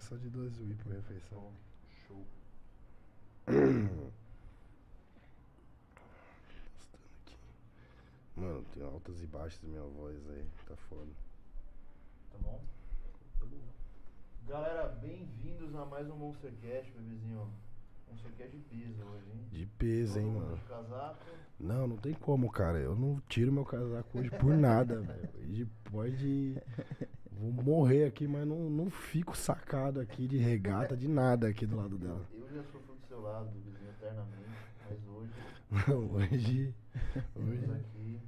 só de 12 ui por refeição. Show. Postando aqui. Mano, tem altas e baixas da minha voz aí. Tá foda. Tá bom? Galera, bem-vindos a mais um Monstercast, bebezinho. Monstercast de peso hoje, hein? De peso, hein, mano. de casaco. Não, não tem como, cara. Eu não tiro meu casaco hoje por nada, velho. Hoje pode. Vou morrer aqui, mas não, não fico sacado aqui de regata, de nada aqui do lado dela. Eu já sofro do seu lado, bebezinho, eternamente. Mas hoje, Não, hoje. estamos Hoje. aqui.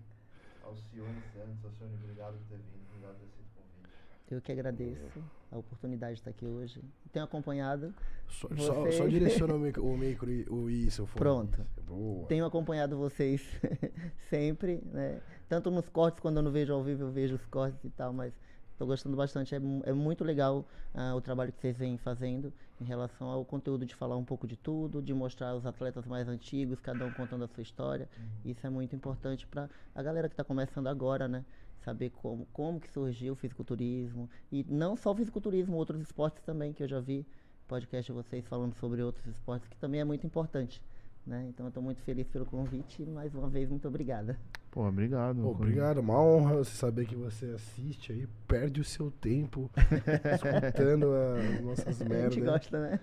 Alcione Santos. Alcione, obrigado por ter vindo. Obrigado por ter aceito o convite. Eu que agradeço a oportunidade de estar aqui hoje. Tenho acompanhado, Só, só, só direciona o micro, o micro e o i, seu fone. Pronto. Boa. tenho acompanhado vocês sempre, né? Tanto nos cortes, quando eu não vejo ao vivo, eu vejo os cortes e tal, mas estou gostando bastante. É, é muito legal ah, o trabalho que vocês vêm fazendo em relação ao conteúdo de falar um pouco de tudo, de mostrar os atletas mais antigos, cada um contando a sua história. Isso é muito importante para a galera que está começando agora, né? Saber como, como que surgiu o fisiculturismo. E não só o fisiculturismo, outros esportes também, que eu já vi podcast de vocês falando sobre outros esportes, que também é muito importante. Né? Então eu estou muito feliz pelo convite e mais uma vez muito obrigada. Pô, obrigado. Pô, Obrigado, uma honra você saber que você assiste aí, perde o seu tempo escutando as nossas A merdas. gente gosta, né?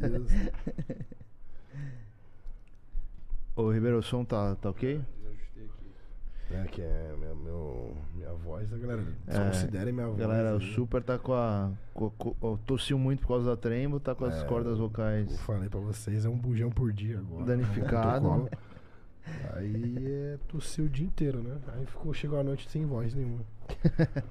Meu Deus. Ô, Ribeiro, o som tá, tá ok? É que é meu, meu- minha voz, a galera. É, Desconsidere minha voz. Galera, o. Super tá com a. co- co- ó, tossiu muito por causa da trembo, tá com as É, cordas vocais. Eu falei pra vocês, é um bujão por dia agora. Danificado. é um protocolo. Aí é, tossiu o dia inteiro, né? Aí ficou, chegou a noite sem voz nenhuma.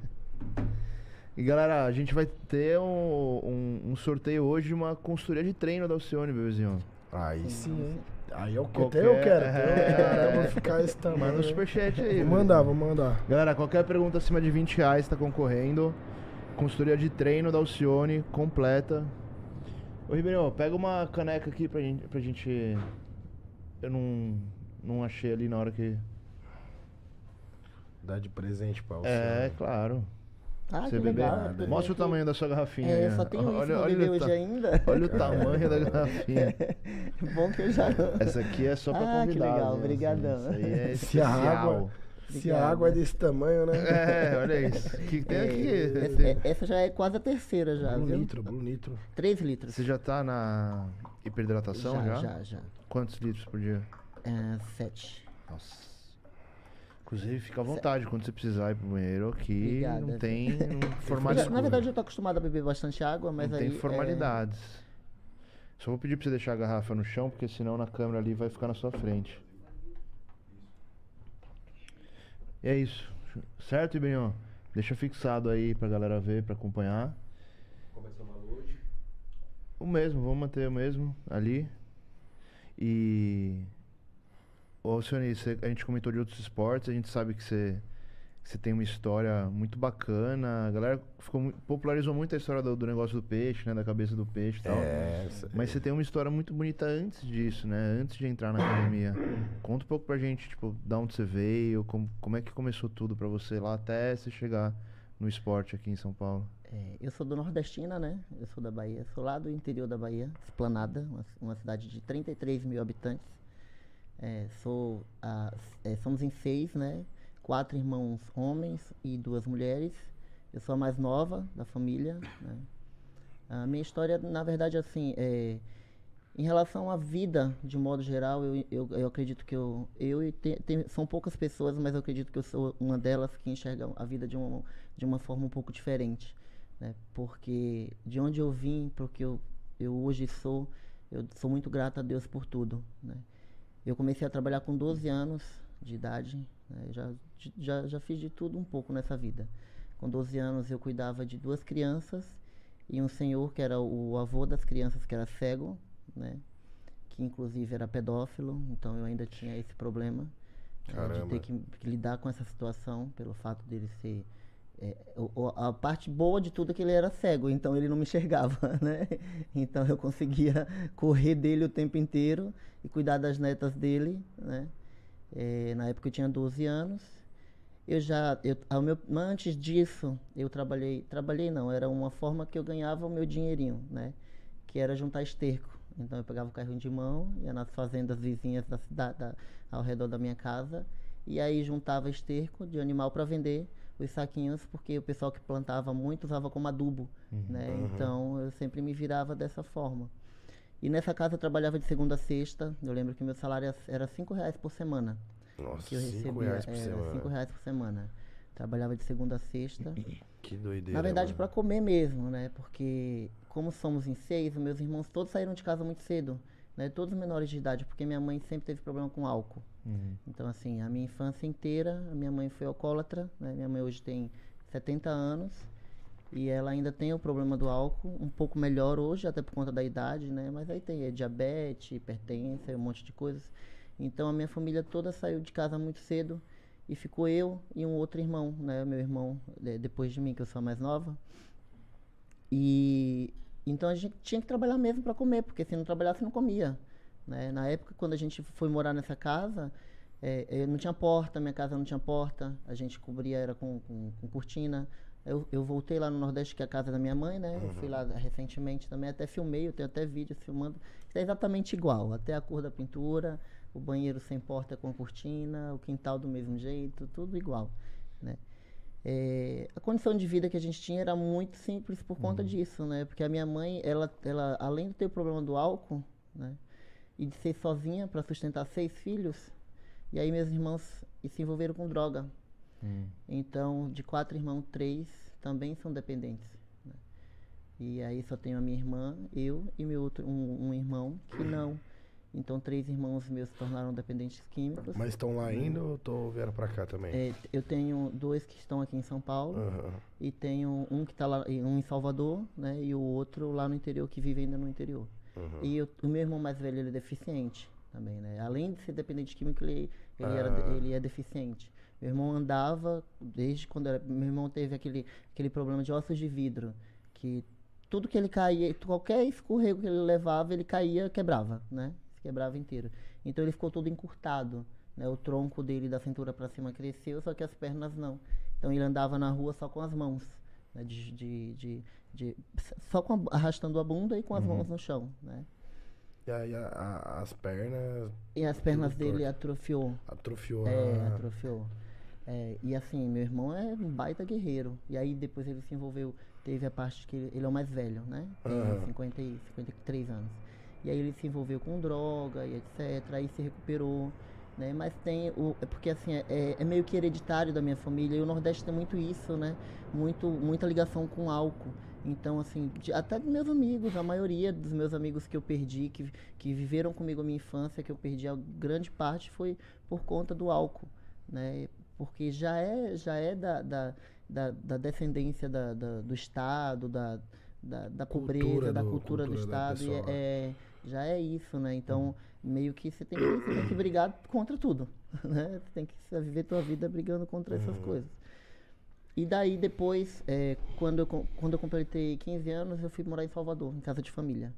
E galera, a gente vai ter um, um, um sorteio hoje de uma consultoria de treino da Alcione, bebezinho. Aí sim, hein? Aí eu, Qualquer- até eu quero, até eu é. quero. Eu vou ficar esse tamanho. Manda um superchat aí. Vou mandar, vou mandar. Galera, qualquer pergunta acima de 20 reais tá concorrendo. Consultoria de treino da Alcione, completa. Ô Ribeirão, pega uma caneca aqui pra gente. Pra gente... Eu não, não achei ali na hora que. Dá de presente pra você. É, claro. Ah, Você que beber? legal. eu Mostra o tamanho da sua garrafinha. É, aí, eu só tenho isso, olha, não olha, bebi o hoje ta- ainda. olha o tamanho da garrafinha. Bom que eu já... Essa aqui é só pra Ah, que convidados. legal, hein, obrigadão. Isso aí é Se a água, especial. se a água é desse tamanho, né? É, olha isso. O que que tem É, aqui? essa, Tem- é- essa já é quase a terceira já, viu? Nitro, Blue Nitro. 3 litros. Você já tá na hiperidratação já? já, já, já. Quantos litros por dia? É, 7. Nossa. Inclusive, fica à vontade quando você precisar ir pro banheiro aqui. Obrigada, não tem um Na, formalidades. na verdade, eu tô acostumado a beber bastante água, mas não aí... tem é, formalidades. Só vou pedir pra você deixar a garrafa no chão, porque senão na câmera ali vai ficar na sua frente. E é isso. Certo, Ibinho? Deixa fixado aí pra galera ver, pra acompanhar. Começando a noite. O mesmo, vamos manter o mesmo ali. E. Ô, Alcione, a gente comentou de outros esportes, a gente sabe que você, que você tem uma história muito bacana. A galera ficou, popularizou muito a história do, do negócio do peixe, né? Da cabeça do peixe e tal. É, Mas você tem uma história muito bonita antes disso, né? Antes de entrar na academia. Conta um pouco pra gente, tipo, da onde você veio, como, como é que começou tudo pra você lá até você chegar no esporte aqui em São Paulo. É, eu sou do Nordestina, né? Eu sou da Bahia. Sou lá do interior da Bahia, Esplanada, uma, uma cidade de 33 mil habitantes. É, sou a- é, somos em seis, né? Quatro irmãos homens e duas mulheres. Eu sou a mais nova da família, né? A minha história, na verdade, assim, é, em relação à vida, de modo geral, eu, eu, eu acredito que eu, eu são poucas pessoas, mas eu acredito que eu sou uma delas que enxerga a vida de uma, de uma forma um pouco diferente, né? Porque de onde eu vim, para o que eu, eu hoje sou, eu sou muito grato a Deus por tudo, né? Eu comecei a trabalhar com 12 anos de idade, né? já, já, já fiz de tudo um pouco nessa vida. Com 12 anos eu cuidava de duas crianças e um senhor que era o avô das crianças, que era cego, né? Que inclusive era pedófilo, então eu ainda tinha esse problema né, de ter que, que lidar com essa situação pelo fato dele ser é, a parte boa de tudo é que ele era cego, então ele não me enxergava, né? Então eu conseguia correr dele o tempo inteiro e cuidar das netas dele, né? É, na época eu tinha 12 anos eu já, eu, meu, antes disso, eu trabalhei, trabalhei não, era uma forma que eu ganhava o meu dinheirinho, né? Que era juntar esterco. Então eu pegava o carrinho de mão, ia nas fazendas vizinhas da cidade, da- ao redor da minha casa, e aí juntava esterco de animal para vender os saquinhos, porque o pessoal que plantava muito usava como adubo, né? Então eu sempre me virava dessa forma. E nessa casa eu trabalhava de segunda a sexta. Eu lembro que meu salário era cinco reais por semana Nossa, que eu 5 recebia. reais por era semana. cinco reais por semana. Trabalhava de segunda a sexta. Que doideira. Na verdade, para comer mesmo, né? Porque como somos em seis, meus irmãos todos saíram de casa muito cedo, né? Todos menores de idade, porque minha mãe sempre teve problema com álcool. Uhum. Então, assim, a minha infância inteira, a minha mãe foi alcoólatra, né? Minha mãe hoje tem 70 anos e ela ainda tem o problema do álcool, um pouco melhor hoje, até por conta da idade, né? Mas aí tem é, diabetes, hipertensão, um monte de coisas. Então, a minha família toda saiu de casa muito cedo e ficou eu e um outro irmão, né? Meu irmão, de- depois de mim, que eu sou a mais nova. E então a gente tinha que trabalhar mesmo para comer, porque se não trabalhasse não comia. Né? Na época, quando a gente foi morar nessa casa, é, é, não tinha porta, minha casa não tinha porta, a gente cobria era com, com, com cortina. Eu, eu voltei lá no Nordeste, que é a casa da minha mãe, né? Eu fui lá recentemente também, até filmei, eu tenho até vídeo filmando. É exatamente igual, até a cor da pintura, o banheiro sem porta com cortina, o quintal do mesmo jeito, tudo igual, né? É, a condição de vida que a gente tinha era muito simples por conta disso, né? Porque a minha mãe, ela, ela, além de ter o problema do álcool, né? E de ser sozinha para sustentar seis filhos, e aí meus irmãos se envolveram com droga. Hum. Então, de quatro irmãos, três também são dependentes. né? E aí só tenho a minha irmã, eu e meu outro um, um irmão que não. Então, três irmãos meus se tornaram dependentes químicos. Mas estão lá ainda ou tô, vieram pra cá também? É, eu tenho dois que estão aqui em São Paulo Aham. e tenho um que está lá, um em Salvador, né, e o outro lá no interior que vive ainda no interior. Uhum. E eu- o meu irmão mais velho ele é deficiente também, né? Além de ser dependente químico, ele, ele, era, Ah. ele é deficiente. Meu irmão andava desde quando era, meu irmão teve aquele aquele problema de ossos de vidro, que tudo que ele caía, qualquer escorrego que ele levava, ele caía, quebrava, né? Se quebrava inteiro. Então ele ficou todo encurtado, né? O tronco dele da cintura para cima cresceu, só que as pernas não. Então ele andava na rua só com as mãos, né? De, de, de, de- só com a- arrastando a bunda e com as mãos no chão, né? E aí a- a- as pernas E as pernas dele atrofiou. atrofiou. É, atrofiou. É, e assim, meu irmão é um baita guerreiro. E aí depois ele se envolveu, teve a parte que ele, ele é o mais velho, né? Tem Aham. 50 e 53 anos. E aí ele se envolveu com droga e etc. Aí se recuperou. Né? Mas tem o. É porque assim, é, é meio que hereditário da minha família. E o Nordeste tem muito isso, né? Muito, muita ligação com álcool. Então, assim, de- até dos meus amigos, a maioria dos meus amigos que eu perdi, que, que viveram comigo a minha infância, que eu perdi a grande parte, foi por conta do álcool, né? Porque já é, já é da, da, da, da descendência da, da- do Estado, da, da, da Cultura pobreza, da do- cultura do cultura da Estado, e é, é- já é isso, né? Então, meio que você tem que, você tem que brigar contra tudo, né? Você tem que viver tua vida brigando contra essas coisas. E daí depois, é, quando, eu, quando eu completei 15 anos, eu fui morar em Salvador, em casa de família.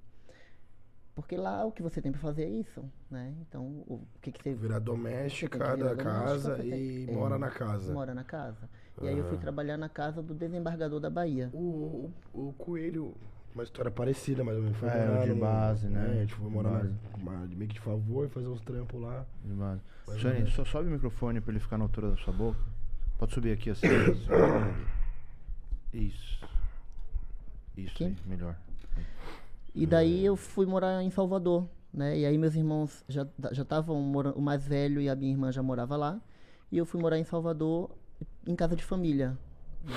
Porque lá o que você tem pra fazer é isso, né? Então, o, o que, que você Virar doméstica Você da virar doméstica, casa e tem- mora é, na casa. mora na casa? E aí eu fui trabalhar na casa do desembargador da Bahia. O, o, o Coelho, uma história parecida, mais ou menos. Foi É, de no- base, né? É, a gente foi De morar base. na, uma- meio que de favor e fazer uns trampos lá. Mas Jane, não é. só sobe o microfone pra ele ficar na altura da sua boca. Pode subir aqui assim. Isso. Isso aí, melhor. E daí eu fui morar em Salvador, né? E aí meus irmãos já já estavam morando, o mais velho e a minha irmã já morava lá. E eu fui morar em Salvador em casa de família. né?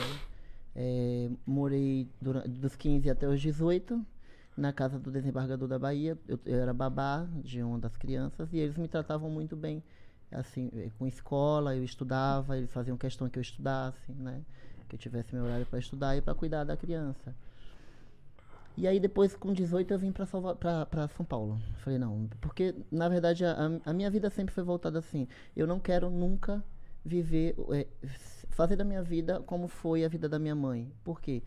É, morei durante, dos 15 até os 18 na casa do desembargador da Bahia. Eu, eu era babá de uma das crianças e eles me tratavam muito bem. Assim, eh, com escola, eu estudava, eles faziam questão que eu estudasse, né? Que eu tivesse meu horário para estudar e para cuidar da criança. E aí depois, com 18, eu vim pra São Paulo. Falei, não, porque na verdade a, a minha vida sempre foi voltada assim. Eu não quero nunca viver, é, fazer da minha vida como foi a vida da minha mãe. Por quê?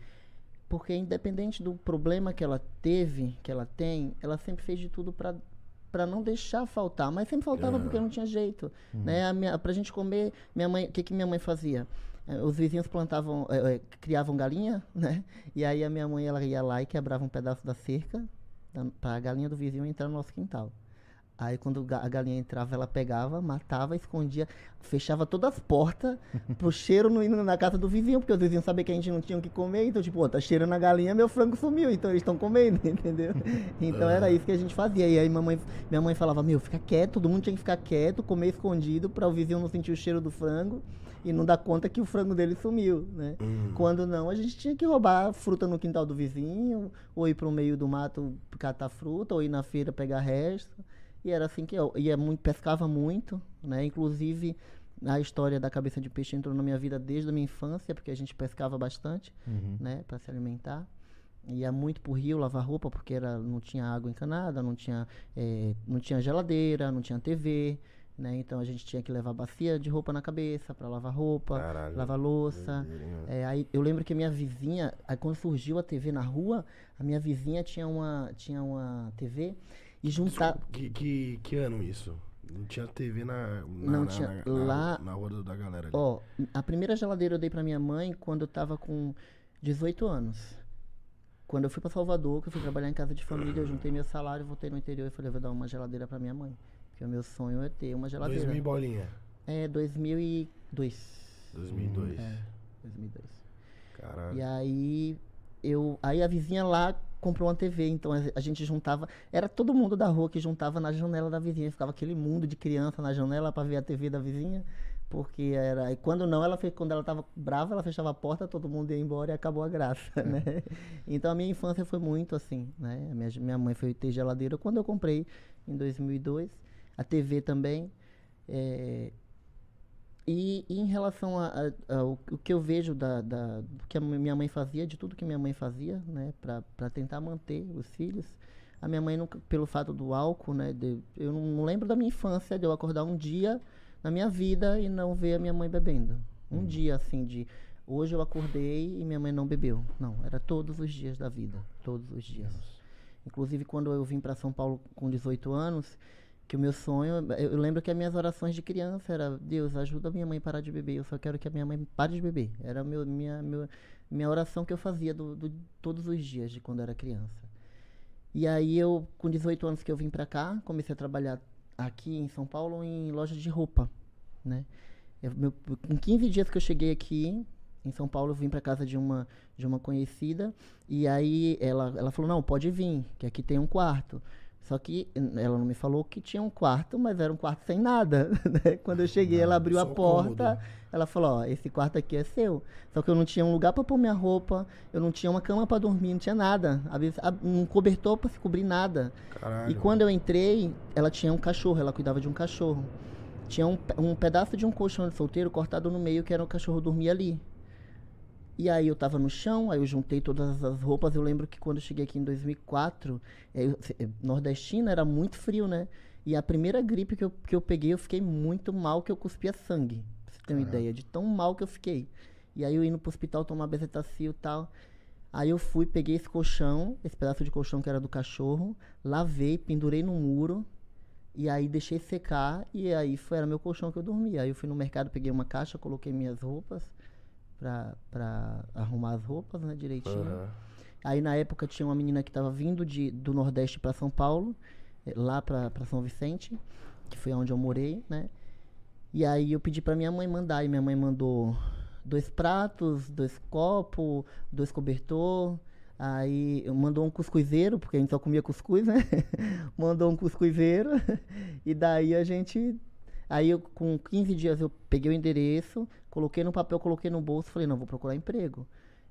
Porque independente do problema que ela teve, que ela tem, ela sempre fez de tudo pra para não deixar faltar, mas sempre faltava É. porque não tinha jeito, né? A minha, pra gente comer, minha mãe, o que que minha mãe fazia? Eh, Os vizinhos plantavam, eh, eh, criavam galinha, né? E aí a minha mãe ela ia lá e quebrava um pedaço da cerca para a galinha do vizinho entrar no nosso quintal. Aí quando a galinha entrava, ela pegava, matava, escondia, fechava todas as portas pro cheiro não ir na casa do vizinho, porque os vizinhos sabiam que a gente não tinha o que comer, então tipo, ó, tá cheirando a galinha, meu frango sumiu, então eles estão comendo, entendeu? Então era isso que a gente fazia. E aí mamãe, minha mãe falava, meu, fica quieto, todo mundo tinha que ficar quieto, comer escondido, para o vizinho não sentir o cheiro do frango e não dar conta que o frango dele sumiu, né? Hum. Quando não, a gente tinha que roubar fruta no quintal do vizinho, ou ir pro meio do mato catar fruta, ou ir na feira pegar resto. E era assim que eu ia muito, pescava muito, né? Inclusive, a história da cabeça de peixe entrou na minha vida desde a minha infância, porque a gente pescava bastante, Uhum. né, para se alimentar. Ia muito pro rio lavar roupa, porque era, não tinha água encanada, não tinha, eh, não tinha geladeira, não tinha TV, né? Então a gente tinha que levar bacia de roupa na cabeça para lavar roupa, Caralho. lavar louça. É, aí eu lembro que a minha vizinha, aí quando surgiu a TV na rua, a minha vizinha tinha uma, tinha uma TV e juntar. Desculpa, Que, que, que ano isso? Não tinha TV na, na, Não na- tinha. na- Lá- na rua da galera ali. Ó, a primeira geladeira eu dei pra minha mãe quando eu tava com 18 anos. Quando eu fui pra Salvador, que eu fui trabalhar em casa de família, eu juntei meu salário, voltei no interior e falei, eu vou dar uma geladeira pra minha mãe. Porque o meu sonho é ter uma geladeira. 2000 bolinha. É, 2002. 2002. É, 2002. Caralho. E aí eu, aí a vizinha lá comprou uma TV, então a, gente juntava, era todo mundo da rua que juntava na janela da vizinha, ficava aquele mundo de criança na janela para ver a TV da vizinha, porque era, e quando não, ela quando ela tava brava, ela fechava a porta, todo mundo ia embora e acabou a graça, né? Então a minha infância foi muito assim, né? Minha, minha mãe foi ter geladeira quando eu comprei em 2002, a TV também, é, e, e em relação ao o que eu vejo da, da- do que a minha mãe fazia, de tudo que minha mãe fazia, né, para tentar manter os filhos, a minha mãe nunca, pelo fato do álcool, né, de- eu não, não lembro da minha infância de eu acordar um dia na minha vida e não ver a minha mãe bebendo. Um dia assim de hoje eu acordei e minha mãe não bebeu. Não, era todos os dias da vida, todos os dias. Inclusive quando eu vim para São Paulo com 18 anos, que o meu sonho, eu lembro que as minhas orações de criança era, Deus, ajuda a minha mãe a parar de beber, eu só quero que a minha mãe pare de beber. Era meu, minha, meu, minha oração que eu fazia do, do- todos os dias de quando era criança. E aí eu, com 18 anos que eu vim pra cá, comecei a trabalhar aqui em São Paulo em loja de roupa, né? Eu- meu- com 15 dias que eu cheguei aqui em São Paulo, eu vim pra casa de uma de uma conhecida e aí ela ela falou: "Não, pode vir, que aqui tem um quarto". Só que ela não me falou que tinha um quarto, mas era um quarto sem nada. né? Quando eu cheguei, ela abriu a porta, cômodo. ela falou: Ó, esse quarto aqui é seu. Só que eu não tinha um lugar pra pôr minha roupa, eu não tinha uma cama pra dormir, não tinha nada. Um cobertor pra se cobrir nada. Caralho. E quando eu entrei, ela tinha um cachorro, ela cuidava de um cachorro. Tinha um, um pedaço de um colchão de solteiro cortado no meio, que era o cachorro dormia ali. E aí eu tava no chão, aí eu juntei todas as roupas. Eu lembro que quando eu cheguei aqui em 2004, eh, eu- eh, nordestina era muito frio, né? E a primeira gripe que eu, que eu peguei, eu fiquei muito mal, que eu cuspia sangue. Pra você ter uma ideia de tão mal que eu fiquei. E aí eu indo pro hospital tomar bezetacil e tal. Aí eu fui, peguei esse colchão, esse pedaço de colchão que era do cachorro, lavei, pendurei no muro. E aí deixei secar e aí foi, era meu colchão que eu dormia. Aí eu fui no mercado, peguei uma caixa, coloquei minhas roupas pra, pra arrumar as roupas, né, direitinho. Aham. Aí na época tinha uma menina que estava vindo de, do Nordeste para São Paulo, eh, lá para São Vicente, que foi onde eu morei, né? E aí eu pedi para minha mãe mandar, e minha mãe mandou dois pratos, dois copos, dois cobertor. Aí mandou um cuscuzeiro, porque a gente só comia cuscuz, né? mandou um cuscuzeiro. e daí a gente. Aí eu, com 15 dias eu peguei o endereço, coloquei no papel, coloquei no bolso, falei, não, vou procurar emprego.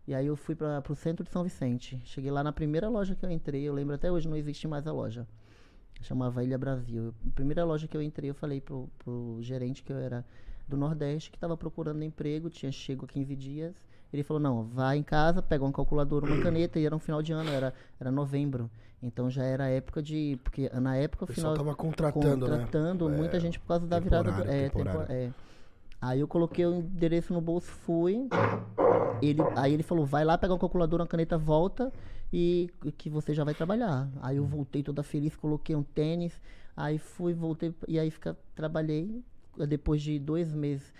E aí eu fui para o centro de São Vicente. Cheguei lá na primeira loja que eu entrei, eu lembro até hoje, não existe mais a loja. Chamava Ilha Brasil. A primeira loja que eu entrei, eu falei pro, pro gerente que eu era do Nordeste, que estava procurando emprego, tinha chego há 15 dias. Ele falou, não, vai em casa, pega uma calculadora, uma caneta, e era um final de ano, era, era novembro. Então já era época de. Porque na época, O final tava contratando, né? contratando É, muita gente por causa da virada do. É, tempo- temporário. é. Aí eu coloquei o endereço no bolso, fui. Ele, aí ele falou, vai lá pegar uma calculadora, uma caneta, volta e que você já vai trabalhar. Aí eu voltei toda feliz, coloquei um tênis, aí fui, voltei, e aí fica, trabalhei depois de dois meses.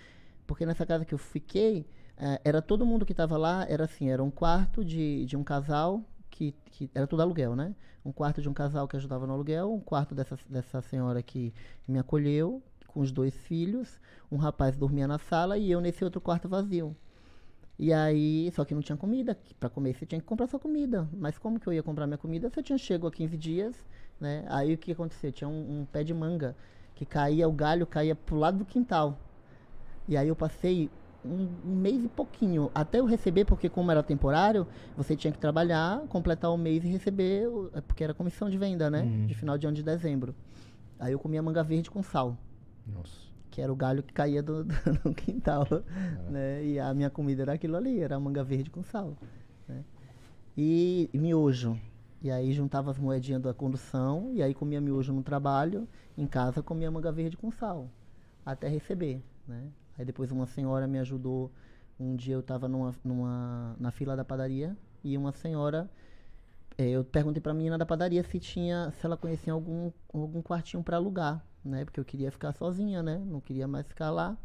Porque nessa casa que eu fiquei, eh, era todo mundo que estava lá, era assim, era um quarto de, de um casal, que, que era tudo aluguel, né? Um quarto de um casal que ajudava no aluguel, um quarto dessa, dessa senhora que me acolheu, com os dois filhos, um rapaz dormia na sala e eu nesse outro quarto vazio. E aí, só que não tinha comida, para comer você tinha que comprar sua comida. Mas como que eu ia comprar minha comida se eu tinha chego há 15 dias, né? Aí o que aconteceu? Tinha um, um pé de manga que caía, o galho caía pro lado do quintal. E aí eu passei um, um, mês e pouquinho até eu receber, porque como era temporário, você tinha que trabalhar, completar o mês e receber, é porque era comissão de venda, né? Uhum. De final de ano de dezembro. Aí eu comia manga verde com sal. Nossa. Que era o galho que caía do, do no quintal. É. Né? E a minha comida era aquilo ali, era manga verde com sal. Né? E, e miojo. E aí juntava as moedinhas da condução, e aí comia miojo no trabalho, em casa comia manga verde com sal, até receber, né? Aí depois uma senhora me ajudou, um dia eu estava numa, numa, na fila da padaria, e uma senhora, é, eu perguntei para a menina da padaria se tinha, se ela conhecia algum, algum quartinho para alugar né? Porque eu queria ficar sozinha, né? Não queria mais ficar lá.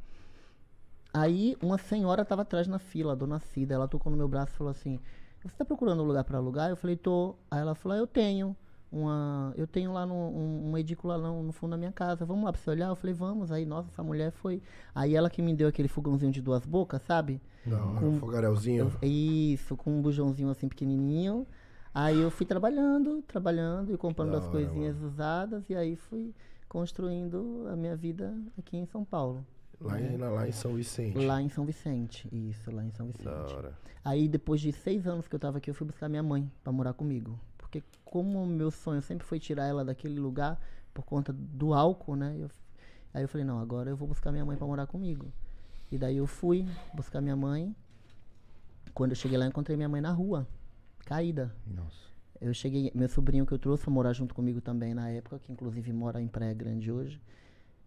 Aí uma senhora estava atrás na fila, a dona Cida, ela tocou no meu braço e falou assim: "Você está procurando um lugar para alugar?" Eu falei: "Tô". Aí ela falou: ah, "Eu tenho uma, eu tenho lá no, um, uma edícula lá no, no, fundo da minha casa. Vamos lá para você olhar?" Eu falei: "Vamos". Aí, nossa, essa mulher foi. Aí ela que me deu aquele fogãozinho de duas bocas, sabe? Não, com, um fogarelzinho. Eu, isso, com um bujãozinho assim pequenininho. Aí eu fui trabalhando, trabalhando e comprando as coisinhas mano. usadas e aí fui construindo a minha vida aqui em São Paulo. Lá, né? em, lá em São Vicente. Lá em São Vicente, isso, lá em São Vicente. Da hora. Aí depois de seis anos que eu tava aqui, eu fui buscar minha mãe para morar comigo. Porque como o meu sonho sempre foi tirar ela daquele lugar por conta do álcool, né? Eu, aí eu falei, não, agora eu vou buscar minha mãe para morar comigo. E daí eu fui buscar minha mãe. Quando eu cheguei lá, eu encontrei minha mãe na rua, caída. Nossa. Eu cheguei, meu sobrinho que eu trouxe para morar junto comigo também na época, que inclusive mora em Praia Grande hoje.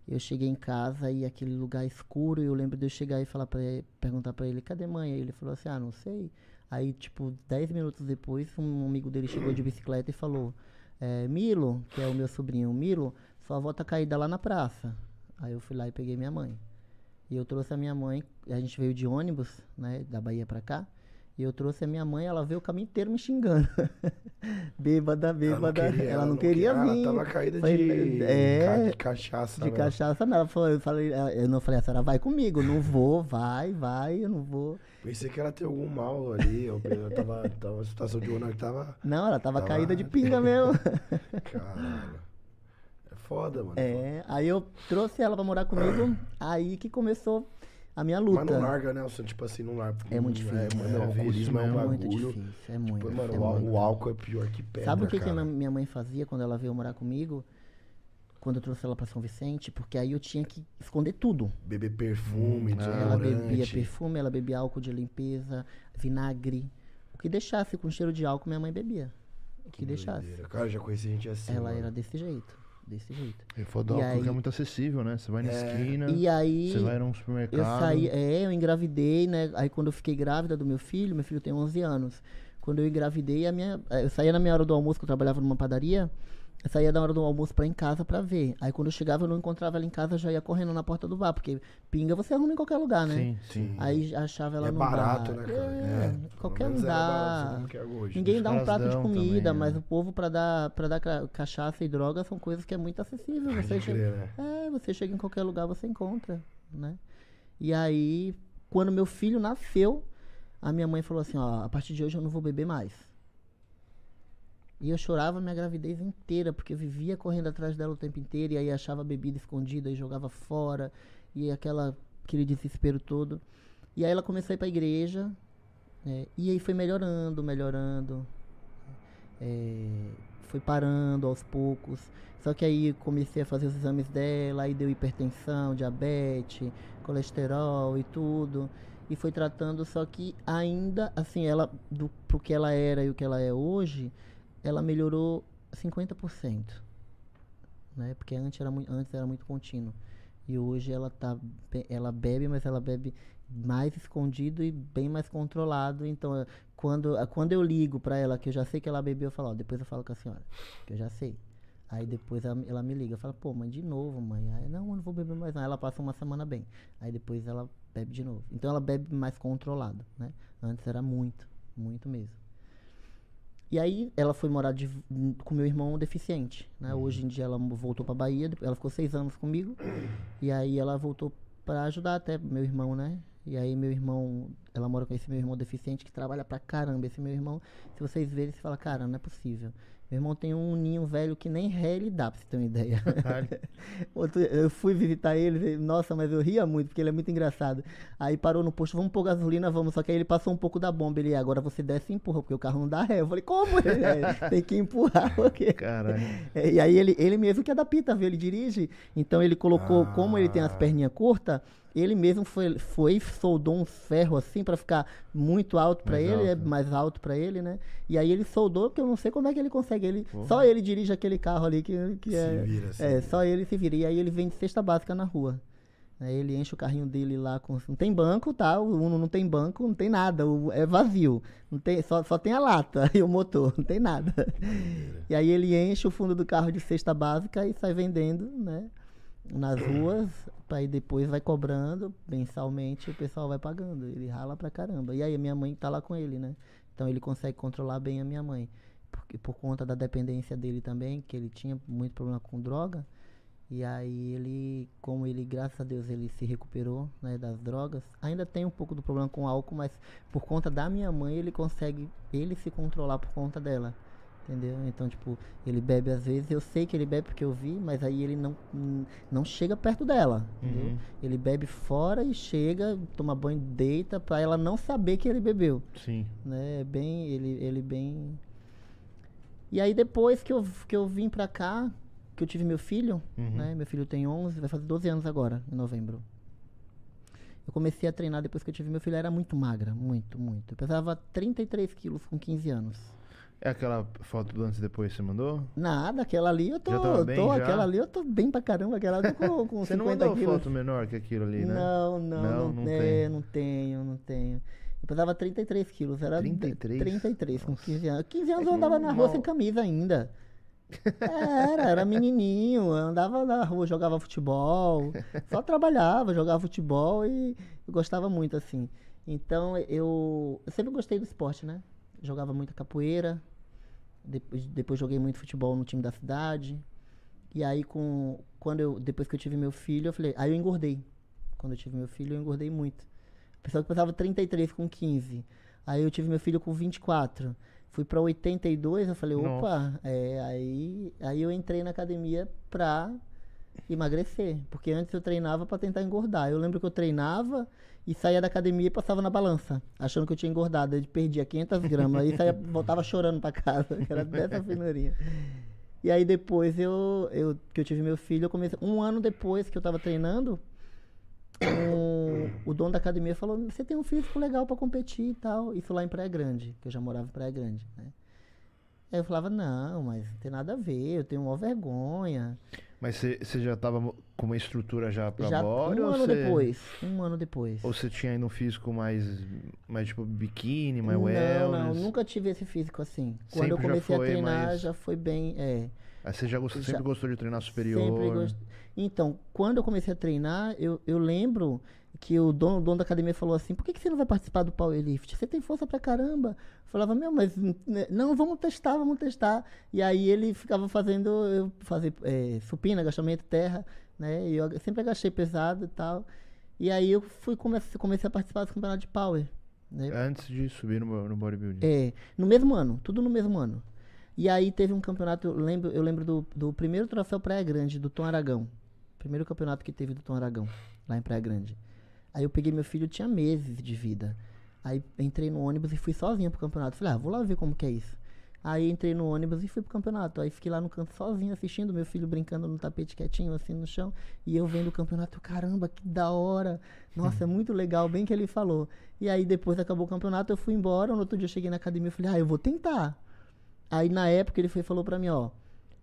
Eu cheguei em casa e aquele lugar escuro, eu lembro de eu chegar e falar para perguntar para ele, cadê mãe? Aí ele falou assim: "Ah, não sei". Aí, tipo, dez minutos depois, um amigo dele chegou de bicicleta e falou: é, Milo, que é o meu sobrinho, Milo, sua avó tá caída lá na praça. Aí eu fui lá e peguei minha mãe. E eu trouxe a minha mãe, a gente veio de ônibus, né, da Bahia para cá. E eu trouxe a minha mãe, ela veio o caminho inteiro me xingando. bêbada, bêbada. Ela não queria, ela não queria vir. Ela tava caída de, é, de cachaça. De cachaça, não. Ela falou, eu, falei, eu não falei, a senhora vai comigo. Não vou, vai, vai, eu não vou. Pensei que ela tinha algum mal ali. Eu, eu tava, tava uma situação de honra que tava. Não, ela tava, tava caída de pinga mesmo. Caralho. É foda, mano. É, aí eu trouxe ela pra morar comigo. aí que começou a minha luta. Mas não larga, né? Tipo assim, não larga. É muito difícil. É, mano, é, o alcoolismo é um bagulho. Muito difícil, é muito. Tipo, mano, é o, muito. o álcool é pior que pedra, Sabe o que, cara. que a minha mãe fazia quando ela veio morar comigo? Quando eu trouxe ela pra São Vicente, porque aí eu tinha que esconder tudo. Beber perfume, hum, Ela bebia perfume, ela bebia álcool de limpeza, vinagre. O que deixasse com cheiro de álcool, minha mãe bebia. O que, que deixasse. Cara, já conheci gente assim. Ela mano. era desse jeito desse jeito. E foda e aí, é muito acessível, né? Você vai na é, esquina, e aí, você vai num supermercado. Eu saí, é, eu engravidei, né? Aí quando eu fiquei grávida do meu filho, meu filho tem 11 anos. Quando eu engravidei, a minha, eu saía na minha hora do almoço, que eu trabalhava numa padaria, eu saía da hora do almoço pra ir em casa pra ver. Aí quando eu chegava, eu não encontrava ela em casa, eu já ia correndo na porta do bar, porque pinga você arruma em qualquer lugar, né? Sim, sim. Aí achava ela é no barato, bar. né, cara? É, é. qualquer lugar. Ninguém dá um prato de comida, também, mas né? o povo pra dar, pra dar cachaça e droga são coisas que é muito acessível. Você chega, né? É, você chega em qualquer lugar, você encontra, né? E aí, quando meu filho nasceu, a minha mãe falou assim, ó, a partir de hoje eu não vou beber mais. E eu chorava minha gravidez inteira, porque eu vivia correndo atrás dela o tempo inteiro, e aí achava bebida escondida e jogava fora, e aquela, aquele desespero todo. E aí ela começou a ir pra igreja, né, e aí foi melhorando, melhorando. É, foi parando aos poucos. Só que aí comecei a fazer os exames dela, aí deu hipertensão, diabetes, colesterol e tudo. E foi tratando, só que ainda, assim, ela, do, pro que ela era e o que ela é hoje, ela melhorou 50%. Né? Porque antes era, muito, antes era muito contínuo. E hoje ela tá, ela bebe, mas ela bebe mais escondido e bem mais controlado. Então, quando, quando eu ligo pra ela, que eu já sei que ela bebeu, eu falo, ó, depois eu falo com a senhora, que eu já sei. Aí depois ela, ela me liga, fala, pô, mãe, de novo, mãe. Aí, não, eu não vou beber mais não. Aí ela passa uma semana bem. Aí depois ela bebe de novo. Então ela bebe mais controlado, né? Antes era muito, muito mesmo. E aí ela foi morar de- com meu irmão deficiente, né? Hoje em dia ela voltou pra Bahia, ela ficou seis anos comigo. E aí ela voltou pra ajudar até meu irmão, né? E aí meu irmão, ela mora com esse meu irmão deficiente que trabalha pra caramba. Esse meu irmão, se vocês verem, você fala, cara, não é possível. Meu irmão tem um ninho velho que nem ré ele dá, pra você ter uma ideia. Outro- eu fui visitar ele, nossa, mas eu ria muito, porque ele é muito engraçado. Aí parou no posto, vamos pôr gasolina, vamos. Só que aí ele passou um pouco da bomba. Ele, agora você desce e empurra, porque o carro não dá ré. Eu falei, como? Ele, "É, tem que empurrar, porque. Caralho. É, e aí ele, ele mesmo que da pita, viu? Ele dirige. Então ele colocou, como ele tem as Ah. perninhas curtas, ele mesmo foi, foi soldou um ferro assim pra ficar muito alto pra Mais ele, é alto. mais alto pra ele, né? E aí ele soldou, que eu não sei como é que ele consegue. Ele, Porra. só ele dirige aquele carro ali que, que Se é. vira, É, vira. só ele se vira. E aí ele vende cesta básica na rua. Aí ele enche o carrinho dele lá com. Não tem banco, tá? O Uno não tem banco, não tem nada. o- é vazio. Não tem, só, só tem a lata e o motor, não tem nada. E aí ele enche o fundo do carro de cesta básica e sai vendendo, né? Nas ruas, aí depois vai cobrando mensalmente o pessoal vai pagando. Ele rala pra caramba. E aí a minha mãe tá lá com ele, né? Então ele consegue controlar bem a minha mãe. Porque por conta da dependência dele também, que ele tinha muito problema com droga. E aí ele, como ele, graças a Deus, ele se recuperou né, das drogas. Ainda tem um pouco do problema com álcool, mas por conta da minha mãe, ele consegue ele se controlar por conta dela. Entendeu? Então, tipo, ele bebe às vezes, eu sei que ele bebe porque eu vi, mas aí ele não, não chega perto dela. Uhum. Ele bebe fora e chega, toma banho, deita, pra ela não saber que ele bebeu Sim. né? É Bem, ele, ele bem. E aí depois que eu, que eu vim pra cá, que eu tive meu filho, Uhum. né? Meu filho tem 11, vai fazer 12 anos agora, em novembro. Eu comecei a treinar depois que eu tive meu filho, eu era muito magra, muito, muito. Eu pesava 33 quilos com 15 anos. É aquela foto do antes e depois que você mandou? Nada, aquela ali eu tô, Já bem, tô já? aquela ali eu tô bem pra caramba, aquela ali com, com Você não 50 mandou quilos. foto menor que aquilo ali, né? Não, não, Não, não, não é, não tenho, não tenho. Eu pesava 33 quilos, era 33? 33 com 15 anos. 15 anos É eu andava na rua mal- sem camisa ainda. Era, era menininho, andava na rua, jogava futebol, só trabalhava, jogava futebol e gostava muito assim. Então eu, eu sempre gostei do esporte, né? Jogava muita capoeira, depois, depois joguei muito futebol no time da cidade. E aí com quando eu depois que eu tive meu filho, eu falei, aí eu engordei. Quando eu tive meu filho, eu engordei muito. Pessoal que pesava 33 com 15. Aí eu tive meu filho com 24. Fui pra 82, eu falei, opa, é, aí, aí eu entrei na academia pra emagrecer. Porque antes eu treinava pra tentar engordar. Eu lembro que eu treinava e saía da academia e passava na balança, achando que eu tinha engordado. Eu perdia 500 gramas. Aí saía, voltava chorando pra casa, que era dessa finurinha. E aí depois eu, eu que eu tive meu filho, eu comecei. Um ano depois que eu tava treinando, o, o dono da academia falou, você tem um físico legal pra competir e tal. Isso lá em Praia Grande, que eu já morava em Praia Grande, né? Aí eu falava, não, mas não tem nada a ver, eu tenho uma vergonha. Mas você já tava mo- com uma estrutura já pra já body? um ou ano você- depois, um ano depois. Ou você tinha ainda um físico mais, mais tipo biquíni, mais não, wellness? não, nunca tive esse físico assim. Quando Sempre eu comecei a foi treinar, mais- já foi bem, é. Aí você já Já- sempre gostou de treinar superior? Sempre gost... Então, quando eu comecei a treinar, eu, eu lembro que o dono, o dono da academia falou assim: por que, que você não vai participar do powerlift? Você tem força pra caramba. Eu falava, meu, mas né, não, vamos testar, vamos testar. E aí ele ficava fazendo eu fazer é, supina, agachamento, terra, né? E eu sempre agachei pesado e tal. E aí eu fui comecei, comecei a participar do campeonato de power. Né? Antes de subir no, no bodybuilding. É, no mesmo ano, tudo no mesmo ano. E aí teve um campeonato, eu lembro, eu lembro do, do primeiro troféu Praia Grande, do Tom Aragão. Primeiro campeonato que teve do Tom Aragão, lá em Praia Grande. Aí eu peguei meu filho, tinha meses de vida. Aí entrei no ônibus e fui sozinha pro campeonato. Falei, ah, vou lá ver como que é isso. Aí entrei no ônibus e fui pro campeonato. Aí fiquei lá no canto sozinho assistindo, meu filho brincando no tapete quietinho, assim no chão. E eu vendo o campeonato, caramba, que da hora. Nossa, é muito legal, bem que ele falou. E aí depois acabou o campeonato, eu fui embora. No outro dia eu cheguei na academia e falei, ah, eu vou tentar. Aí na época ele foi, falou pra mim, ó,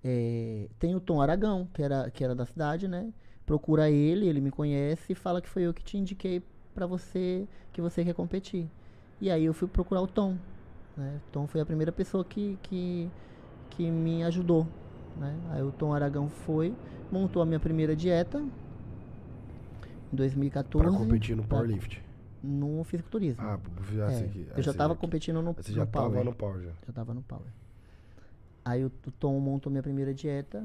é, tem o Tom Aragão, que era, que era da cidade, né? Procura ele, ele me conhece e fala que foi eu que te indiquei pra você, que você quer competir. E aí eu fui procurar o Tom, né? Tom foi a primeira pessoa que, que, que me ajudou, né? Aí o Tom Aragão foi, montou a minha primeira dieta em 2014. Pra competir no powerlift. no fisiculturismo. Ah, assim É, aqui. eu já tava competindo no, Você no já Power. tava no power já. Já tava no Power. Aí o, o Tom montou minha primeira dieta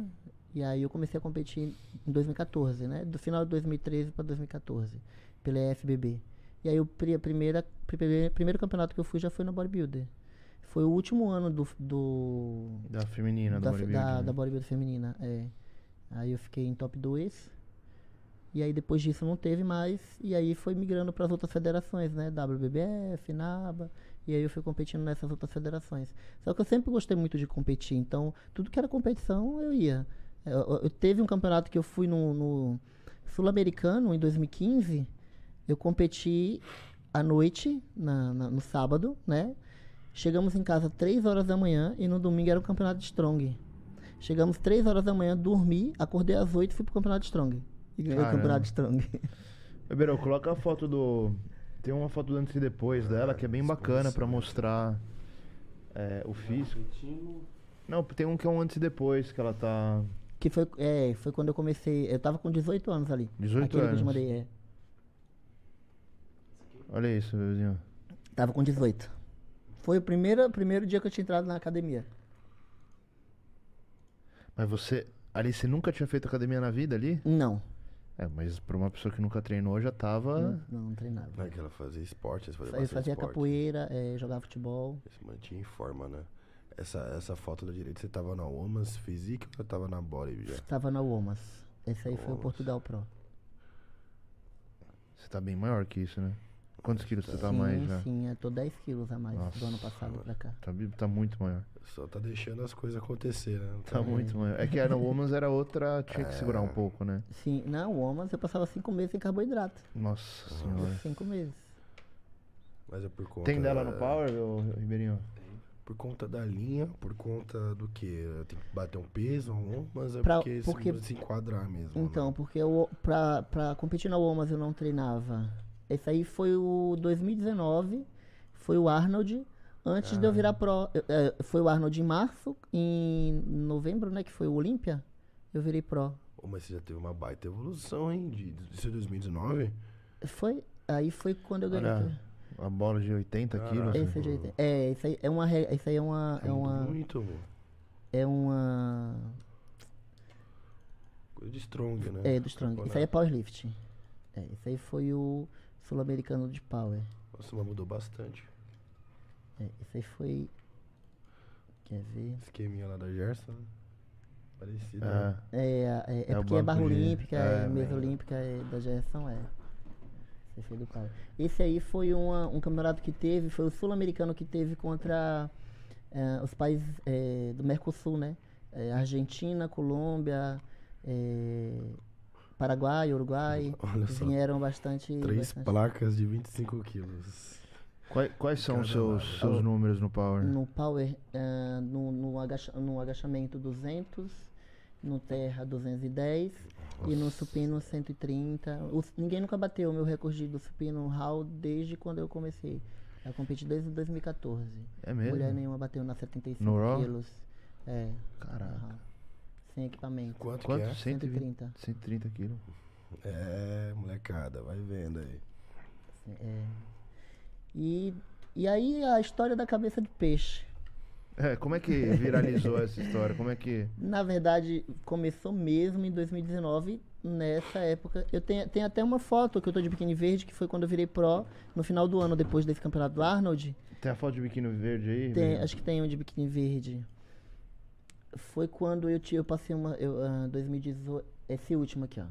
e aí eu comecei a competir em 2014, né? Do final de 2013 para 2014, pela FBB. E aí o pri- primeira, primeira, primeiro campeonato que eu fui já foi no bodybuilder. Foi o último ano do, do Da feminina, da, bodybuilding. da, né? da bodybuilder feminina, é. Aí eu fiquei em top 2. E aí depois disso não teve mais. E aí foi migrando para as outras federações, né? WBBF, NABA. E aí eu fui competindo nessas outras federações. Só que eu sempre gostei muito de competir. Então, tudo que era competição, eu ia. Eu, eu- eu teve um campeonato que eu fui no, no Sul-Americano em 2015. Eu competi à noite, na, na- no sábado, né? Chegamos em casa 3 horas da manhã e no domingo era o campeonato de Strong. Chegamos 3 horas da manhã, dormi, acordei às 8 e fui pro campeonato de Strong. E ganhei Caramba. o campeonato de Strong. Beberão, coloca a foto do. Tem uma foto do antes e depois dela que é bem bacana pra mostrar é, o físico. Não, tem um que é um antes e depois, que ela tá. Que foi, é, foi quando eu comecei. Eu tava com 18 anos ali. 18 Aquele que eu te anos. mandei, é. Olha isso, vizinho. Tava com 18. Foi o primeiro, primeiro dia que eu tinha entrado na academia. Mas você. Ali você nunca tinha feito academia na vida ali? Não. É, mas pra uma pessoa que nunca treinou já tava. Não, não, não treinava. Não é que ela fazia esporte, você fazia fazia esporte. capoeira, é, jogava futebol. Você mantinha em forma, né? Essa, essa foto da direita, você tava na Woman's Physique ou tava na Body já? Tava na Womas. Esse aí foi o Womas. Portugal Pro. Você tá bem maior que isso, né? Quantos quilos você tá sim, mais já? sim, eu tô 10 quilos a mais do ano Nossa, passado pra cá. Tá, tá muito maior. Só tá deixando as coisas acontecer, né? Não Tá muito maior. É que a Woman's era outra, tinha que segurar um pouco, né? Sim, na Womas eu passava 5 meses sem carboidrato. Nossa senhora. 5 meses. Mas é por conta. Tem dela no Power, ô, Ribeirinho? Por conta da linha, por conta do que? Tem que bater um peso, um, mas é Pra- porque, se- porque- se enquadrar mesmo. Então, né? porque eu, pra, pra competir na Womas eu não treinava. Esse aí foi o 2019, foi o Arnold. Antes de eu virar pro. eu- é, foi o Arnold em março, em novembro, né? Que foi o Olímpia. Eu virei pro. Ô, mas você já teve uma baita evolução, hein? De, isso é 2019? Foi. Aí foi quando eu ganhei. Olha, a bola de 80 Caraca. quilos. Esse é, de oitenta- é, isso aí é uma. Isso aí é uma. É uma. Muito. É uma. Coisa de strong, né? É, do Strong. Isso aí é powerlifting. É, isso aí foi o sul-americano de power. Nossa, mas mudou bastante. É, isso aí foi. Quer ver? Esqueminha lá da Gerson. né? Parecido. É. né? É, é, é É o porque é barra olímpica, é, é, mesa olímpica é, da geração, é. Esse aí foi do. Esse aí foi uma- um campeonato que teve, foi o sul-americano que teve contra é, os países é, do Mercosul, né? É, Argentina, Colômbia, é, Paraguai, Uruguai. Olha só. Vieram bastante. Três bastante. placas de 25 quilos. Quais, quais são os seus, seus números no Power? No power, no, no, agacha- no agachamento 200, no terra 210 e no supino 130. O- ninguém nunca bateu o meu recorde do supino hall desde quando eu comecei. Eu competi desde 2014. É mesmo? Mulher nenhuma bateu na 75 No Raw? quilos. É. Caraca. aham. Sem equipamento. Quanto, Quanto? que é? 130. 130. 130 quilos. É, molecada, vai vendo aí. É. E, e aí a história da cabeça de peixe. É, como é que viralizou essa história? Como é que. Na verdade, começou mesmo em 2019, nessa época. Eu tenho, tenho até uma foto que eu tô de biquíni verde, que foi quando eu virei pro, no final do ano, depois desse campeonato do Arnold. Tem a foto de biquíni verde aí? Tem, Ribeirinho? acho que tem um de biquíni verde. Foi quando eu, eu passei uma. Eu, ah, 2018. Esse último aqui, ó.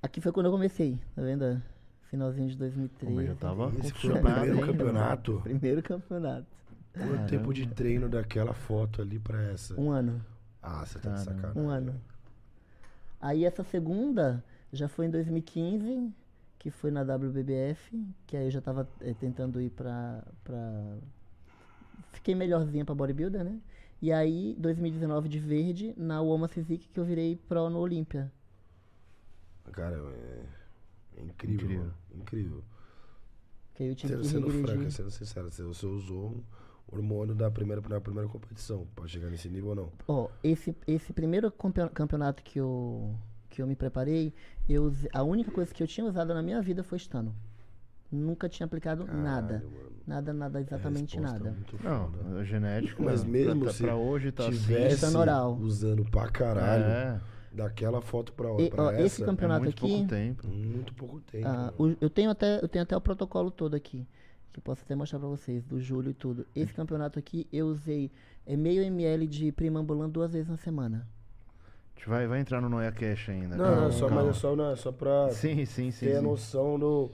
Aqui foi quando eu comecei, tá vendo? Finalzinho de 2013. Mas já tava Esse foi o funcionando primeiro ainda. campeonato. Primeiro campeonato. Quanto tempo de treino daquela foto ali pra essa? Um ano. Ah, você tá de Caramba. sacanagem. Um ano. Aí essa segunda já foi em 2015, que foi na WBBF, que aí eu já tava eh, tentando ir pra, pra... Fiquei melhorzinha pra bodybuilder, né? E aí, 2019 de verde, na Woma Physique, que eu virei pro no Olímpia. Cara, é, é incrível. Incrível. mano, Incrível. Que aí eu tive Sendo, que sendo regredir. franca, sendo sincero, você- você usou um hormônio da primeira, na primeira competição pra chegar nesse nível ou não? Ó, esse, esse primeiro campe- campeonato que eu, que eu me preparei, eu, a única coisa que eu tinha usado na minha vida foi estano. Nunca tinha aplicado nada. Caralho, mano. Nada, nada, É exatamente nada. muito Não, foda. a genética. Mas mesmo pra, se pra hoje tá tivesse Estando oral. usando pra caralho, É, daquela foto pra, E, pra ó, essa, esse é campeonato muito aqui, pouco tempo. muito pouco tempo. ah, mano. o- eu, tenho até, eu tenho até o protocolo todo aqui, que eu posso até mostrar pra vocês, do Júlio e tudo. Esse campeonato aqui, eu usei é, meio ml de primambulan duas vezes na semana. A gente vai, vai entrar no Noia Cash ainda. Não, não, só, mas é só, não, é só pra Sim, sim, sim. ter a noção do.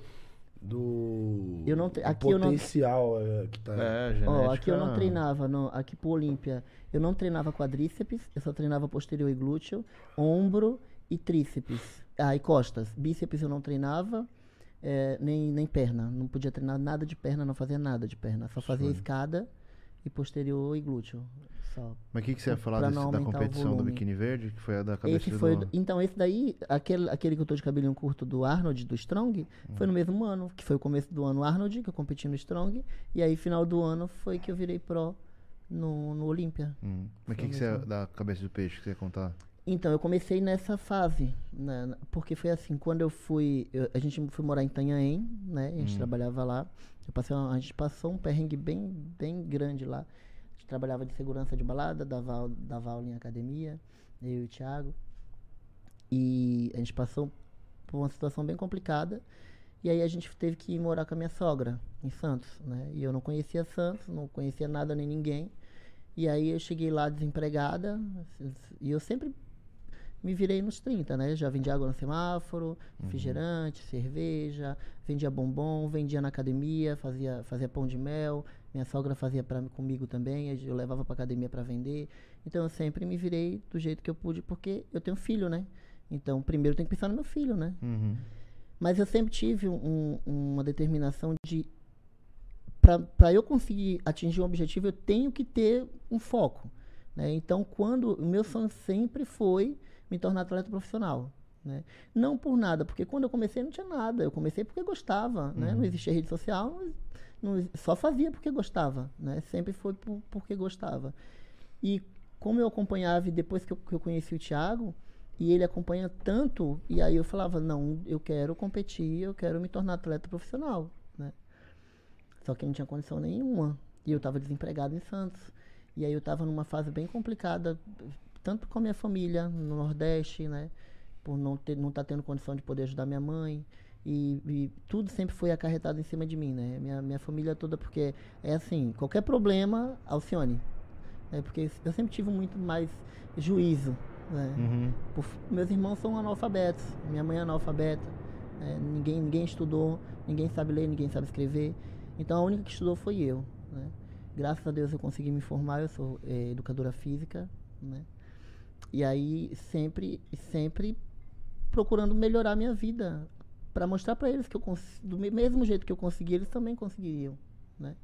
Do, Eu não te- aqui eu não- potencial é, que tá. É, genética. Ó, aqui eu não treinava, no, aqui pro Olímpia, eu não treinava quadríceps, eu só treinava posterior e glúteo, ombro e tríceps. Ah, e costas. Bíceps eu não treinava, é, nem, nem perna. Não podia treinar nada de perna, não fazia nada de perna. Só fazia escada e posterior e glúteo. Só. Mas o que, que você ia falar desse, da competição do biquíni verde? Que foi a da cabeça Esse foi, do- então, esse daí, aquele, aquele que eu tô de cabelinho curto do Arnold, do Strong, foi no mesmo ano, que foi o começo do ano Arnold, que eu competi no Strong, e aí final do ano foi que eu virei pro no, no Olímpia. Hum. Mas o que, que você da cabeça do peixe que você ia contar? Então, eu comecei nessa fase, né, porque foi assim, quando eu fui, eu- a gente foi morar em Itanhaém, né, a gente trabalhava lá, eu passei uma- a gente passou um perrengue bem, bem grande lá, a gente trabalhava de segurança de balada, dava, dava aula em academia, eu e o Thiago, e a gente passou por uma situação bem complicada, e aí a gente teve que ir morar com a minha sogra, em Santos, né, e eu não conhecia Santos, não conhecia nada nem ninguém, e aí eu cheguei lá desempregada, e eu sempre me virei nos 30, né? Já vendia água no semáforo, refrigerante, cerveja, vendia bombom, vendia na academia, fazia, fazia pão de mel. Minha sogra fazia pra, comigo também, eu levava pra academia para vender. Então eu sempre me virei do jeito que eu pude, porque eu tenho filho, né? Então primeiro eu tenho que pensar no meu filho, né? Uhum. Mas eu sempre tive um- uma determinação de. Para eu conseguir atingir um objetivo, eu tenho que ter um foco. Né? Então, quando. O meu sonho sempre foi me tornar atleta profissional. Né? Não por nada, porque quando eu comecei não tinha nada. Eu comecei porque gostava. Né? Não existia rede social, não- só fazia porque gostava. Né? Sempre foi por- porque gostava. E como eu acompanhava, e depois que eu, que eu conheci o Thiago, e ele acompanha tanto, e aí eu falava, não, eu quero competir, eu quero me tornar atleta profissional, né? Só que não tinha condição nenhuma. E eu estava desempregado em Santos. E aí eu estava numa fase bem complicada, tanto com a minha família no Nordeste, né? Por não ter, não estar tendo condição de poder ajudar minha mãe. E, e tudo sempre foi acarretado em cima de mim, né? Minha, minha família toda, porque é assim, qualquer problema, Alcione. Né? Porque eu sempre tive muito mais juízo, né? Uhum. Por- meus irmãos são analfabetos, minha mãe é analfabeta, né? ninguém, ninguém estudou, ninguém sabe ler, ninguém sabe escrever. Então a única que estudou foi eu. Né? Graças a Deus eu consegui me formar, eu sou eh, educadora física. Né? E aí sempre, sempre procurando melhorar a minha vida, para mostrar para eles que eu do me- mesmo jeito que eu consegui, eles também conseguiriam. Né?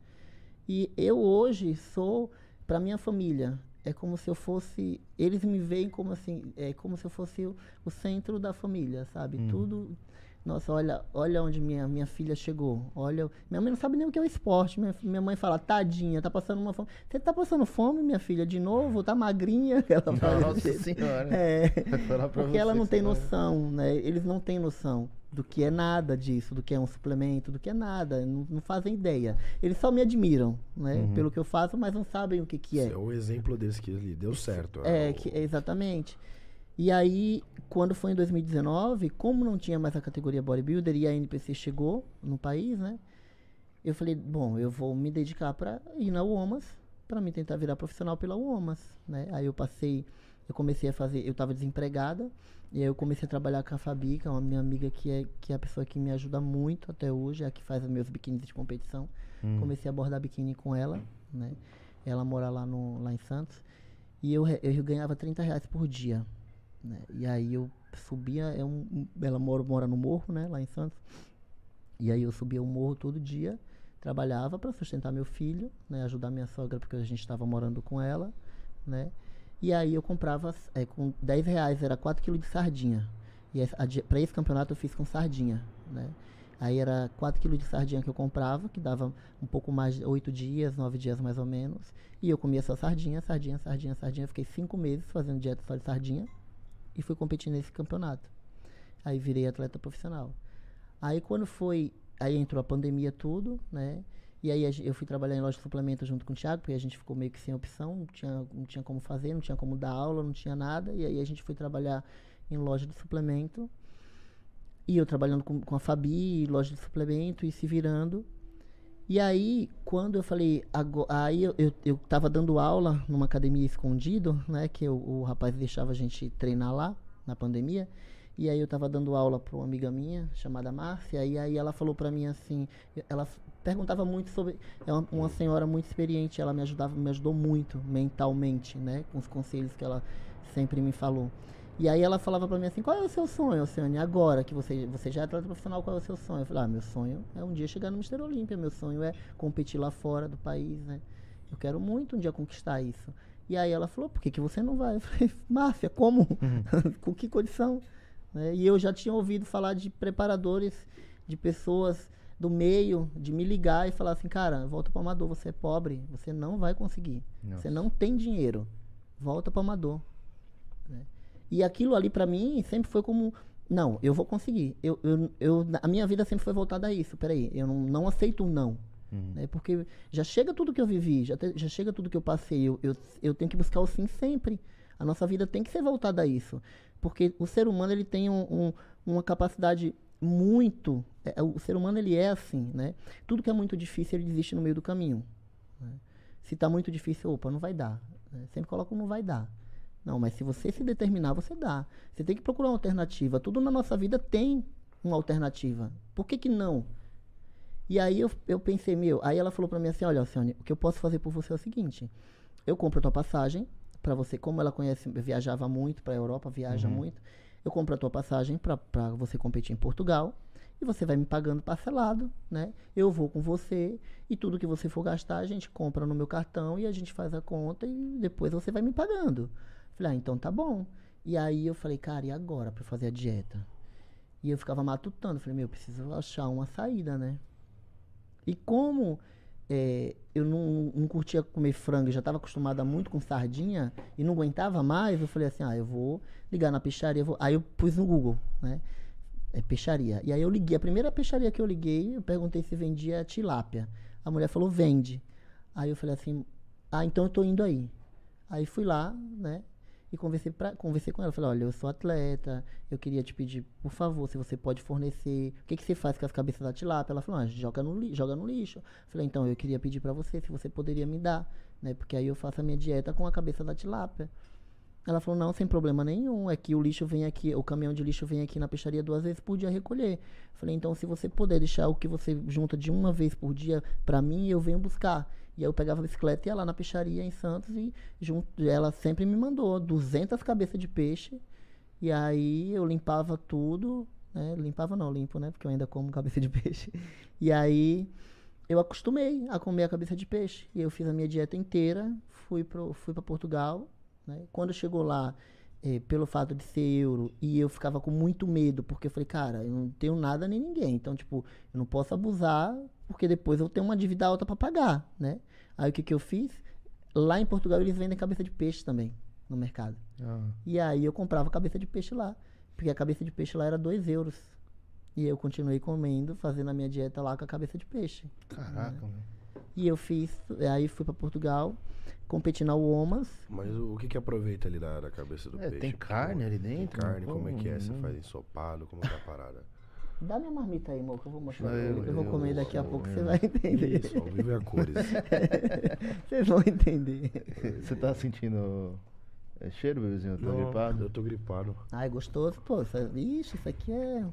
E eu hoje sou, para minha família, é como se eu fosse. Eles me veem como assim, é como se eu fosse o, o centro da família, sabe? Tudo. Nossa, olha, olha onde minha, minha filha chegou. Olha, minha mãe não sabe nem o que é o esporte. Minha, minha mãe fala, tadinha, tá passando uma fome. Você tá passando fome, minha filha, de novo? Tá magrinha? Ela fala Nossa desse senhora. É. Porque ela não tem noção, né? Eles não têm noção do que é nada disso, do que é um suplemento, do que é nada. Não, não fazem ideia. Eles só me admiram, né? Uhum. Pelo que eu faço, mas não sabem o que, que é. É o exemplo deles que deu certo. É, o- que, é exatamente. E aí, quando foi em 2019, como não tinha mais a categoria bodybuilder e a NPC chegou no país, né? Eu falei, bom, eu vou me dedicar para ir na UOMAS, para me tentar virar profissional pela UOMAS, né? Aí eu passei, eu comecei a fazer, eu estava desempregada, e aí eu comecei a trabalhar com a Fabi, que é uma minha amiga que é, que é a pessoa que me ajuda muito até hoje, é a que faz meus biquínis de competição. Hum. Comecei a bordar biquíni com ela, né? Ela mora lá, no, lá em Santos. E eu, eu ganhava 30 reais por dia. Né? E aí eu subia, é um, ela mora, mora no morro, né, lá em Santos. E aí eu subia o morro todo dia, trabalhava para sustentar meu filho, né, ajudar minha sogra porque a gente estava morando com ela, né? E aí eu comprava, é, com 10 reais, era 4 quilos de sardinha. E essa- a di- pra esse campeonato eu fiz com sardinha, né? Aí era 4 quilos de sardinha que eu comprava, que dava um pouco mais de 8 dias, 9 dias mais ou menos. E eu comia só sardinha, sardinha, sardinha, sardinha. Fiquei 5 meses fazendo dieta só de sardinha e fui competir nesse campeonato. Aí virei atleta profissional. Aí quando foi, aí entrou a pandemia tudo, né? E aí eu fui trabalhar em loja de suplemento junto com o Thiago, porque a gente ficou meio que sem opção, não tinha, não tinha como fazer, não tinha como dar aula, não tinha nada. E aí a gente foi trabalhar em loja de suplemento. E eu trabalhando com, com a Fabi, loja de suplemento e se virando. E aí, quando eu falei, aí eu, eu, eu tava dando aula numa academia escondido, né? Que o, o rapaz deixava a gente treinar lá, na pandemia. E aí eu tava dando aula para uma amiga minha, chamada Márcia, e aí ela falou para mim assim, ela perguntava muito sobre, é uma, uma senhora muito experiente, ela me ajudava, me ajudou muito mentalmente, né, com os conselhos que ela sempre me falou. E aí ela falava para mim assim, qual é o seu sonho, Oceane, agora que você, você já é atleta profissional, qual é o seu sonho? Eu falei, ah, meu sonho é um dia chegar no Mister Olímpia, meu sonho é competir lá fora do país, né, eu quero muito um dia conquistar isso. E aí ela falou, por que, que você não vai? Eu falei, Márcia, como? com que condição? né? E eu já tinha ouvido falar de preparadores, de pessoas do meio, de me ligar e falar assim, cara, volta para Amador, você é pobre, você não vai conseguir. Você Nossa. não tem dinheiro. Volta para Amador. E aquilo ali para mim sempre foi como, não, eu vou conseguir. Eu, eu, eu, a minha vida sempre foi voltada a isso. Peraí, eu não, não aceito um não. Uhum. né? Porque já chega tudo que eu vivi, já, te- já chega tudo que eu passei. Eu, eu, eu tenho que buscar o sim sempre. A nossa vida tem que ser voltada a isso. Porque o ser humano ele tem um- um- uma capacidade muito. é, o ser humano ele é assim, né? Tudo que é muito difícil ele desiste no meio do caminho. né? Se está muito difícil, opa, não vai dar. né? Sempre coloca um não vai dar. Não, mas se você se determinar, você dá. Você tem que procurar uma alternativa. Tudo na nossa vida tem uma alternativa. Por que, que não? E aí eu, eu pensei, meu, aí ela falou pra mim assim, olha, Alcione, o que eu posso fazer por você é o seguinte, eu compro a tua passagem pra você, como ela conhece, viajava muito pra Europa, viaja muito, eu compro a tua passagem pra você competir em Portugal e você vai me pagando parcelado, né? Eu vou com você e tudo que você for gastar a gente compra no meu cartão e a gente faz a conta e depois você vai me pagando. Falei, ah, então tá bom. E aí eu falei, cara, e agora pra fazer a dieta? E eu ficava matutando, falei, meu, preciso achar uma saída, né? E como é, eu não, não curtia comer frango, eu já estava acostumada muito com sardinha e não aguentava mais, eu falei assim, ah, eu vou ligar na peixaria. vou- Aí eu pus no Google, né? É peixaria. E aí eu liguei, a primeira peixaria que eu liguei, eu perguntei se vendia tilápia. A mulher falou, vende. Aí eu falei assim, ah, então eu tô indo aí. Aí fui lá, né? E conversei, pra, conversei com ela. Falei, olha, eu sou atleta, eu queria te pedir, por favor, se você pode fornecer. O que, que você faz com as cabeças da tilápia? Ela falou, ah, joga no, li- joga no lixo. Falei, então, eu queria pedir pra você se você poderia me dar, né? Porque aí eu faço a minha dieta com a cabeça da tilápia. Ela falou, não, sem problema nenhum. É que o lixo vem aqui, o caminhão de lixo vem aqui na peixaria duas vezes por dia recolher. Falei, então se você puder deixar o que você junta de uma vez por dia pra mim, eu venho buscar. E aí eu pegava a bicicleta e ia lá na peixaria em Santos e junto, ela sempre me mandou 200 cabeças de peixe. E aí eu limpava tudo, né? Limpava não, limpo, né? Porque eu ainda como cabeça de peixe. E aí eu acostumei a comer a cabeça de peixe. E eu fiz a minha dieta inteira, fui para fui Portugal. Né? Quando chegou lá, eh, pelo fato de ser euro, e eu ficava com muito medo, porque eu falei, cara, eu não tenho nada nem ninguém. Então, tipo, eu não posso abusar, porque depois eu tenho uma dívida alta para pagar, né? Aí o que, que eu fiz? Lá em Portugal eles vendem cabeça de peixe também, no mercado. Ah, E aí eu comprava cabeça de peixe lá. Porque a cabeça de peixe lá era 2 euros. E eu continuei comendo, fazendo a minha dieta lá com a cabeça de peixe. caraca, mano. E eu fiz, aí fui para Portugal, competi na UOMAS. Mas o, o que que aproveita ali da, da cabeça do É, peixe? tem carne ali Tem dentro? carne, como é que é? Você Hum, faz ensopado, como é que é a parada? Dá minha marmita aí, amor, que eu vou mostrar. Não, Eu, eu- eu vou eu- comer daqui a eu- pouco, eu- você vai entender. Isso, ao vivo é a cores. Vocês vão entender. Você tá sentindo é, cheiro, bebezinho? Tá Não, gripado? Eu tô gripado. Ai, gostoso. Pô, isso, é- ixi, isso aqui é.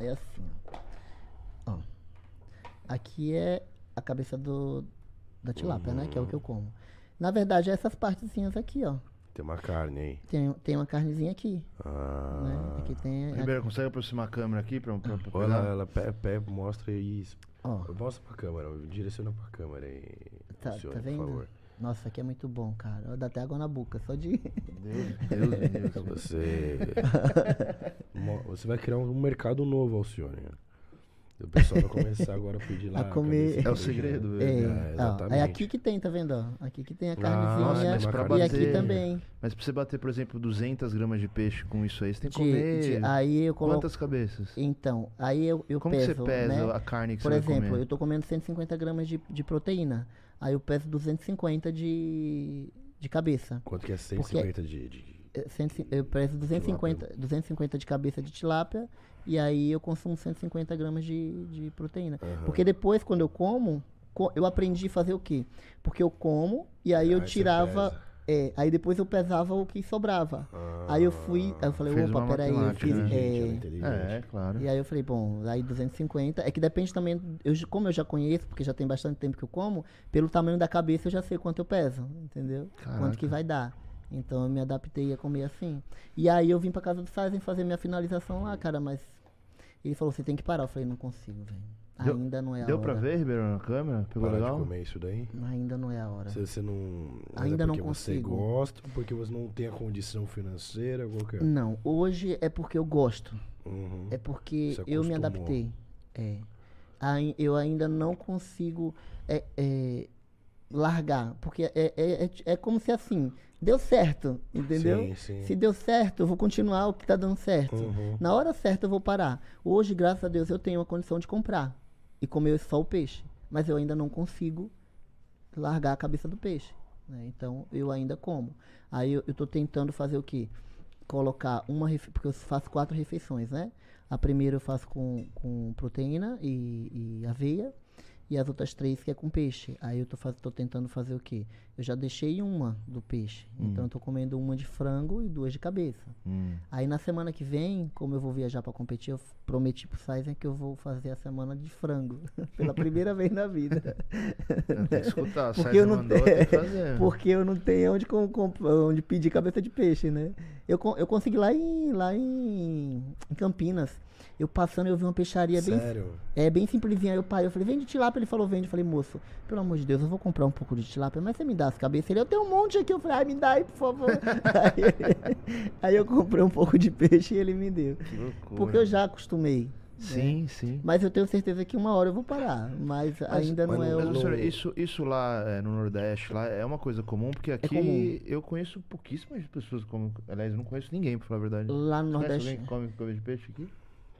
É assim, ó. Ó. Aqui é a cabeça do, da tilápia, né? Que é o que eu como. Na verdade, é essas partezinhas aqui, ó. Tem uma carne aí. Tem, tem uma carnezinha aqui. Né? Ah. Aqui tem. a- Ribeiro, consegue aproximar a câmera aqui pra, pra, pra Olha pegar? lá, ela pé, pé, mostra isso. Ó, Mostra pra câmera, direciona pra câmera aí. tá, Alcione, tá por vendo? favor. Nossa, aqui é muito bom, cara. Dá até água na boca, só de. Deus, Deus, Deus. Você Você vai criar um mercado novo, Alcione. O pessoal vai começar agora a pedir lá. A comer- É o segredo. É, É, ó, exatamente. é aqui que tem, tá vendo? ó? Aqui que tem a Ah, carnezinha mas pra e aqui bater- também. Mas pra você bater, por exemplo, 200 gramas de peixe com isso aí, você tem que De- comer. de- aí eu coloco. Quantas cabeças? Então, aí eu, eu Como peso. que você pesa né? a carne que Por você exemplo, comer? eu tô comendo 150 gramas de, de proteína. Aí eu peso 250 de, de cabeça. Quanto que é 150 de, de- É, e- Eu peso 250, 250 de cabeça de tilápia e aí eu consumo 150 gramas de, de proteína. Aham. Porque depois, quando eu como, co- eu aprendi a fazer o quê? Porque eu como e aí eu Aí você tirava. É, aí depois eu pesava o que sobrava. Ah, Aí eu fui, aí eu falei, opa, peraí, eu fiz. né? É, é. É, claro. e aí eu falei, bom, aí 250. É que depende também, eu, como eu já conheço, porque já tem bastante tempo que eu como, pelo tamanho da cabeça eu já sei quanto eu peso, entendeu? Quanto que Caraca. vai dar. Então eu me adaptei a comer assim. E aí eu vim pra casa do Sazen fazer minha finalização lá, cara, mas ele falou, você tem que parar. Eu falei, não consigo, velho. Deu- Ainda não é a Deu hora. pra ver, Ribeirão, na câmera? Pegou Parar legal? de comer isso daí? Ainda não é a hora. Se você não. mas Ainda é não porque você consigo. gosta, porque você não tem a condição financeira, qualquer. Não, hoje é porque eu gosto. Uhum. É porque Se eu me acostumou. adaptei. É. Ai- Eu ainda não consigo é, é, largar. Porque é, é, é, é como se assim, deu certo, entendeu? Sim, sim. Se deu certo, eu vou continuar o que tá dando certo. Uhum. Na hora certa eu vou parar. Hoje, graças a Deus, eu tenho a condição de comprar e comer só o peixe. Mas eu ainda não consigo largar a cabeça do peixe. né? Então eu ainda como. Aí eu, tô tentando fazer o quê? Colocar uma porque eu faço quatro refeições, né? A primeira eu faço com, com proteína e, e aveia. E as outras três que é com peixe. Aí eu tô, faz... tô tentando fazer o quê? Eu já deixei uma do peixe. Então eu tô comendo uma de frango e duas de cabeça. Hum. Aí na semana que vem, como eu vou viajar pra competir, eu prometi pro Sizen que eu vou fazer a semana de frango. Pela primeira vez na vida. Tem que escutar, Porque eu não mandou, tem fazer. Porque eu não tenho onde, com- com- onde pedir cabeça de peixe, né? Eu, eu consegui lá em, lá em, em Campinas. Eu passando, eu vi uma peixaria bem, Sério? é, bem simplesinha. Aí eu parei, eu falei, vende tilápia? Ele falou, vende. Eu falei, moço, pelo amor de Deus, eu vou comprar um pouco de tilápia, mas você me dá as cabeças? Ele, eu tenho um monte aqui. Eu falei, ai, me dá aí, por favor. aí, aí eu comprei um pouco de peixe e ele me deu. Que loucura. Porque eu já acostumei. Sim, sim. Mas eu tenho certeza que uma hora eu vou parar. Mas, ainda mas não é não- o. Mas, senhor, isso, isso lá é, no Nordeste lá é uma coisa comum, porque aqui comum. eu conheço pouquíssimas pessoas que comem. Aliás, eu não conheço ninguém, pra falar a verdade. Lá no Conhece Nordeste. alguém que come cabeça de peixe aqui?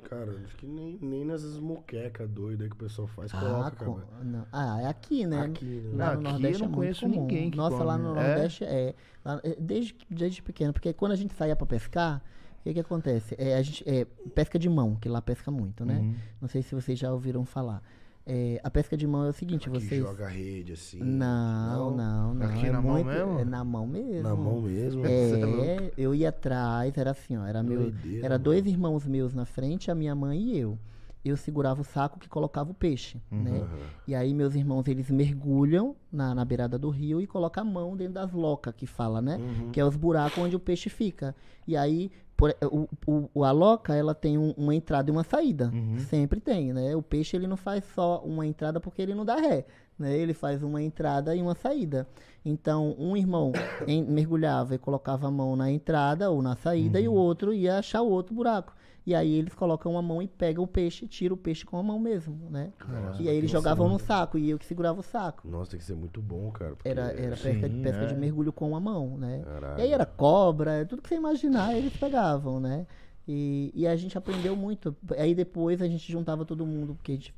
Cara, acho que nem, nem nessas moquecas doidas que o pessoal faz, Ah, coloca, com- não. ah, é aqui, né? Aqui, né? Lá no aqui Nordeste eu não é conheço comum. ninguém que Nossa, lá come. no É? Nordeste é. lá- é, desde, desde pequeno, porque quando a gente saía pra pescar, o que que acontece? É, a gente, é, pesca de mão, que lá pesca muito, né? Uhum. Não sei se vocês já ouviram falar. É, a pesca de mão é o seguinte, Que vocês... joga rede assim. Não, não, não. Aqui é na mão muito, mesmo? É na mão mesmo. Na mão mesmo. É É, eu ia atrás, era assim, ó, era meu, Doideira, era dois irmãos meus na frente, a minha mãe e eu. Eu segurava o saco que colocava o peixe, né? Aham. E aí meus irmãos, eles mergulham na, na beirada do rio e colocam a mão dentro das locas, que fala, né? Uhum. Que é os buracos onde o peixe fica. E aí, por- o, o- o- a loca, ela tem um- uma entrada e uma saída. Uhum. Sempre tem, né? O peixe, ele não faz só uma entrada porque ele não dá ré. Né? Ele faz uma entrada e uma saída. Então, um irmão em- mergulhava e colocava a mão na entrada ou na saída e o outro ia achar o outro buraco. E aí eles colocam a mão e pegam o peixe, tira o peixe com a mão mesmo, né? Nossa, e aí eles jogavam no saco e eu que segurava o saco. Nossa, tem que ser muito bom, cara. Era, era pesca, Sim, pesca de é. mergulho com a mão, né? Caralho. E aí era cobra, tudo que você imaginar, eles pegavam, né? E, e a gente aprendeu muito. Aí depois a gente juntava todo mundo, porque a gente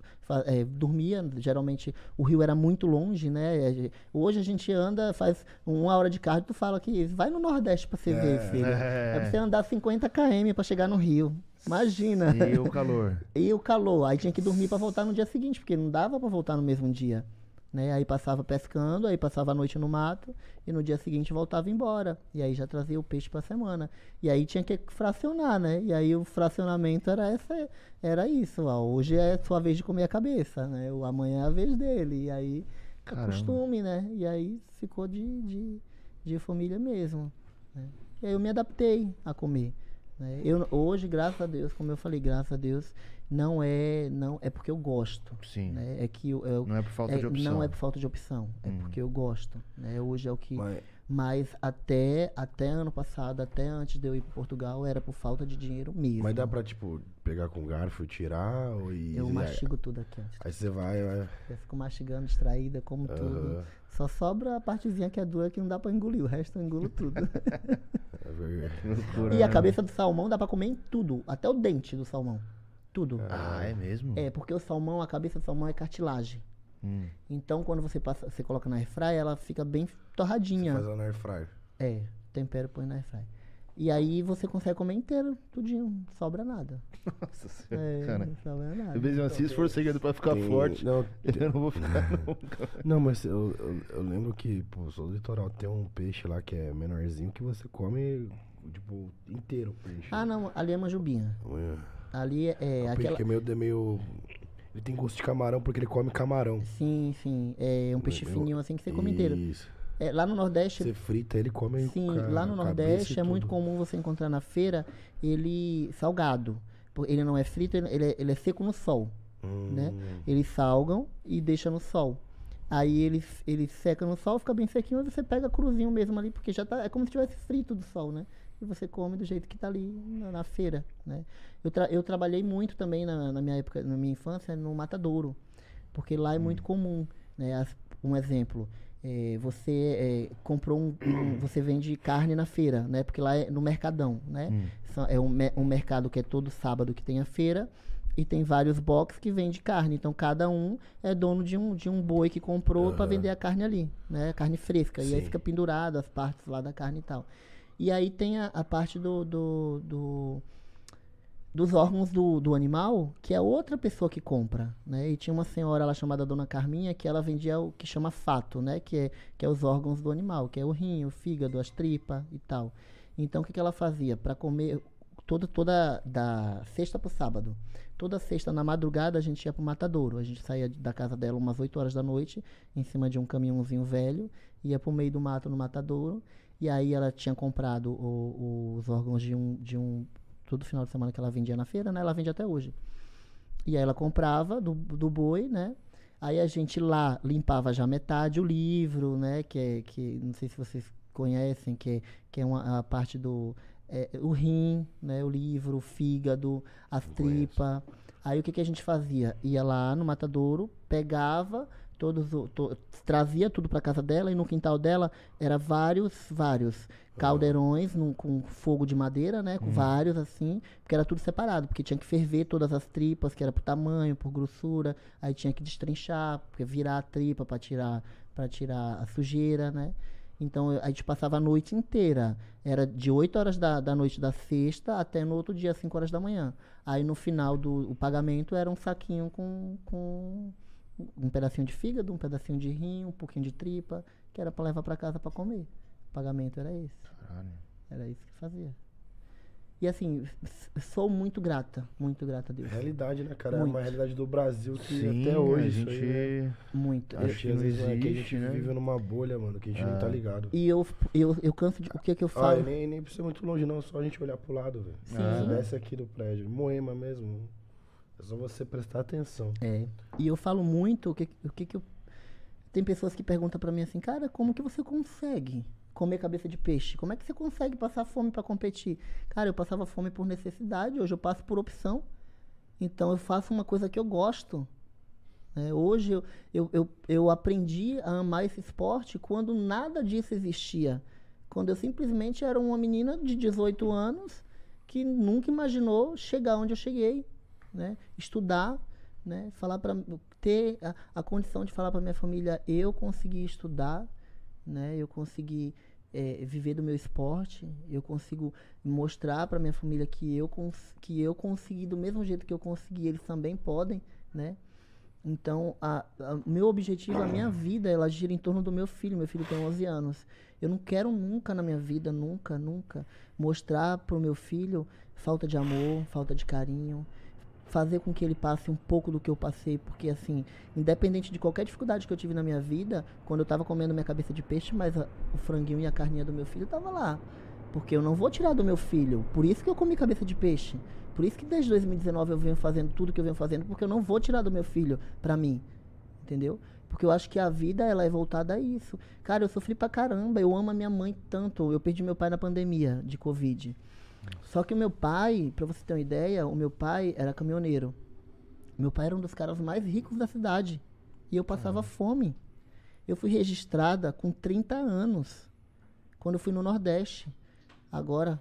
é, dormia, geralmente o rio era muito longe, né? Hoje a gente anda, faz uma hora de carro, tu fala que vai no Nordeste pra você ver, filho. É. pra você andar 50 km pra chegar no rio. Imagina. E o calor. E o calor, aí tinha que dormir pra voltar no dia seguinte, porque não dava pra voltar no mesmo dia. Né? Aí passava pescando, aí passava a noite no mato e no dia seguinte voltava embora. E aí já trazia o peixe pra semana. E aí tinha que fracionar, né? E aí o fracionamento era essa, era isso, ó. Hoje é sua vez de comer a cabeça, né? O amanhã é a vez dele. E aí Caramba. costume, né? E aí ficou de, de, de família mesmo. né? E aí eu me adaptei a comer. Né? Eu, hoje, graças a Deus, como eu falei, graças a Deus, não é, não é porque eu gosto. Sim. Né? É que eu, eu- Não é por falta é- de opção. Não é por falta de opção, é Hum. porque eu gosto. Né? Hoje é o que, Mas, Mas até, até ano passado, até antes de eu ir para Portugal, era por falta de dinheiro mesmo. Mas dá pra, tipo, pegar com garfo e tirar? Ou e, Eu mastigo tudo aqui. Aí você vai, vai. Eu fico mastigando, distraída, como tudo. Aham. Só sobra a partezinha que é dura que não dá pra engolir. O resto eu engulo tudo. é e a né? cabeça do salmão dá pra comer em tudo. Até o dente do salmão. Tudo. Ah, é mesmo? É, porque o salmão, a cabeça do salmão é cartilagem. Hum. Então quando você passa, você coloca na airfryer, ela fica bem Você torradinha. faz ela na air fryer. É, tempero põe na airfryer. E aí você consegue comer inteiro, tudinho, não sobra nada. Nossa senhora. É, Cara, não sobra nada. eu mesmo assim, se for segredo pra ficar Tem- forte, Não, eu não vou ficar nunca. não mas eu, eu, eu lembro que, pô, sou do litoral, tem um peixe lá que é menorzinho que você come, tipo, inteiro o peixe. Ah, não, ali é manjubinha. É. Ali é, é o aquela. peixe que é meio, é meio. Ele tem gosto de camarão porque ele come camarão. Sim, sim. É um peixe Eu- fininho assim que você come inteiro. Isso. É, lá no Nordeste, Você frita ele come sim, com a lá no cabeça Nordeste e é muito tudo. comum você encontrar na feira ele salgado. Por- Ele não é frito, ele ele é, ele é seco no sol. né? Hum, Eles salgam e deixam no sol. Aí ele, ele seca no sol, fica bem sequinho, e você pega cruzinho mesmo ali, porque já tá. É como se tivesse frito do sol, né? E você come do jeito que tá ali na, na feira, né? Eu, tra- eu trabalhei muito também na, na minha época, na minha infância, no matadouro. Porque lá é muito comum, né? As- um exemplo. eh, você eh, comprou um, um- Você vende carne na feira, né? Porque lá é no mercadão, né? Hum. É um, um mercado que é todo sábado que tem a feira e tem vários boxes que vende carne. Então cada um é dono de um, de um boi que comprou para Aham. vender a carne ali, né? Carne fresca. E aí Sim. fica pendurado as partes lá da carne e tal. E aí tem a, a parte do, do, do- dos órgãos do, do animal, que é outra pessoa que compra, né? E tinha uma senhora lá chamada Dona Carminha que ela vendia o que chama fato, né? Que é, que é os órgãos do animal, que é o rim, o fígado, as tripas e tal. Então o que, que ela fazia? Para comer toda, toda da sexta para sábado. Toda sexta na madrugada a gente ia pro matadouro. A gente saía da casa dela umas 8 horas da noite, em cima de um caminhãozinho velho, ia pro meio do mato no matadouro. E aí ela tinha comprado o- os órgãos de um, de um. Todo final de semana que ela vendia na feira, né? Ela vende até hoje. E aí ela comprava do, do boi, né? Aí a gente lá limpava já metade, o livro, né? Que é, que não sei se vocês conhecem, que é, que é uma, a parte do. é, o rim, né? O livro, o fígado, as tripas. Aí o que, que a gente fazia? Ia lá no matadouro, pegava todos to- trazia tudo para casa dela e no quintal dela era vários, vários caldeirões num- com fogo de madeira, né? Com vários assim, porque era tudo separado, porque tinha que ferver todas as tripas, que era por tamanho, por grossura, aí tinha que destrinchar, porque virar a tripa para tirar para tirar a sujeira, né? Então a gente passava a noite inteira. Era de 8 horas da, da noite da sexta até no outro dia, 5 horas da manhã. Aí no final do o pagamento era um saquinho com, com um pedacinho de fígado, um pedacinho de rim, um pouquinho de tripa, que era para levar para casa para comer. O pagamento era esse. Caralho. Era isso que fazia. E assim, sou muito grata, muito grata a Deus. Realidade, né, cara? É Muito. uma realidade do Brasil que Sim, até hoje a isso gente. aí, né? Muito. Acho Eu- que às não vezes é que a gente existe, né? vive numa bolha, mano, que a gente não tá ligado. e eu, eu, eu canso de. O que que eu Ah, falo? e nem, nem precisa ir muito longe, não. Só a gente olhar pro lado, velho. Sim. Se desce aqui do prédio, Moema mesmo. É só você prestar atenção. É. E eu falo muito o que, o que, que eu. Tem pessoas que perguntam pra mim assim, cara, como que você consegue comer cabeça de peixe? Como é que você consegue passar fome pra competir? Cara, eu passava fome por necessidade, hoje eu passo por opção. Então eu faço uma coisa que eu gosto. né? hoje eu, eu, eu, eu aprendi a amar esse esporte quando nada disso existia. Quando eu simplesmente era uma menina de 18 anos que nunca imaginou chegar onde eu cheguei. Né? Estudar, né? Falar para ter a, a condição de falar para minha família, eu consegui estudar, né? Eu consegui eh, viver do meu esporte, eu consigo mostrar para minha família que eu que eu consegui do mesmo jeito que eu consegui, eles também podem, né? Então, a- meu objetivo, a minha vida, ela gira em torno do meu filho. Meu filho tem 11 anos. Eu não quero nunca na minha vida, nunca, nunca, mostrar pro meu filho falta de amor, falta de carinho, fazer com que ele passe um pouco do que eu passei, porque assim, independente de qualquer dificuldade que eu tive na minha vida, quando eu tava comendo minha cabeça de peixe, mas a- o franguinho e a carninha do meu filho tava lá. Porque eu não vou tirar do meu filho. Por isso que eu comi cabeça de peixe. Por isso que desde 2019 eu venho fazendo tudo que eu venho fazendo, porque eu não vou tirar do meu filho pra mim. Entendeu? Porque eu acho que a vida ela é voltada a isso. Cara, eu sofri pra caramba. Eu amo a minha mãe tanto. Eu perdi meu pai na pandemia de Covid. Só que o meu pai, pra você ter uma ideia, o meu pai era caminhoneiro. Meu pai era um dos caras mais ricos da cidade. E eu passava fome. Eu fui registrada com 30 anos. Quando eu fui no Nordeste. Agora,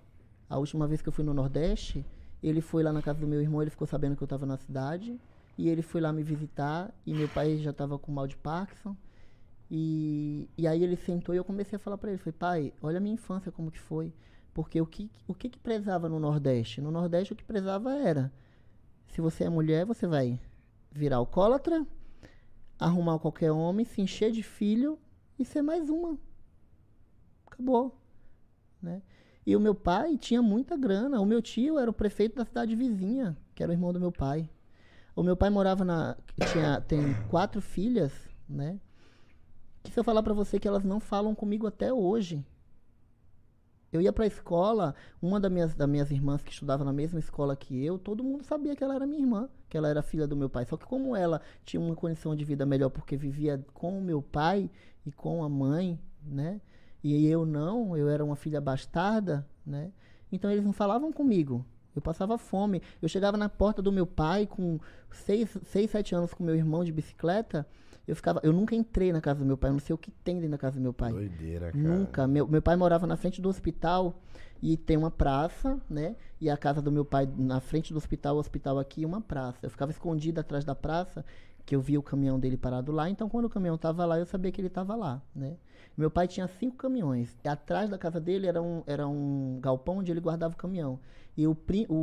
a última vez que eu fui no Nordeste, ele foi lá na casa do meu irmão, ele ficou sabendo que eu estava na cidade. E ele foi lá me visitar. E meu pai já estava com mal de Parkinson. E, e aí ele sentou e eu comecei a falar para ele. Falei, pai, olha a minha infância como que foi. Porque o que, o que que prezava no Nordeste? No Nordeste o que prezava era... Se você é mulher, você vai virar alcoólatra, arrumar qualquer homem, se encher de filho e ser mais uma. Acabou. Né? E o meu pai tinha muita grana. O meu tio era o prefeito da cidade vizinha, que era o irmão do meu pai. O meu pai morava na. Tinha, tem quatro filhas, né? Que se eu falar pra você que elas não falam comigo até hoje. Eu ia pra escola, uma das minhas, das minhas irmãs que estudava na mesma escola que eu, todo mundo sabia que ela era minha irmã, que ela era filha do meu pai. Só que como ela tinha uma condição de vida melhor porque vivia com o meu pai e com a mãe, né? E eu não, eu era uma filha bastarda, né? Então eles não falavam comigo. Eu passava fome. Eu chegava na porta do meu pai com seis, seis sete anos com meu irmão de bicicleta. Eu ficava, eu nunca entrei na casa do meu pai, eu não sei o que tem dentro da casa do meu pai. Doideira, cara. Nunca. Meu, meu pai morava na frente do hospital e tem uma praça, né? E a casa do meu pai na frente do hospital, o hospital aqui uma praça. Eu ficava escondida atrás da praça, que eu via o caminhão dele parado lá. Então, quando o caminhão tava lá, eu sabia que ele tava lá, né? Meu pai tinha cinco caminhões. E atrás da casa dele era um, era um galpão onde ele guardava o caminhão. E o, pri, o,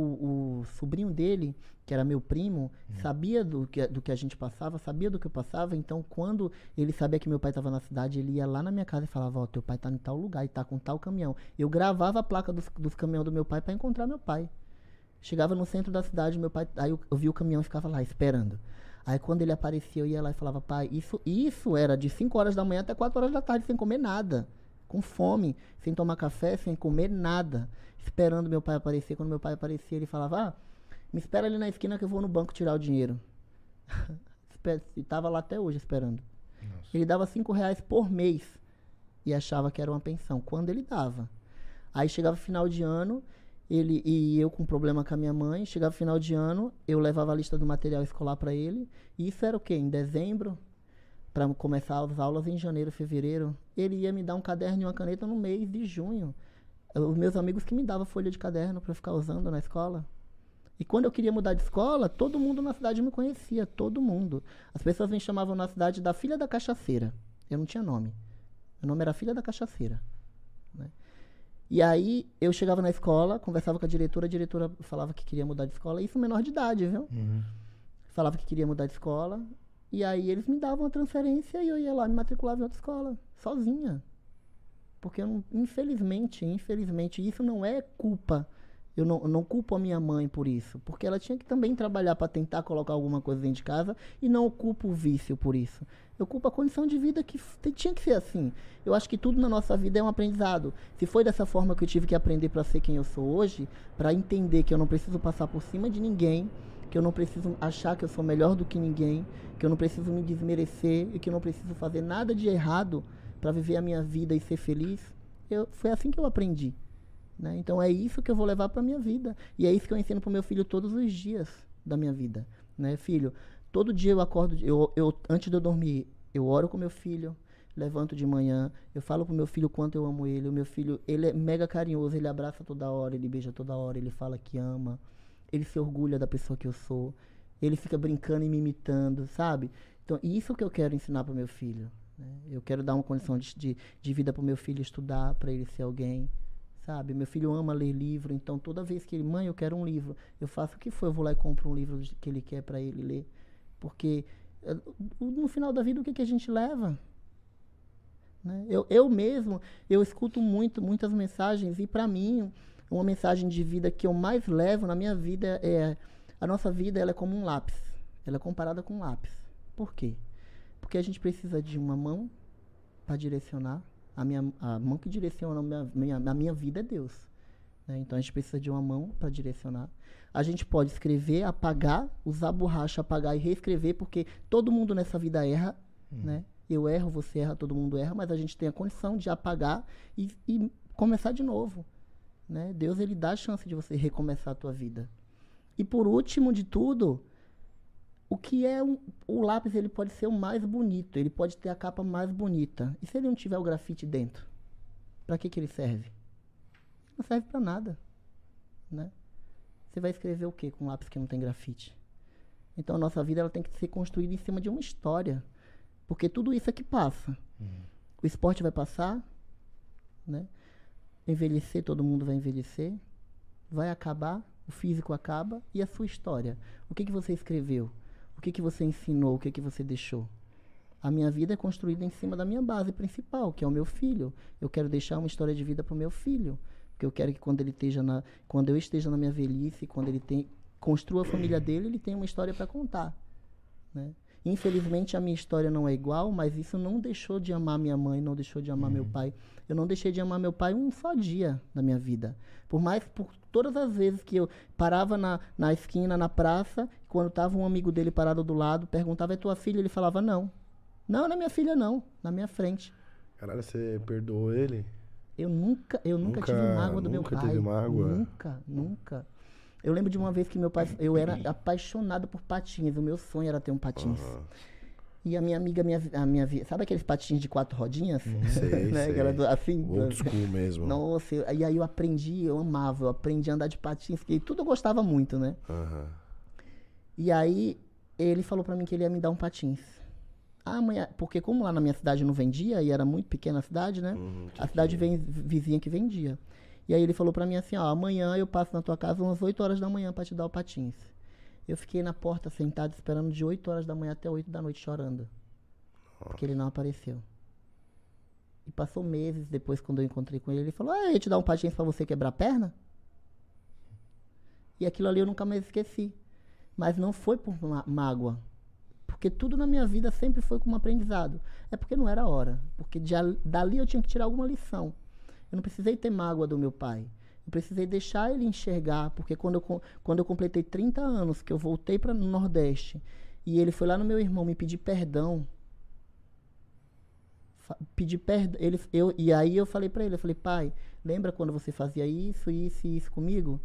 o sobrinho dele, que era meu primo, sabia do que, do que a gente passava, sabia do que eu passava. Então, quando ele sabia que meu pai estava na cidade, ele ia lá na minha casa e falava: Ó, teu pai tá em tal lugar e tá com tal caminhão. Eu gravava a placa dos, dos caminhões do meu pai para encontrar meu pai. Chegava no centro da cidade, meu pai. Aí eu, eu vi o caminhão e ficava lá esperando. Aí quando ele aparecia, eu ia lá e falava, pai, isso, isso era de 5 horas da manhã até 4 horas da tarde, sem comer nada. Com fome, sem tomar café, sem comer nada. Esperando meu pai aparecer. Quando meu pai aparecia, ele falava, ah, me espera ali na esquina que eu vou no banco tirar o dinheiro. E tava lá até hoje esperando. Ele dava 5 reais por mês. E achava que era uma pensão. Quando ele dava. Aí chegava final de ano, ele e eu com problema com a minha mãe, chegava final de ano, eu levava a lista do material escolar para ele. E isso era o quê? Em dezembro, para começar as aulas em janeiro, fevereiro, ele ia me dar um caderno e uma caneta no mês de junho. Os meus amigos que me davam folha de caderno para ficar usando na escola. E quando eu queria mudar de escola, todo mundo na cidade me conhecia, todo mundo. As pessoas me chamavam na cidade da filha da cachaceira. Eu não tinha nome. Meu nome era filha da cachaceira. né? E aí eu chegava na escola, conversava com a diretora, a diretora falava que queria mudar de escola, isso menor de idade, viu? Falava que queria mudar de escola. E aí eles me davam a transferência e eu ia lá me matriculava em outra escola, sozinha. Porque eu não, infelizmente, infelizmente, isso não é culpa. Eu não, não culpo a minha mãe por isso. Porque ela tinha que também trabalhar para tentar colocar alguma coisa dentro de casa e não culpo o vício por isso. Eu culpo a condição de vida que tinha que ser assim. Eu acho que tudo na nossa vida é um aprendizado. Se foi dessa forma que eu tive que aprender para ser quem eu sou hoje, para entender que eu não preciso passar por cima de ninguém, que eu não preciso achar que eu sou melhor do que ninguém, que eu não preciso me desmerecer e que eu não preciso fazer nada de errado para viver a minha vida e ser feliz, eu, foi assim que eu aprendi. Né? Então é isso que eu vou levar para minha vida. E é isso que eu ensino para meu filho todos os dias da minha vida. Né? Filho, todo dia eu acordo, eu, eu, antes de eu dormir, eu oro com meu filho, levanto de manhã, eu falo pro meu filho o quanto eu amo ele. O meu filho, ele é mega carinhoso, ele abraça toda hora, ele beija toda hora, ele fala que ama. Ele se orgulha da pessoa que eu sou. Ele fica brincando e me imitando, sabe? Então, isso que eu quero ensinar pro meu filho. né? Eu quero dar uma condição de, de, de vida meu filho estudar, para ele ser alguém, sabe? Meu filho ama ler livro, então toda vez que ele, mãe, eu quero um livro, eu faço o que for, eu vou lá e compro um livro que ele quer para ele ler. Porque eh, no final da vida, o que, que a gente leva? Né? Eu, eu mesmo, eu escuto muito, muitas mensagens e para mim, uma mensagem de vida que eu mais levo na minha vida é a nossa vida ela é como um lápis. Ela é comparada com um lápis. Por quê? Porque a gente precisa de uma mão para direcionar. A, minha, a mão que direciona a minha, minha, a minha vida é Deus. né? Então a gente precisa de uma mão para direcionar. A gente pode escrever, apagar, usar borracha, apagar e reescrever, porque todo mundo nessa vida erra. né? Eu erro, você erra, todo mundo erra, mas a gente tem a condição de apagar e, e começar de novo, né? Deus ele dá a chance de você recomeçar a tua vida. E por último de tudo, o que é um, o lápis ele pode ser o mais bonito, ele pode ter a capa mais bonita. E se ele não tiver o grafite dentro, para que que ele serve? Não serve para nada, né? Você vai escrever o que com um lápis que não tem grafite? Então a nossa vida ela tem que ser construída em cima de uma história, porque tudo isso é que passa. O esporte vai passar, né? Envelhecer, todo mundo vai envelhecer, vai acabar, o físico acaba e a sua história. O que que você escreveu? Que que você ensinou? O que que você deixou? A minha vida é construída em cima da minha base principal, que é o meu filho. Eu quero deixar uma história de vida para o meu filho, porque eu quero que quando ele esteja na, quando eu esteja na minha velhice, quando ele tem, construa a família dele, ele tenha uma história para contar, né? Infelizmente a minha história não é igual, mas isso não deixou de amar minha mãe, não deixou de amar meu pai. Eu não deixei de amar meu pai um só dia da minha vida. Por mais, por todas as vezes que eu parava na, na esquina, na praça, quando tava um amigo dele parado do lado, perguntava, é tua filha? Ele falava, não. Não, não é minha filha, não. Na minha frente. Caralho, você perdoou ele? Eu nunca, eu nunca, tive Nunca- mágoa do meu nunca pai. teve mágoa? Nunca, nunca. Eu lembro de uma vez que meu pai, eu era apaixonado por patins. O meu sonho era ter um patins. Aham. E a minha amiga, minha, a minha, sabe aqueles patins de quatro rodinhas? Sei, né? sei. Do- assim. Old school mesmo. Nossa, e aí eu aprendi, eu amava, eu aprendi a andar de patins, que tudo eu gostava muito, né? Aham. E aí ele falou pra mim que ele ia me dar um patins. Ah, amanhã, porque como lá na minha cidade não vendia, e era muito pequena a cidade, né? Uhum, a cidade vizinha que vendia. E aí ele falou pra mim assim, ó, amanhã eu passo na tua casa umas 8 horas da manhã pra te dar o patins. Eu fiquei na porta sentado esperando de 8 horas da manhã até 8 da noite chorando. Porque ele não apareceu. E passou meses depois, quando eu encontrei com ele, ele falou, ah, eu ia te dar um patins pra você quebrar a perna? E aquilo ali eu nunca mais esqueci. Mas não foi por má- mágoa. Porque tudo na minha vida sempre foi como aprendizado. É porque não era hora. Porque de al- dali eu tinha que tirar alguma lição. Eu não precisei ter mágoa do meu pai. Eu precisei deixar ele enxergar. Porque quando eu, quando eu completei 30 anos, que eu voltei para o Nordeste, e ele foi lá no meu irmão me pedir perdão. Pedir perdão. Ele, eu, e aí eu falei para ele, eu falei, pai, lembra quando você fazia isso, isso e isso comigo?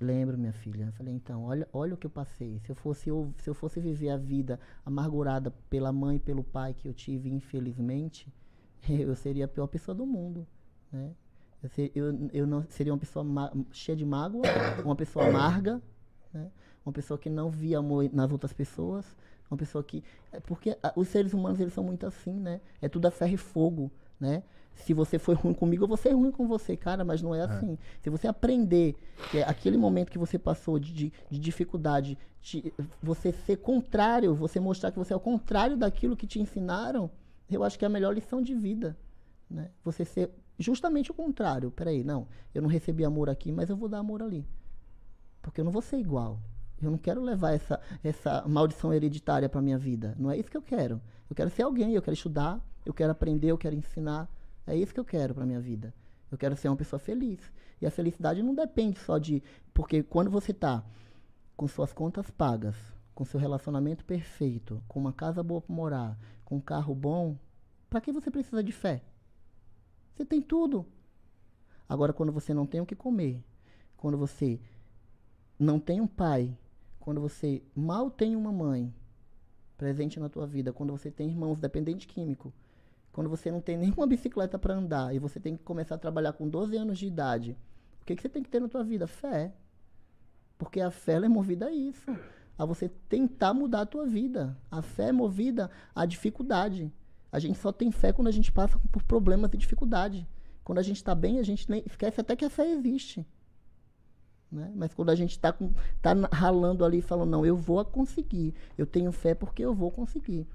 Lembro, minha filha. Eu falei, então, olha, olha o que eu passei. Se eu fosse eu, se eu fosse viver a vida amargurada pela mãe e pelo pai que eu tive, infelizmente, eu seria a pior pessoa do mundo, né? Eu, ser- eu, eu não seria uma pessoa cheia de mágoa, uma pessoa amarga, né? Uma pessoa que não via amor nas outras pessoas, uma pessoa que é porque os seres humanos eles são muito assim, né? É tudo a ferro e fogo, né? Se você foi ruim comigo, eu vou ser ruim com você, cara, mas não é assim. Se você aprender que é aquele momento que você passou de, de, de dificuldade, de você ser contrário, você mostrar que você é o contrário daquilo que te ensinaram, eu acho que é a melhor lição de vida. Né? Você ser justamente o contrário. Peraí, não, eu não recebi amor aqui, mas eu vou dar amor ali. Porque eu não vou ser igual. Eu não quero levar essa, essa maldição hereditária para minha vida. Não é isso que eu quero. Eu quero ser alguém, eu quero estudar, eu quero aprender, eu quero ensinar. É isso que eu quero para minha vida. Eu quero ser uma pessoa feliz. E a felicidade não depende só de. Porque quando você está com suas contas pagas, com seu relacionamento perfeito, com uma casa boa para morar, com um carro bom, para que você precisa de fé? Você tem tudo. Agora, quando você não tem o que comer, quando você não tem um pai, quando você mal tem uma mãe presente na tua vida, quando você tem irmãos dependente químico, quando você não tem nenhuma bicicleta para andar e você tem que começar a trabalhar com 12 anos de idade, o que, que você tem que ter na tua vida? Fé. Porque a fé é movida a isso. A você tentar mudar a tua vida. A fé é movida à dificuldade. A gente só tem fé quando a gente passa por problemas e dificuldade. Quando a gente está bem, a gente esquece até que a fé existe. Né? Mas quando a gente está tá na- ralando ali e falando, não, eu vou conseguir. Eu tenho fé porque eu vou conseguir.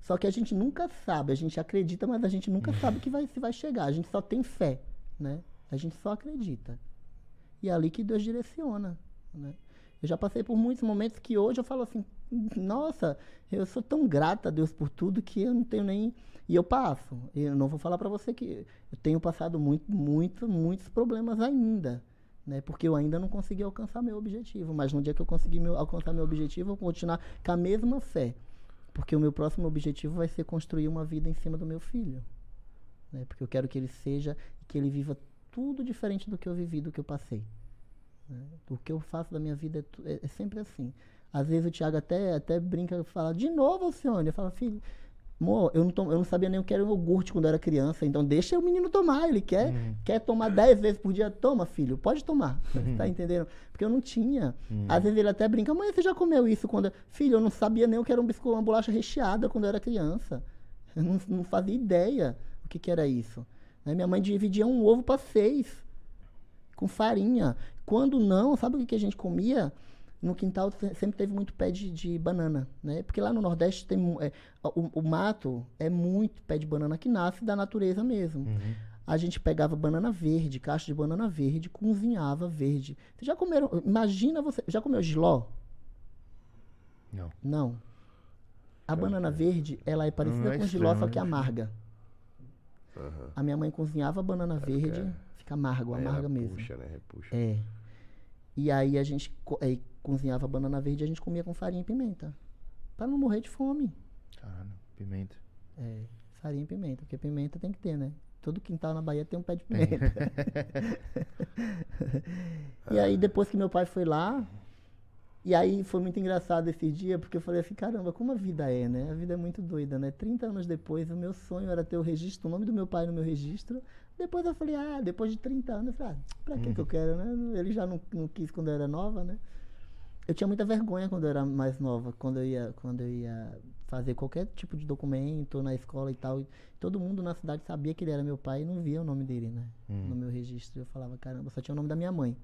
Só que a gente nunca sabe, a gente acredita, mas a gente nunca sabe que vai, se vai chegar. A gente só tem fé, né? A gente só acredita. E é ali que Deus direciona, né? Eu já passei por muitos momentos que hoje eu falo assim, nossa, eu sou tão grata a Deus por tudo que eu não tenho nem... E eu passo. Eu não vou falar para você que eu tenho passado muito, muito, muitos problemas ainda, né? Porque eu ainda não consegui alcançar meu objetivo. Mas no dia que eu conseguir meu, alcançar meu objetivo, eu vou continuar com a mesma fé. Porque o meu próximo objetivo vai ser construir uma vida em cima do meu filho. Né? Porque eu quero que ele seja, que ele viva tudo diferente do que eu vivi, do que eu passei. Né? O que eu faço da minha vida é, é- é sempre assim. Às vezes o Thiago até, até brinca e fala, de novo, Alcione. Eu falo, filho, amor, eu não, eu não sabia nem o que era iogurte quando eu era criança, então deixa o menino tomar. Ele quer, quer tomar 10 vezes por dia. Toma, filho, pode tomar. tá entendendo? Porque eu não tinha. Às vezes ele até brinca, mãe, você já comeu isso quando. eu-" Filho, eu não sabia nem o que era um biscoito, uma bolacha recheada quando eu era criança. Eu não, não fazia ideia o que, que era isso. Né? Minha mãe dividia um ovo para seis com farinha. Quando não, sabe o que, que a gente comia? No quintal se- sempre teve muito pé de, de banana, né? Porque lá no Nordeste tem é, o, o mato é muito pé de banana que nasce da natureza mesmo. A gente pegava banana verde, caixa de banana verde, cozinhava verde. Vocês já comeram? Imagina você, já comeu giló? Não. Não. A banana verde, ela é parecida é com giló, só que né? amarga. Aham. A minha mãe cozinhava banana verde, é. Fica amargo, Aí amarga mesmo. Puxa, né? Repuxa. É. E aí a gente co- aí cozinhava banana verde e a gente comia com farinha e pimenta. Pra não morrer de fome. Caralho, pimenta. É, farinha e pimenta, porque pimenta tem que ter, né? Todo quintal na Bahia tem um pé de pimenta. e aí depois que meu pai foi lá, e aí foi muito engraçado esse dia, porque eu falei assim, caramba, como a vida é, né? A vida é muito doida, né? 30 anos depois, o meu sonho era ter o registro, o nome do meu pai no meu registro. Depois eu falei, ah, depois de 30 anos, eu falei, ah, pra que que eu quero, né? Ele já não, não quis quando eu era nova, né? Eu tinha muita vergonha quando eu era mais nova, quando eu ia, quando eu ia fazer qualquer tipo de documento na escola e tal. e todo mundo na cidade sabia que ele era meu pai e não via o nome dele, né? No meu registro. Eu falava, caramba, só tinha o nome da minha mãe.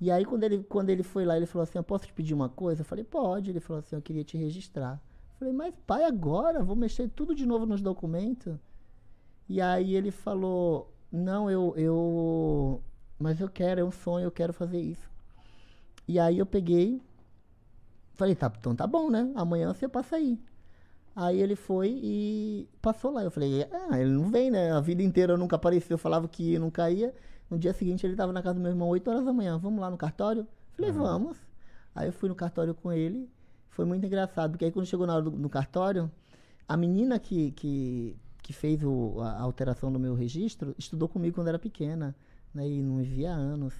E aí quando ele, quando ele foi lá, ele falou assim, eu posso te pedir uma coisa? Eu falei, pode. Ele falou assim, eu queria te registrar. Eu falei, mas pai, agora? Vou mexer tudo de novo nos documentos? E aí ele falou, não, eu, eu. Mas eu quero, é um sonho, eu quero fazer isso. E aí eu peguei, falei, tá, então tá bom, né? Amanhã você passa aí. Aí ele foi e passou lá. Eu falei, ah, ele não vem, né? A vida inteira nunca apareceu, eu falava que ia, nunca ia. No dia seguinte ele tava na casa do meu irmão, 8 horas da manhã, vamos lá no cartório? Falei, vamos. Aí eu fui no cartório com ele, foi muito engraçado, porque aí quando chegou na hora do no cartório, a menina que, que, que fez o- a alteração do meu registro estudou comigo quando era pequena, né? E não via anos.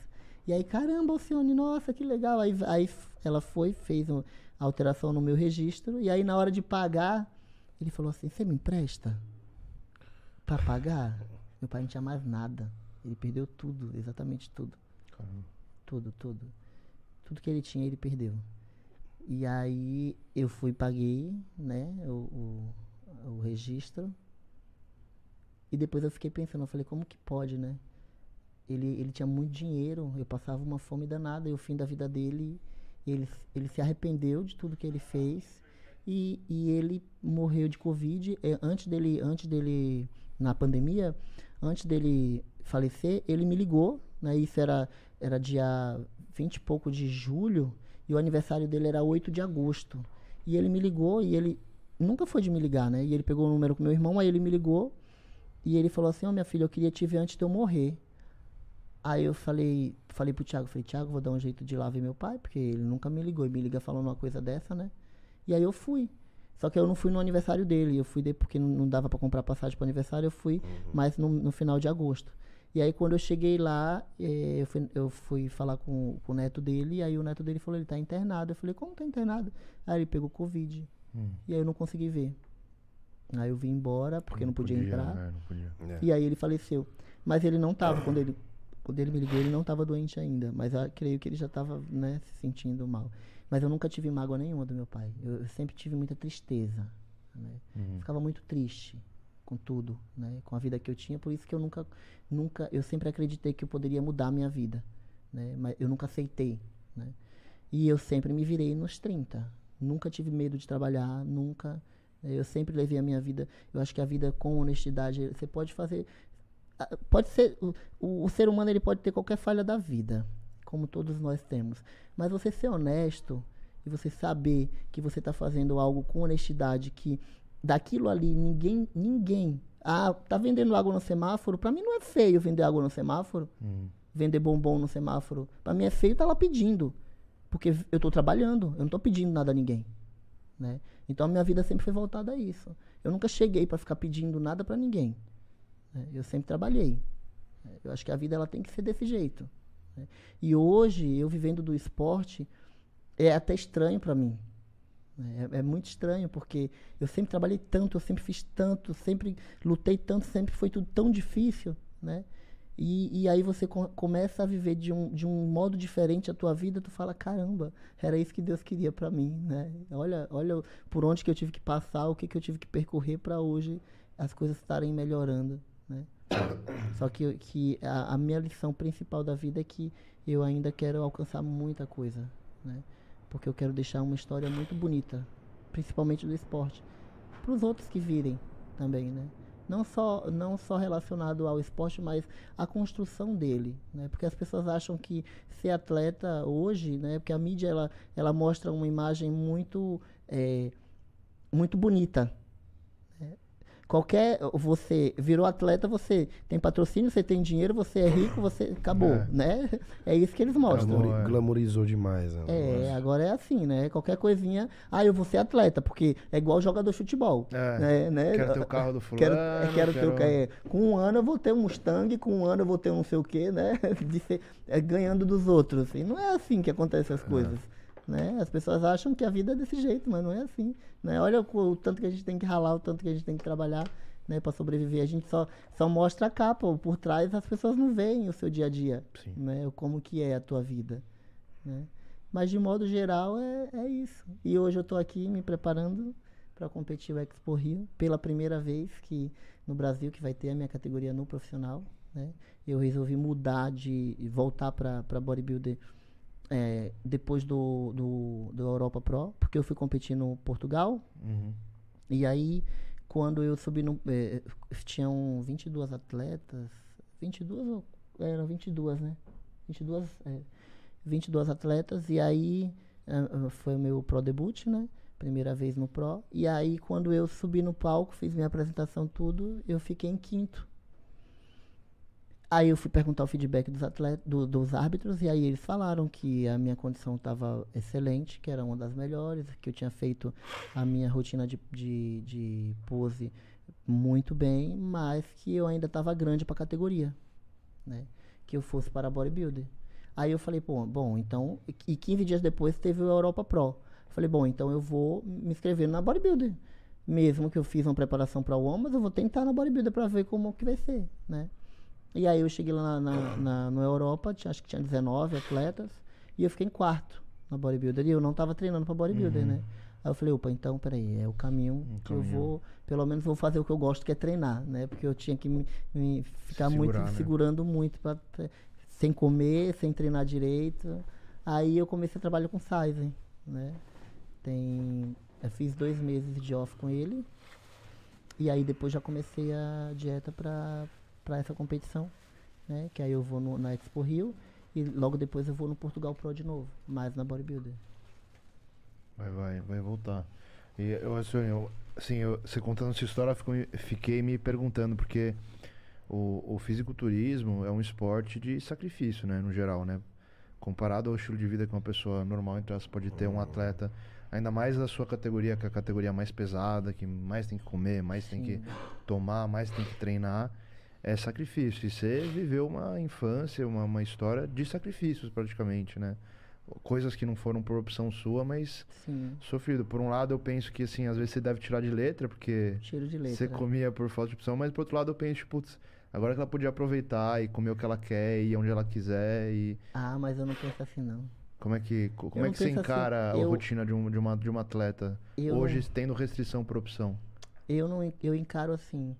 E aí, caramba, Alcione, nossa, que legal. Aí, aí ela foi, fez a alteração no meu registro, e aí na hora de pagar, ele falou assim, você me empresta? Pra pagar? Meu pai não tinha mais nada. Ele perdeu tudo, exatamente tudo. Caramba. Tudo, tudo. Tudo que ele tinha, ele perdeu. E aí eu fui, paguei, né, o, o, o registro. E depois eu fiquei pensando, eu falei, como que pode, né? Ele, ele tinha muito dinheiro, eu passava uma fome danada, e o fim da vida dele, ele, ele se arrependeu de tudo que ele fez. E, e ele morreu de Covid. eh, antes dele, antes dele, na pandemia, antes dele falecer, ele me ligou, né? Isso era, era dia 20 e pouco de julho, e o aniversário dele era 8 de agosto. E ele me ligou, e ele nunca foi de me ligar, né? E ele pegou o número com meu irmão, aí ele me ligou, e ele falou assim, ó minha filha, eu queria te ver antes de eu morrer. Aí eu falei, falei pro Thiago, falei, Thiago, vou dar um jeito de ir lá ver meu pai, porque ele nunca me ligou e me liga falando uma coisa dessa, né? E aí eu fui. Só que eu não fui no aniversário dele, eu fui de, porque não, não dava pra comprar passagem pro aniversário, eu fui mais no, no final de agosto. E aí quando eu cheguei lá, eh, eu, fui, eu fui falar com, com o neto dele, e aí o neto dele falou, ele tá internado. Eu falei, como tá internado? Aí ele pegou Covid. Hum. E aí eu não consegui ver. Aí eu vim embora, porque não, podia, entrar. é, não podia. É. E aí ele faleceu. Mas ele não tava, quando ele, quando ele me ligou, ele não tava doente ainda. Mas eu creio que ele já tava, né, se sentindo mal. Mas eu nunca tive mágoa nenhuma do meu pai. Eu, eu sempre tive muita tristeza. Né? Uhum. Ficava muito triste com tudo, né? Com a vida que eu tinha. Por isso que eu nunca, nunca, eu sempre acreditei que eu poderia mudar a minha vida. Né? Mas eu nunca aceitei, né? E eu sempre me virei nos 30. Nunca tive medo de trabalhar, nunca. Eu sempre levei a minha vida. Eu acho que a vida com honestidade, você pode fazer. Pode ser. O, o, ser humano ele pode ter qualquer falha da vida, como todos nós temos. Mas você ser honesto e você saber que você está fazendo algo com honestidade, que daquilo ali ninguém. ninguém ah, tá vendendo água no semáforo? Para mim não é feio vender água no semáforo Hum. vender bombom no semáforo. Pra mim é feio tá lá pedindo. Porque eu tô trabalhando, eu não tô pedindo nada a ninguém. Né? Então a minha vida sempre foi voltada a isso. Eu nunca cheguei para ficar pedindo nada para ninguém. né? Eu sempre trabalhei. né? Eu acho que a vida ela tem que ser desse jeito. né? E hoje eu vivendo do esporte é até estranho para mim. né? É, é muito estranho porque eu sempre trabalhei tanto, eu sempre fiz tanto, sempre lutei tanto, sempre foi tudo tão difícil, né? E, e aí você co- começa a viver de um, de um modo diferente a tua vida, tu fala, caramba, era isso que Deus queria pra mim, né? Olha, olha por onde que eu tive que passar, o que que eu tive que percorrer pra hoje as coisas estarem melhorando, né? Só que, que a, a minha lição principal da vida é que eu ainda quero alcançar muita coisa, né? Porque eu quero deixar uma história muito bonita, principalmente do esporte, para os outros que virem também, né? Não só, não só relacionado ao esporte, mas a construção dele, né? Porque as pessoas acham que ser atleta hoje, né? Porque a mídia ela, ela mostra uma imagem muito eh, muito bonita. Qualquer você virou atleta, você tem patrocínio, você tem dinheiro, você é rico, você acabou, É. né? É isso que eles mostram. Glamori- é. Glamorizou demais. né, É, agora é assim, né? Qualquer coisinha, ah, eu vou ser atleta, porque é igual jogador de futebol. É, né, né? Quero ter o carro do fulano. Quero, é, quero ter o é, Com um ano eu vou ter um Mustang, com um ano eu vou ter um não sei o quê, né? De ser, é, ganhando dos outros. E não é assim que acontecem as coisas. Né? As pessoas acham que a vida é desse jeito, mas não é assim. Né? Olha o, o tanto que a gente tem que ralar, o tanto que a gente tem que trabalhar né, para sobreviver. A gente só, só mostra a capa, por trás as pessoas não veem o seu dia a dia. Sim. Né? Como que é a tua vida. Né? Mas de modo geral é, é isso. E hoje eu estou aqui me preparando para competir o Expo Rio pela primeira vez que no Brasil que vai ter a minha categoria no profissional. Né? Eu resolvi mudar de e voltar para bodybuilder é, depois do, do, do Europa Pro, porque eu fui competir no Portugal. Uhum. E aí, quando eu subi no. Eh, tinham 22 atletas. 22 ou. Eram 22, né? 22, é, 22 atletas. E aí, ah, foi o meu Pro debut, né? Primeira vez no Pro. E aí, quando eu subi no palco, fiz minha apresentação, tudo, eu fiquei em quinto. Aí eu fui perguntar o feedback dos atletas, do- dos árbitros, e aí eles falaram que a minha condição estava excelente, que era uma das melhores, que eu tinha feito a minha rotina de, de, de pose muito bem, mas que eu ainda estava grande para a categoria, né? Que eu fosse para bodybuilder. Aí eu falei, pô, bom, então, e 15 dias depois teve o Europa Pro. Falei, bom, então eu vou me inscrever na bodybuilder. Mesmo que eu fiz uma preparação para o mas eu vou tentar na bodybuilder para ver como que vai ser, né? E aí eu cheguei lá na, na, na- no Europa, tinha- acho que tinha 19 atletas, e eu fiquei em quarto na bodybuilder. E eu não estava treinando para bodybuilder, né? Aí eu falei, opa, então, peraí, é o caminho Um que eu caminho. vou, pelo menos vou fazer o que eu gosto, que é treinar, né? Porque eu tinha que me, me ficar muito, Segurar, né? segurando muito, pra, sem comer, sem treinar direito. Aí eu comecei a trabalhar com Sizen, né? Tem, eu fiz dois meses de off com ele, e aí depois já comecei a dieta para essa competição, né? Que aí eu vou no- na Expo Rio e logo depois eu vou no Portugal Pro de novo, mais na bodybuilder. Vai, vai, vai voltar. E eu, assim, eu, assim, eu- você contando essa história, fico fiquei me perguntando, porque o, o fisiculturismo é um esporte de sacrifício, né, no geral, né? Comparado ao estilo de vida que uma pessoa normal, então você pode ter um atleta, ainda mais da sua categoria, que é a categoria mais pesada, que mais tem que comer, mais tem que Sim. tomar, mais tem que treinar, é sacrifício. E você viveu uma infância, uma, uma história de sacrifícios, praticamente, né? Coisas que não foram por opção sua, mas Sim, sofrido. Por um lado, eu penso que, assim, às vezes você deve tirar de letra, porque tiro de letra. você comia por falta de opção, mas por outro lado, eu penso, putz, agora que ela podia aproveitar e comer o que ela quer, e ir onde ela quiser, e Ah, mas eu não penso assim não. como é que, co- como é que você assim, encara a eu- rotina de, um, de, uma, de uma atleta Eu hoje, não- tendo restrição por opção? Eu não eu encaro assim.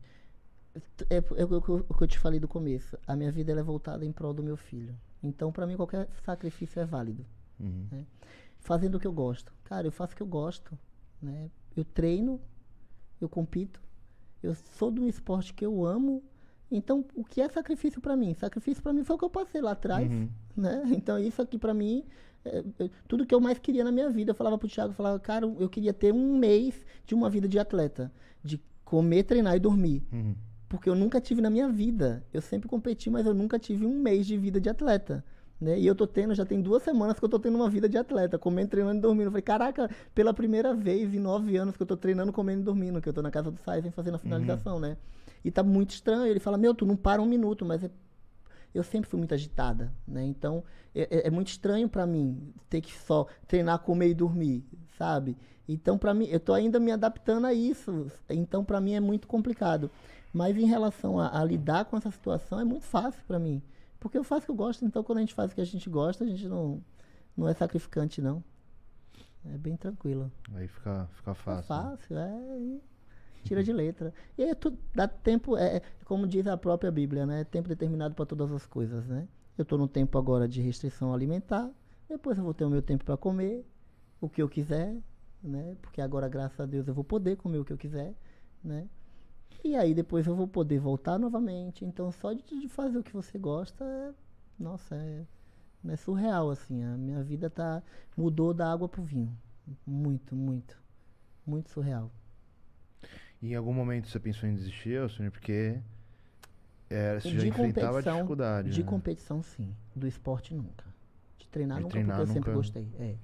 É, é o que eu- te falei do começo. A minha vida é voltada em prol do meu filho. Então, pra mim, qualquer sacrifício é válido. Uhum. Fazendo o que eu gosto. Cara, eu faço o que eu gosto. Né? Eu treino, eu compito. Eu sou de um esporte que eu amo. Então, o que é sacrifício pra mim? Sacrifício pra mim foi o que eu passei lá atrás. Uhum. né? Então isso aqui pra mim, é, é, tudo que eu mais queria na minha vida, eu falava pro Thiago, eu falava, cara, eu queria ter um mês de uma vida de atleta, de comer, treinar e dormir, Uhum. Porque eu nunca tive na minha vida. Eu sempre competi, mas eu nunca tive um mês de vida de atleta, Né? E eu tô tendo, já tem duas semanas que eu tô tendo uma vida de atleta, comendo, treinando e dormindo. Eu falei, caraca, pela primeira vez em nove anos que eu tô treinando, comendo e dormindo, que eu tô na casa do Saizen fazendo a finalização, né? E tá muito estranho. Ele fala, meu, tu não para um minuto, mas é eu sempre fui muito agitada, né? Então é, é- é muito estranho pra mim ter que só treinar, comer e dormir, sabe? Então pra mim, eu tô ainda me adaptando a isso. Então pra mim é muito complicado. Mas em relação a, a lidar com essa situação é muito fácil pra mim, porque eu faço o que eu gosto. Então quando a gente faz o que a gente gosta, a gente não não é sacrificante não. É bem tranquilo. Aí fica, fica É fácil. né? fácil, é. e Tira de letra. E aí tu dá tempo, é, é, como diz a própria Bíblia, né? Tempo determinado para todas as coisas, né? Eu estou no tempo agora de restrição alimentar. Depois eu vou ter o meu tempo para comer o que eu quiser, né? Porque agora, graças a Deus, eu vou poder comer o que eu quiser, né? E aí depois eu vou poder voltar novamente. Então, só de, de fazer o que você gosta, é, nossa, é, é surreal, assim. A minha vida tá mudou da água pro vinho. Muito, muito. Muito surreal. E em algum momento você pensou em desistir, Alcione? Porque é, você já De enfrentava competição, dificuldade. De né? competição, sim. Do esporte, nunca. De treinar, De nunca, treinar, porque eu sempre gostei. É.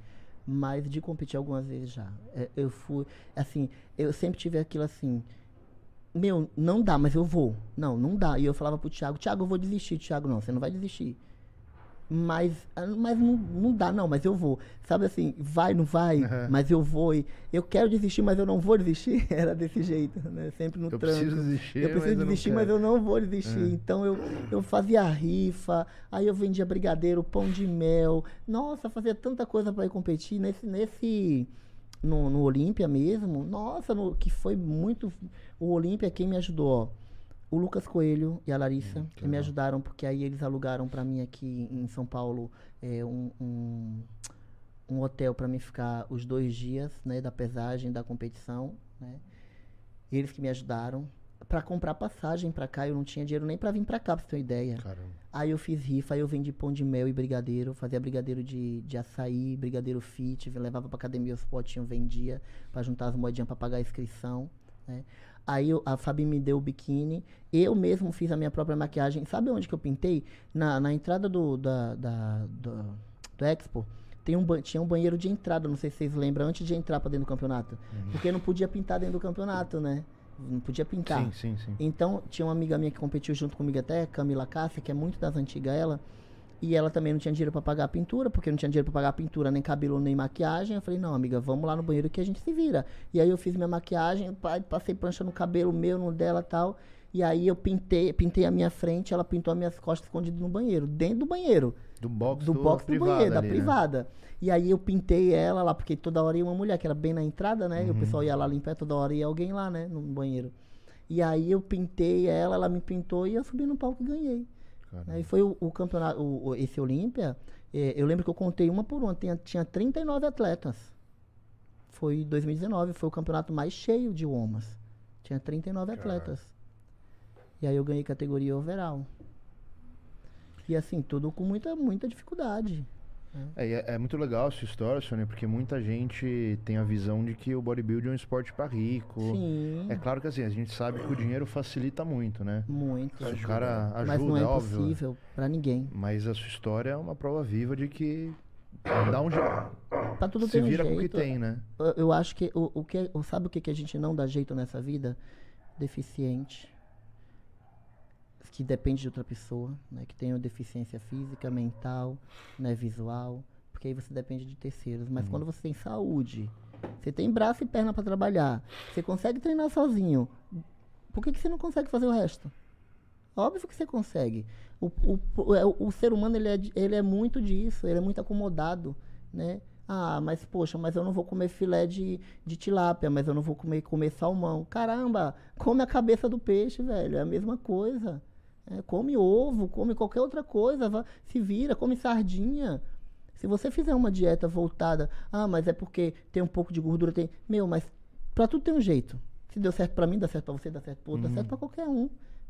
Mas de competir algumas vezes já. É, eu fui, assim, eu sempre tive aquilo assim. Meu, não dá, mas eu vou. Não, não dá. E eu falava pro Thiago, Thiago, eu vou desistir. Thiago, não, você não vai desistir. Mas, mas não, não dá, não, mas eu vou. Sabe assim, vai, não vai, Uhum. mas eu vou. E eu quero desistir, mas eu não vou desistir. Era desse jeito, né? Sempre no Eu tranco. preciso desistir, Eu preciso mas eu desistir, não mas eu não vou desistir. É. Então eu, eu fazia rifa, aí eu vendia brigadeiro, pão de mel. Nossa, fazia tanta coisa para ir competir. Nesse, nesse no, no Olímpia mesmo, nossa, no- que foi muito. O Olímpia, quem me ajudou. O Lucas Coelho e a Larissa, Hum, que que me ajudaram, porque aí eles alugaram para mim aqui em São Paulo é, um, um, um hotel para mim ficar os dois dias, né, da pesagem, da competição, né. Eles que me ajudaram. Pra comprar passagem pra cá, eu não tinha dinheiro nem pra vir pra cá, pra você ter uma ideia. Caramba. Aí eu fiz rifa, aí eu vendi pão de mel e brigadeiro, fazia brigadeiro de, de açaí, brigadeiro fit, levava pra academia os potinhos, vendia pra juntar as moedinhas pra pagar a inscrição, né? Aí eu- a Fabi me deu o biquíni, eu mesmo fiz a minha própria maquiagem. Sabe onde que eu pintei? Na, na entrada do, da, da- do, do Expo, tem um, tinha um banheiro de entrada, não sei se vocês lembram, antes de entrar pra dentro do campeonato. Porque não podia pintar dentro do campeonato, né? Não podia pintar. Sim, sim, sim. Então, tinha uma amiga minha que competiu junto comigo até, Camila Cássia, que é muito das antigas ela. E ela também não tinha dinheiro pra pagar a pintura, porque não tinha dinheiro pra pagar a pintura, nem cabelo, nem maquiagem. Eu falei, não, amiga, vamos lá no banheiro que a gente se vira. E aí eu fiz minha maquiagem, pa- passei prancha no cabelo meu, no dela tal. E aí eu pintei, pintei a minha frente, ela pintou as minhas costas escondidas no banheiro, dentro do banheiro Do box do box do banheiro, da ali, né? privada. E aí eu pintei ela lá, porque toda hora ia uma mulher, que era bem na entrada, né? E Uhum. o pessoal ia lá limpar, toda hora ia alguém lá, né? No banheiro. E aí eu pintei ela, ela me pintou e eu subi no palco e ganhei. Caramba. Aí foi o, o campeonato, o, o- esse Olímpia, eh, eu lembro que eu contei uma por uma, tinha, tinha 39 atletas. Foi 2019, foi o campeonato mais cheio de womas. Tinha 39 Caraca. atletas. E aí eu ganhei categoria overall. E assim, tudo com muita, muita dificuldade. É, e é, é muito legal a sua história, Sônia, porque muita gente tem a visão de que o bodybuilding é um esporte pra rico. Sim, É claro que assim, a gente sabe que o dinheiro facilita muito, né? muito. Se o cara ajuda, Mas não é óbvio. impossível pra ninguém. Mas a sua história é uma prova viva de que dá um jeito. Pra tudo Se vira com o que jeito. tem, né? Eu, acho que o, o que o- sabe o que, que a gente não dá jeito nessa vida? Deficiente. Que depende de outra pessoa, né? Que tem uma deficiência física, mental, né? visual. Porque aí você depende de terceiros. Mas quando você tem saúde, você tem braço e perna para trabalhar, você consegue treinar sozinho. Por que, que você não consegue fazer o resto? Óbvio que você consegue. O, o, o, é, o ser humano ele é, ele é muito disso, ele é muito acomodado, né? Ah, mas poxa, mas eu não vou comer filé de, de tilápia, mas eu não vou comer, comer salmão. Caramba, come a cabeça do peixe, velho, é a mesma coisa. É, come ovo, come qualquer outra coisa, vá- se vira, come sardinha. Se você fizer uma dieta voltada, ah, mas é porque tem um pouco de gordura, tem. Meu, mas pra tudo tem um jeito. Se deu certo pra mim, dá certo pra você, dá certo pro outro, dá certo pra qualquer um.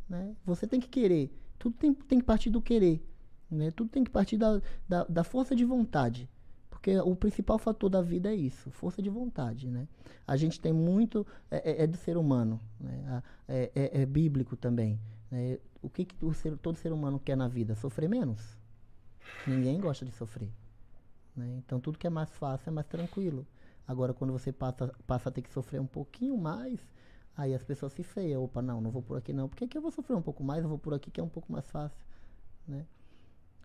Né? Você tem que querer. Tudo tem, tem que partir do querer. Né? Tudo tem que partir da, da, da força de vontade. Porque o principal fator da vida é isso, força de vontade. Né? A gente tem muito. É, é- é do ser humano. Né? É, é- é bíblico também. né? O que, que o ser- todo ser humano quer na vida? Sofrer menos. Ninguém gosta de sofrer. né? Então tudo que é mais fácil é mais tranquilo. Agora quando você passa, passa a ter que sofrer um pouquinho mais, aí as pessoas se feiam. Opa, não, não vou por aqui não. Porque aqui eu vou sofrer um pouco mais, eu vou por aqui que é um pouco mais fácil. Né?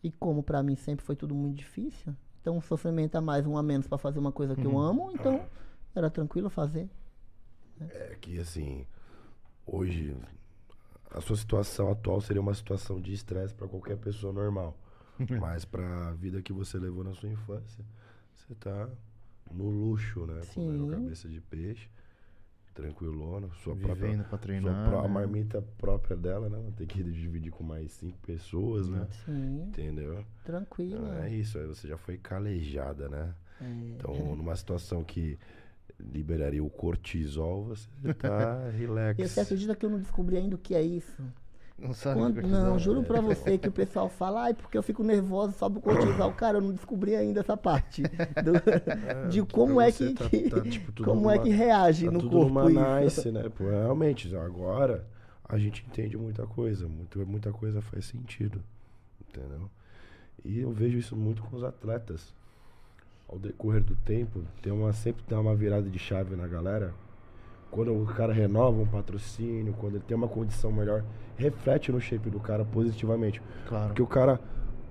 E como pra mim sempre foi tudo muito difícil, então um sofrimento a mais, um a menos pra fazer uma coisa que eu amo, então era tranquilo fazer. É que assim, hoje a sua situação atual seria uma situação de estresse pra qualquer pessoa normal. Mas pra vida que você levou na sua infância, você tá no luxo, né? Comendo Sim. cabeça de peixe, tranquilona, sua Vivendo própria pra sua treinar. pró- a né? marmita própria dela, né? Tem que dividir com mais cinco pessoas, né? Sim, Entendeu? tranquilo. Então, é isso, aí você já foi calejada, né? É. Então, numa situação que liberaria o cortisol, você tá relax. E você acredita que eu não descobri ainda o que é isso? Não sabe Quando- é não, juro é. pra você que o pessoal fala, ai, porque eu fico nervoso, sobe o cortisol. Cara, eu não descobri ainda essa parte. do- de porque como é que, tá- que- tá, tipo, tudo como é numa- que reage Tá no tudo corpo numa isso. nice, né? Pô, realmente, agora a gente entende muita coisa, muito, muita coisa faz sentido, entendeu? E eu vejo isso muito com os atletas. Ao decorrer do tempo, tem uma, sempre dá uma virada de chave na galera. Quando o cara renova um patrocínio, quando ele tem uma condição melhor, reflete no shape do cara positivamente. Claro. Porque o cara,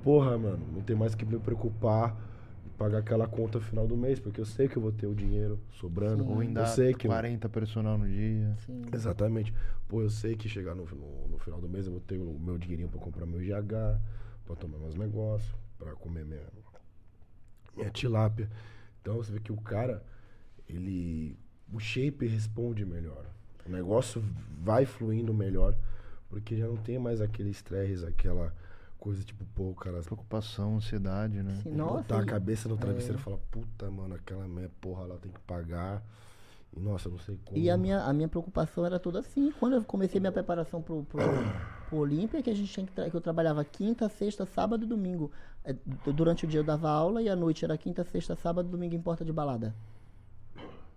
porra, mano, não tem mais que me preocupar em pagar aquela conta final do mês, porque eu sei que eu vou ter o dinheiro sobrando. Sim. Ou ainda eu sei que 40 personal no dia. Sim. Exatamente. Pô, eu sei que chegar no, no, no final do mês eu vou ter o meu dinheirinho pra comprar meu GH, pra tomar meus negócios, pra comer minha, minha tilápia. Então você vê que o cara, ele. O shape responde melhor. O negócio vai fluindo melhor, porque já não tem mais aquele estresse, aquela coisa tipo, pô, o cara Preocupação, ansiedade, né? Sim, nossa, botar a cabeça no travesseiro é. e falar, puta, mano, aquela minha porra lá tem que pagar. E nossa, eu não sei como. E a minha, a minha preocupação era toda assim. Quando eu comecei minha preparação pro, pro, pro Olímpia, que a gente tinha que, que eu trabalhava quinta, sexta, sábado e domingo. É, du- Durante o dia eu dava aula e à noite era quinta, sexta, sábado, domingo em porta de balada.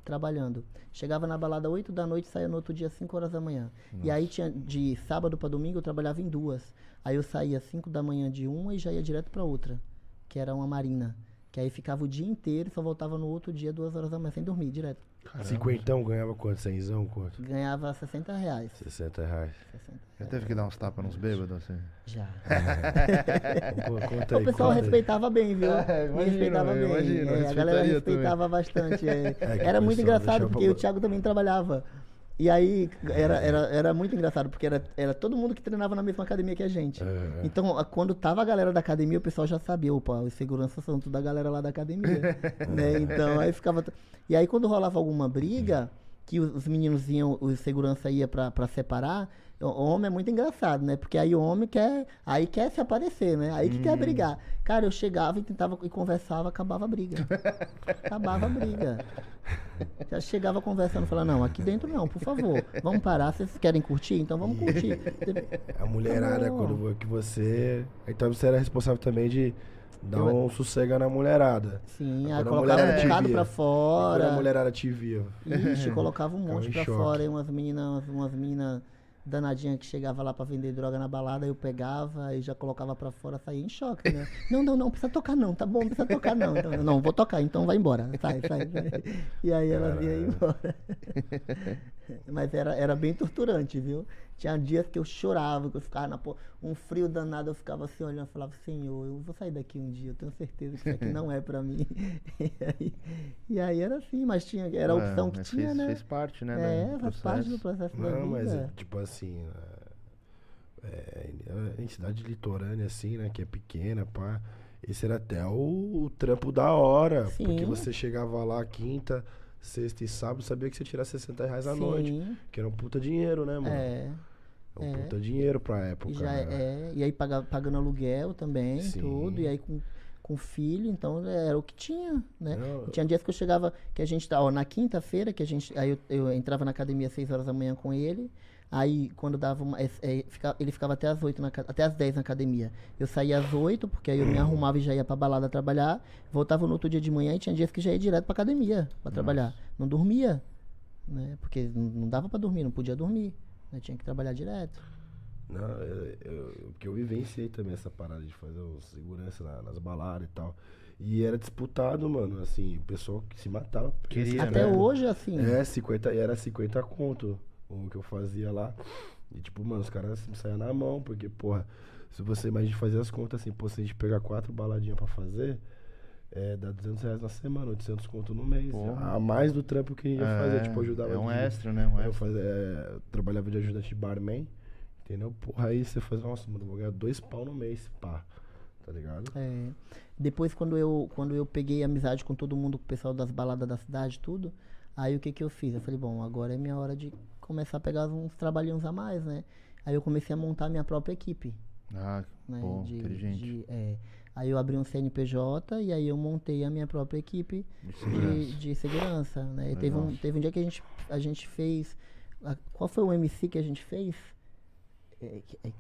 Trabalhando. Chegava na balada 8 da noite, saía no outro dia 5 horas da manhã. E aí tinha de sábado para domingo eu trabalhava em duas. Aí eu saía 5 da manhã de uma e já ia direto para outra, que era uma marina. Que aí ficava o dia inteiro e só voltava no outro dia, duas horas da manhã, sem dormir, direto. Cinquentão ganhava quanto? Cenzão? Quanto? Ganhava 60 reais. 60 reais. 60 Já teve que dar uns tapas nos bêbados, assim? Já. Pô, conta aí, o pessoal conta aí. respeitava bem, viu? É, Me imagino, respeitava eu bem. imagino, É, a galera respeitava bastante. é. que Era muito engraçado porque pra- o Thiago também trabalhava. E aí era, era, era muito engraçado, porque era, era todo mundo que treinava na mesma academia que a gente. É. Então, a- quando tava a galera da academia, o pessoal já sabia, opa, os seguranças são tudo da galera lá da academia. né? Então, aí ficava. E aí, quando rolava alguma briga, que os, os meninos iam, os segurança ia pra separar, o homem é muito engraçado, né? Porque aí o homem quer. Aí quer se aparecer, né? Aí que quer brigar. Cara, eu chegava e tentava e conversava, acabava a briga. acabava a briga. Já chegava conversando, falava, não, aqui dentro não, por favor. Vamos parar, vocês querem curtir? Então vamos curtir. A mulherada, Não. quando que você. Então você era responsável também de dar Eu- um sossego na mulherada. Sim, aí Quando a colocava mulherada um bocado pra E Quando a fora. mulherada te via. Ixi, colocava um monte pra choque. fora. Aí umas meninas, umas meninas danadinhas que chegava lá pra vender droga na balada, eu pegava e já colocava pra fora, saía em choque, né? Não, não, não, precisa tocar não, tá bom, precisa tocar não. Então, não, vou tocar, então vai embora. Sai, sai, sai. E aí elas iam embora. Mas era, era bem torturante, viu? Tinha dias que eu chorava, que eu ficava na porra, um frio danado, eu ficava assim olhando, eu falava, Senhor, eu vou sair daqui um dia, eu tenho certeza que isso aqui não é pra mim. E aí, e aí era assim, mas tinha, era a É, opção que tinha, fez, né? Fez parte, né? é, do faz parte do processo. processo da Não, mas é, vida. tipo assim. É, é, a entidade litorânea, assim, né? Que é pequena, pá. Esse era até o, o trampo da hora. Porque Sim. você chegava lá quinta, sexta e sábado, sabia que você tirar 60 reais à noite. Sim, Que era um puta dinheiro, né, mano? é. É um é. puta dinheiro pra época. E, já, né? é, e aí paga- pagando aluguel também, Sim. tudo, e aí com, com filho, então era o que tinha, né? Não, E tinha dias que eu chegava, que a gente tá, ó, na quinta-feira, que a gente, aí eu, eu entrava na academia às 6 horas da manhã com ele, aí quando dava uma, é, é, ele ficava até às 8 na, até às 10 na academia. Eu saía às 8, porque aí eu me arrumava e já ia pra balada trabalhar, voltava no outro dia de manhã e tinha dias que já ia direto pra academia pra trabalhar. Não dormia, né? Porque não, não dava pra dormir, não podia dormir, né? Tinha que trabalhar direto. Não, eu, eu, porque eu vivenciei também essa parada de fazer o segurança na- nas baladas e tal. E era disputado, mano, assim, o pessoal que se matava. Queria, Até né? hoje, assim. É, 50, e era 50 conto o que eu fazia lá. E tipo, mano, os caras assim, saiam na mão, porque, porra, se você imagina fazer as contas assim, pô, se a gente pegar quatro baladinhas pra fazer, é, dá 200 reais na semana, 800 conto no mês. Porra. A mais do trampo que a gente ia fazer, tipo, eu ajudava É um de- extra, né? Um eu, extra. fazia, é, eu trabalhava de ajudante de barman, entendeu? Porra, aí você faz, nossa, mano, eu vou ganhar dois pau no mês, pá. Tá ligado? É, depois quando eu quando eu peguei amizade com todo mundo, com o pessoal das baladas da cidade, tudo, aí o que que eu fiz? Eu falei, bom, agora é minha hora de começar a pegar uns trabalhinhos a mais, né? Aí eu comecei a montar minha própria equipe, Ah, né? bom, de, inteligente. de- é, aí eu abri um CNPJ e aí eu montei a minha própria equipe De segurança. de segurança, né? Teve um, teve um dia que a gente, a gente fez. a- qual foi o MC que a gente fez? É, é,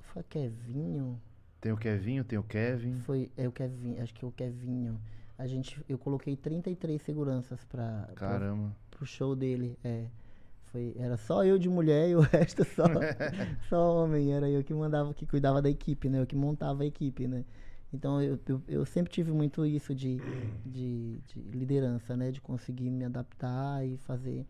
foi Kevinho? Tem o Kevinho, tem o Kevin. Foi, é o Kevin, acho que é o Kevinho. A gente, eu coloquei 33 seguranças para Caramba. pro show dele. É, foi, era só eu de mulher e o resto só, só homem. Era eu que mandava, que cuidava da equipe, né? Eu que montava a equipe, né? Então eu, eu, eu sempre tive muito isso de, de, de liderança, né? De conseguir me adaptar e fazer.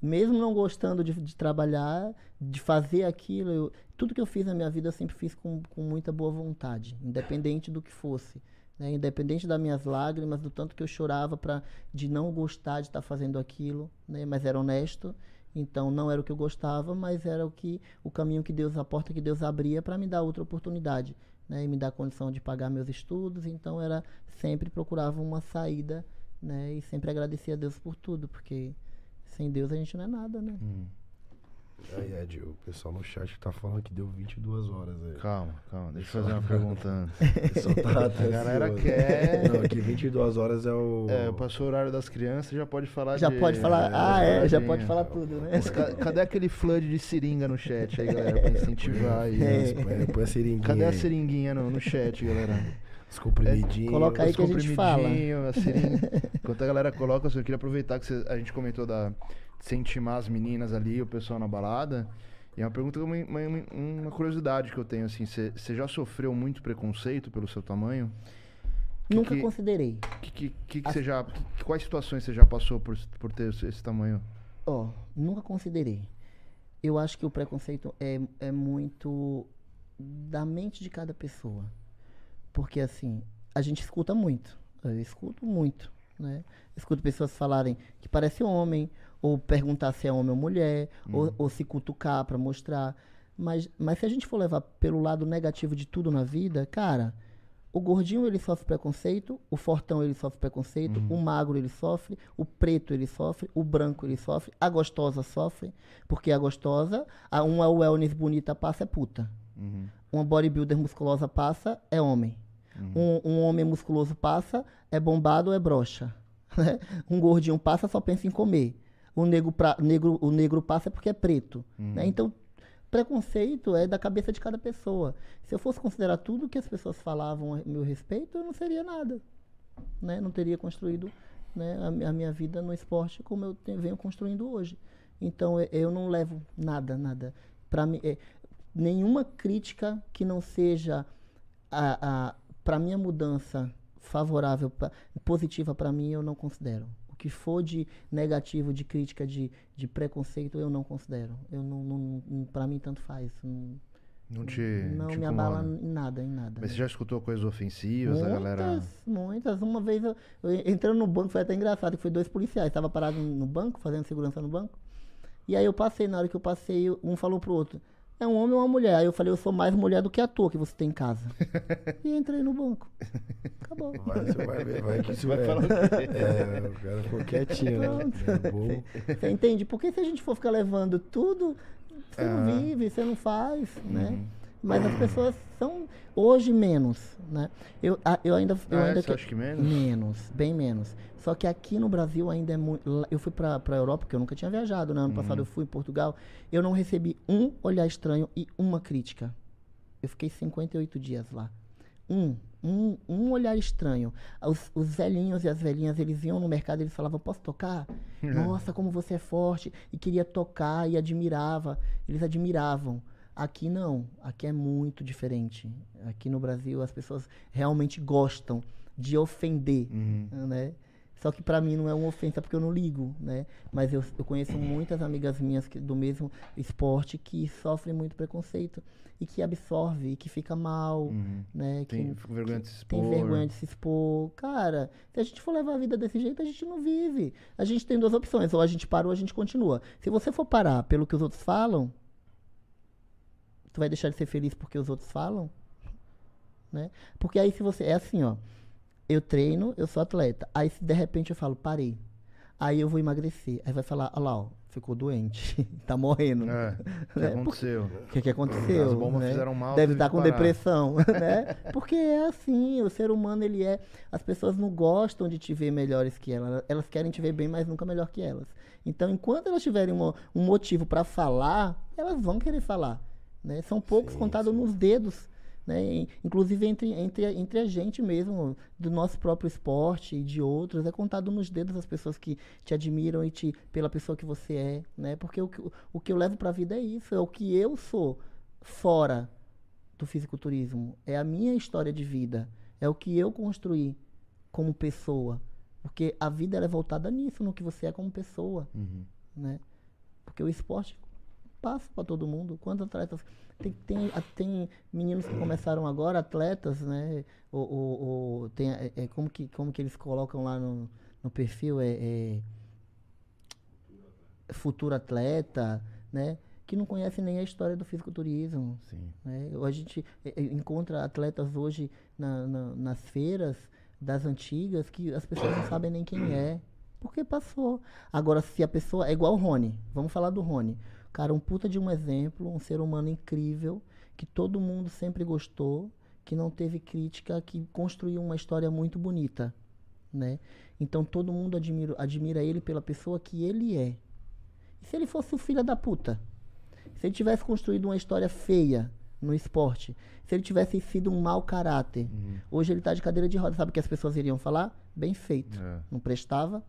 Mesmo não gostando de, de trabalhar, de fazer aquilo, eu- tudo que eu fiz na minha vida eu sempre fiz com, com muita boa vontade, independente do que fosse. né? Independente das minhas lágrimas, do tanto que eu chorava pra, de não gostar de estar fazendo aquilo, né? mas era honesto. Então não era o que eu gostava, mas era o que o caminho que Deus, a porta que Deus abria para me dar outra oportunidade, né? E me dar condição de pagar meus estudos. Então era sempre procurava uma saída, né? E sempre agradecia a Deus por tudo, porque sem Deus a gente não é nada, né? Hum, Aí, Ed, o pessoal no chat tá falando que deu 22 horas aí. calma, calma. Deixa eu fazer uma pergunta antes. Tá A galera quer- Não, que 22 horas é o. É, passou o horário das crianças, já pode falar Já de- pode falar, é, ah, é, já pode falar tudo, né? Ca- Cadê aquele flood de seringa no chat aí, galera? Pra incentivar aí. É. Põe, põe a seringuinha. Cadê a seringuinha no, no chat, galera? Os comprimidinhos. Coloca aí Os que a gente fala. comprimidinhos, a seringa. Enquanto a galera coloca, eu queria aproveitar que você- a gente comentou da, você intimar as meninas ali, o pessoal na balada. E é uma pergunta, uma, uma, uma curiosidade que eu tenho, assim. Você já sofreu muito preconceito pelo seu tamanho? Que Nunca que- considerei. Que, que, que, você já, quais situações você já passou por, por ter esse tamanho? Ó, nunca considerei. Eu acho que o preconceito é, é muito da mente de cada pessoa. Porque, assim, a gente escuta muito. Eu escuto muito, né? Escuto pessoas falarem que parece homem, ou perguntar se é homem ou mulher, ou, ou se cutucar pra mostrar. Mas, mas se a gente for levar pelo lado negativo de tudo na vida, cara, o gordinho ele sofre preconceito, o fortão ele sofre preconceito, o magro ele sofre, o preto ele sofre, o branco ele sofre, a gostosa sofre, porque a gostosa, a uma wellness bonita passa é puta. Uhum. Uma bodybuilder musculosa passa é homem. Um, um homem musculoso passa é bombado ou é né? um gordinho passa só pensa em comer. O negro, pra- negro, o negro passa porque é preto. né? Então, preconceito é da cabeça de cada pessoa. Se eu fosse considerar tudo que as pessoas falavam a meu respeito, eu não seria nada. Né? Não teria construído né, a, a minha vida no esporte como eu te- venho construindo hoje. Então, e- eu não levo nada, nada. Para mim, é, nenhuma crítica que não seja a, a, para minha mudança favorável, pra- positiva para mim, eu não considero. Que for de negativo, de crítica, de, de preconceito, eu não considero. Eu não, não, não para mim tanto faz. Não, Não te, não te me abala em nada, em nada. Mas você já escutou coisas ofensivas, a galera... Muitas, muitas. Uma vez eu, eu entrando no banco, foi até engraçado, que foi dois policiais. Estava parado no banco, fazendo segurança no banco. E aí eu passei, na hora que eu passei, um falou pro outro, é um homem ou uma mulher? Aí eu falei, eu sou mais mulher do que a tua que você tem em casa. e entrei no banco. Acabou. Vai, você vai ver, vai que isso Vai é. falar? É, o cara ficou quietinho, né? É. Você entende? Porque se a gente for ficar levando tudo, você não Aham. vive, você não faz, né? Uhum. Mas as pessoas são hoje menos, né? Eu, eu ainda, eu Ah, é? ainda Você acha que menos? Menos, bem menos. Só que aqui no Brasil ainda é muito. Eu fui pra, pra Europa, porque eu nunca tinha viajado, né? Ano passado Uhum. eu fui em Portugal. Eu não recebi um olhar estranho e uma crítica. Eu fiquei 58 dias lá. Um, um, um olhar estranho. Os, os velhinhos e as velhinhas, eles iam no mercado e eles falavam, posso tocar? Nossa, como você é forte. E queria tocar e admirava. Eles admiravam. Aqui não, aqui é muito diferente. Aqui no Brasil as pessoas realmente gostam de ofender, Uhum. né? Só que pra mim não é uma ofensa porque eu não ligo, né? Mas eu, eu conheço muitas amigas minhas que- do mesmo esporte que sofrem muito preconceito e que absorve, e que fica mal, Uhum. né? Que Tem vergonha de se expor. tem vergonha de se expor. Cara, se a gente for levar a vida desse jeito, a gente não vive. A gente tem duas opções, ou a gente para ou a gente continua. Se você for parar pelo que os outros falam, tu vai deixar de ser feliz porque os outros falam? Né? Porque aí se você. É assim, ó. Eu treino, eu sou atleta. Aí se de repente eu falo, parei. Aí eu vou emagrecer. Aí vai falar, olha lá, ó, ficou doente, tá morrendo. É, o que Né? aconteceu? O que, que aconteceu? As bombas né? fizeram mal, Deve estar que com depressão, né? Porque é assim, o ser humano, ele é... As pessoas não gostam de te ver melhores que elas. Elas querem te ver bem, mas nunca melhor que elas. Então, enquanto elas tiverem um, um motivo para falar, elas vão querer falar. Né? São poucos Sim, contados sim. nos dedos. Né? Inclusive entre, entre, entre a gente mesmo, do nosso próprio esporte e de outros, é contado nos dedos as pessoas que te admiram e te pela pessoa que você é, né? Porque o, que- o que eu levo para a vida é isso, é o que eu sou fora do fisiculturismo, é a minha história de vida, é o que eu construí como pessoa, porque a vida é voltada nisso, no que você é como pessoa, Uhum. né? Porque o esporte passa para todo mundo. Quantos atletas tem, tem, tem meninos que começaram agora, atletas, né? O, o, o- tem, é, é, como, que, como que eles colocam lá no, no perfil? É, é futuro atleta, né? Que não conhece nem a história do fisiculturismo. Sim. Né? A gente eh, eh, encontra atletas hoje na- na- nas feiras das antigas que as pessoas não sabem nem quem é. Porque passou. Agora, se a pessoa. É igual o Rony. Vamos falar do Rony. Cara, um puta de um exemplo, um ser humano incrível, que todo mundo sempre gostou, que não teve crítica, que construiu uma história muito bonita. Né? Então todo mundo admira, admira ele pela pessoa que ele é. E se ele fosse o filho da puta? Se ele tivesse construído uma história feia no esporte, se ele tivesse sido um mau caráter, Uhum. hoje ele está de cadeira de roda, sabe o que as pessoas iriam falar? Bem feito. É. Não prestava,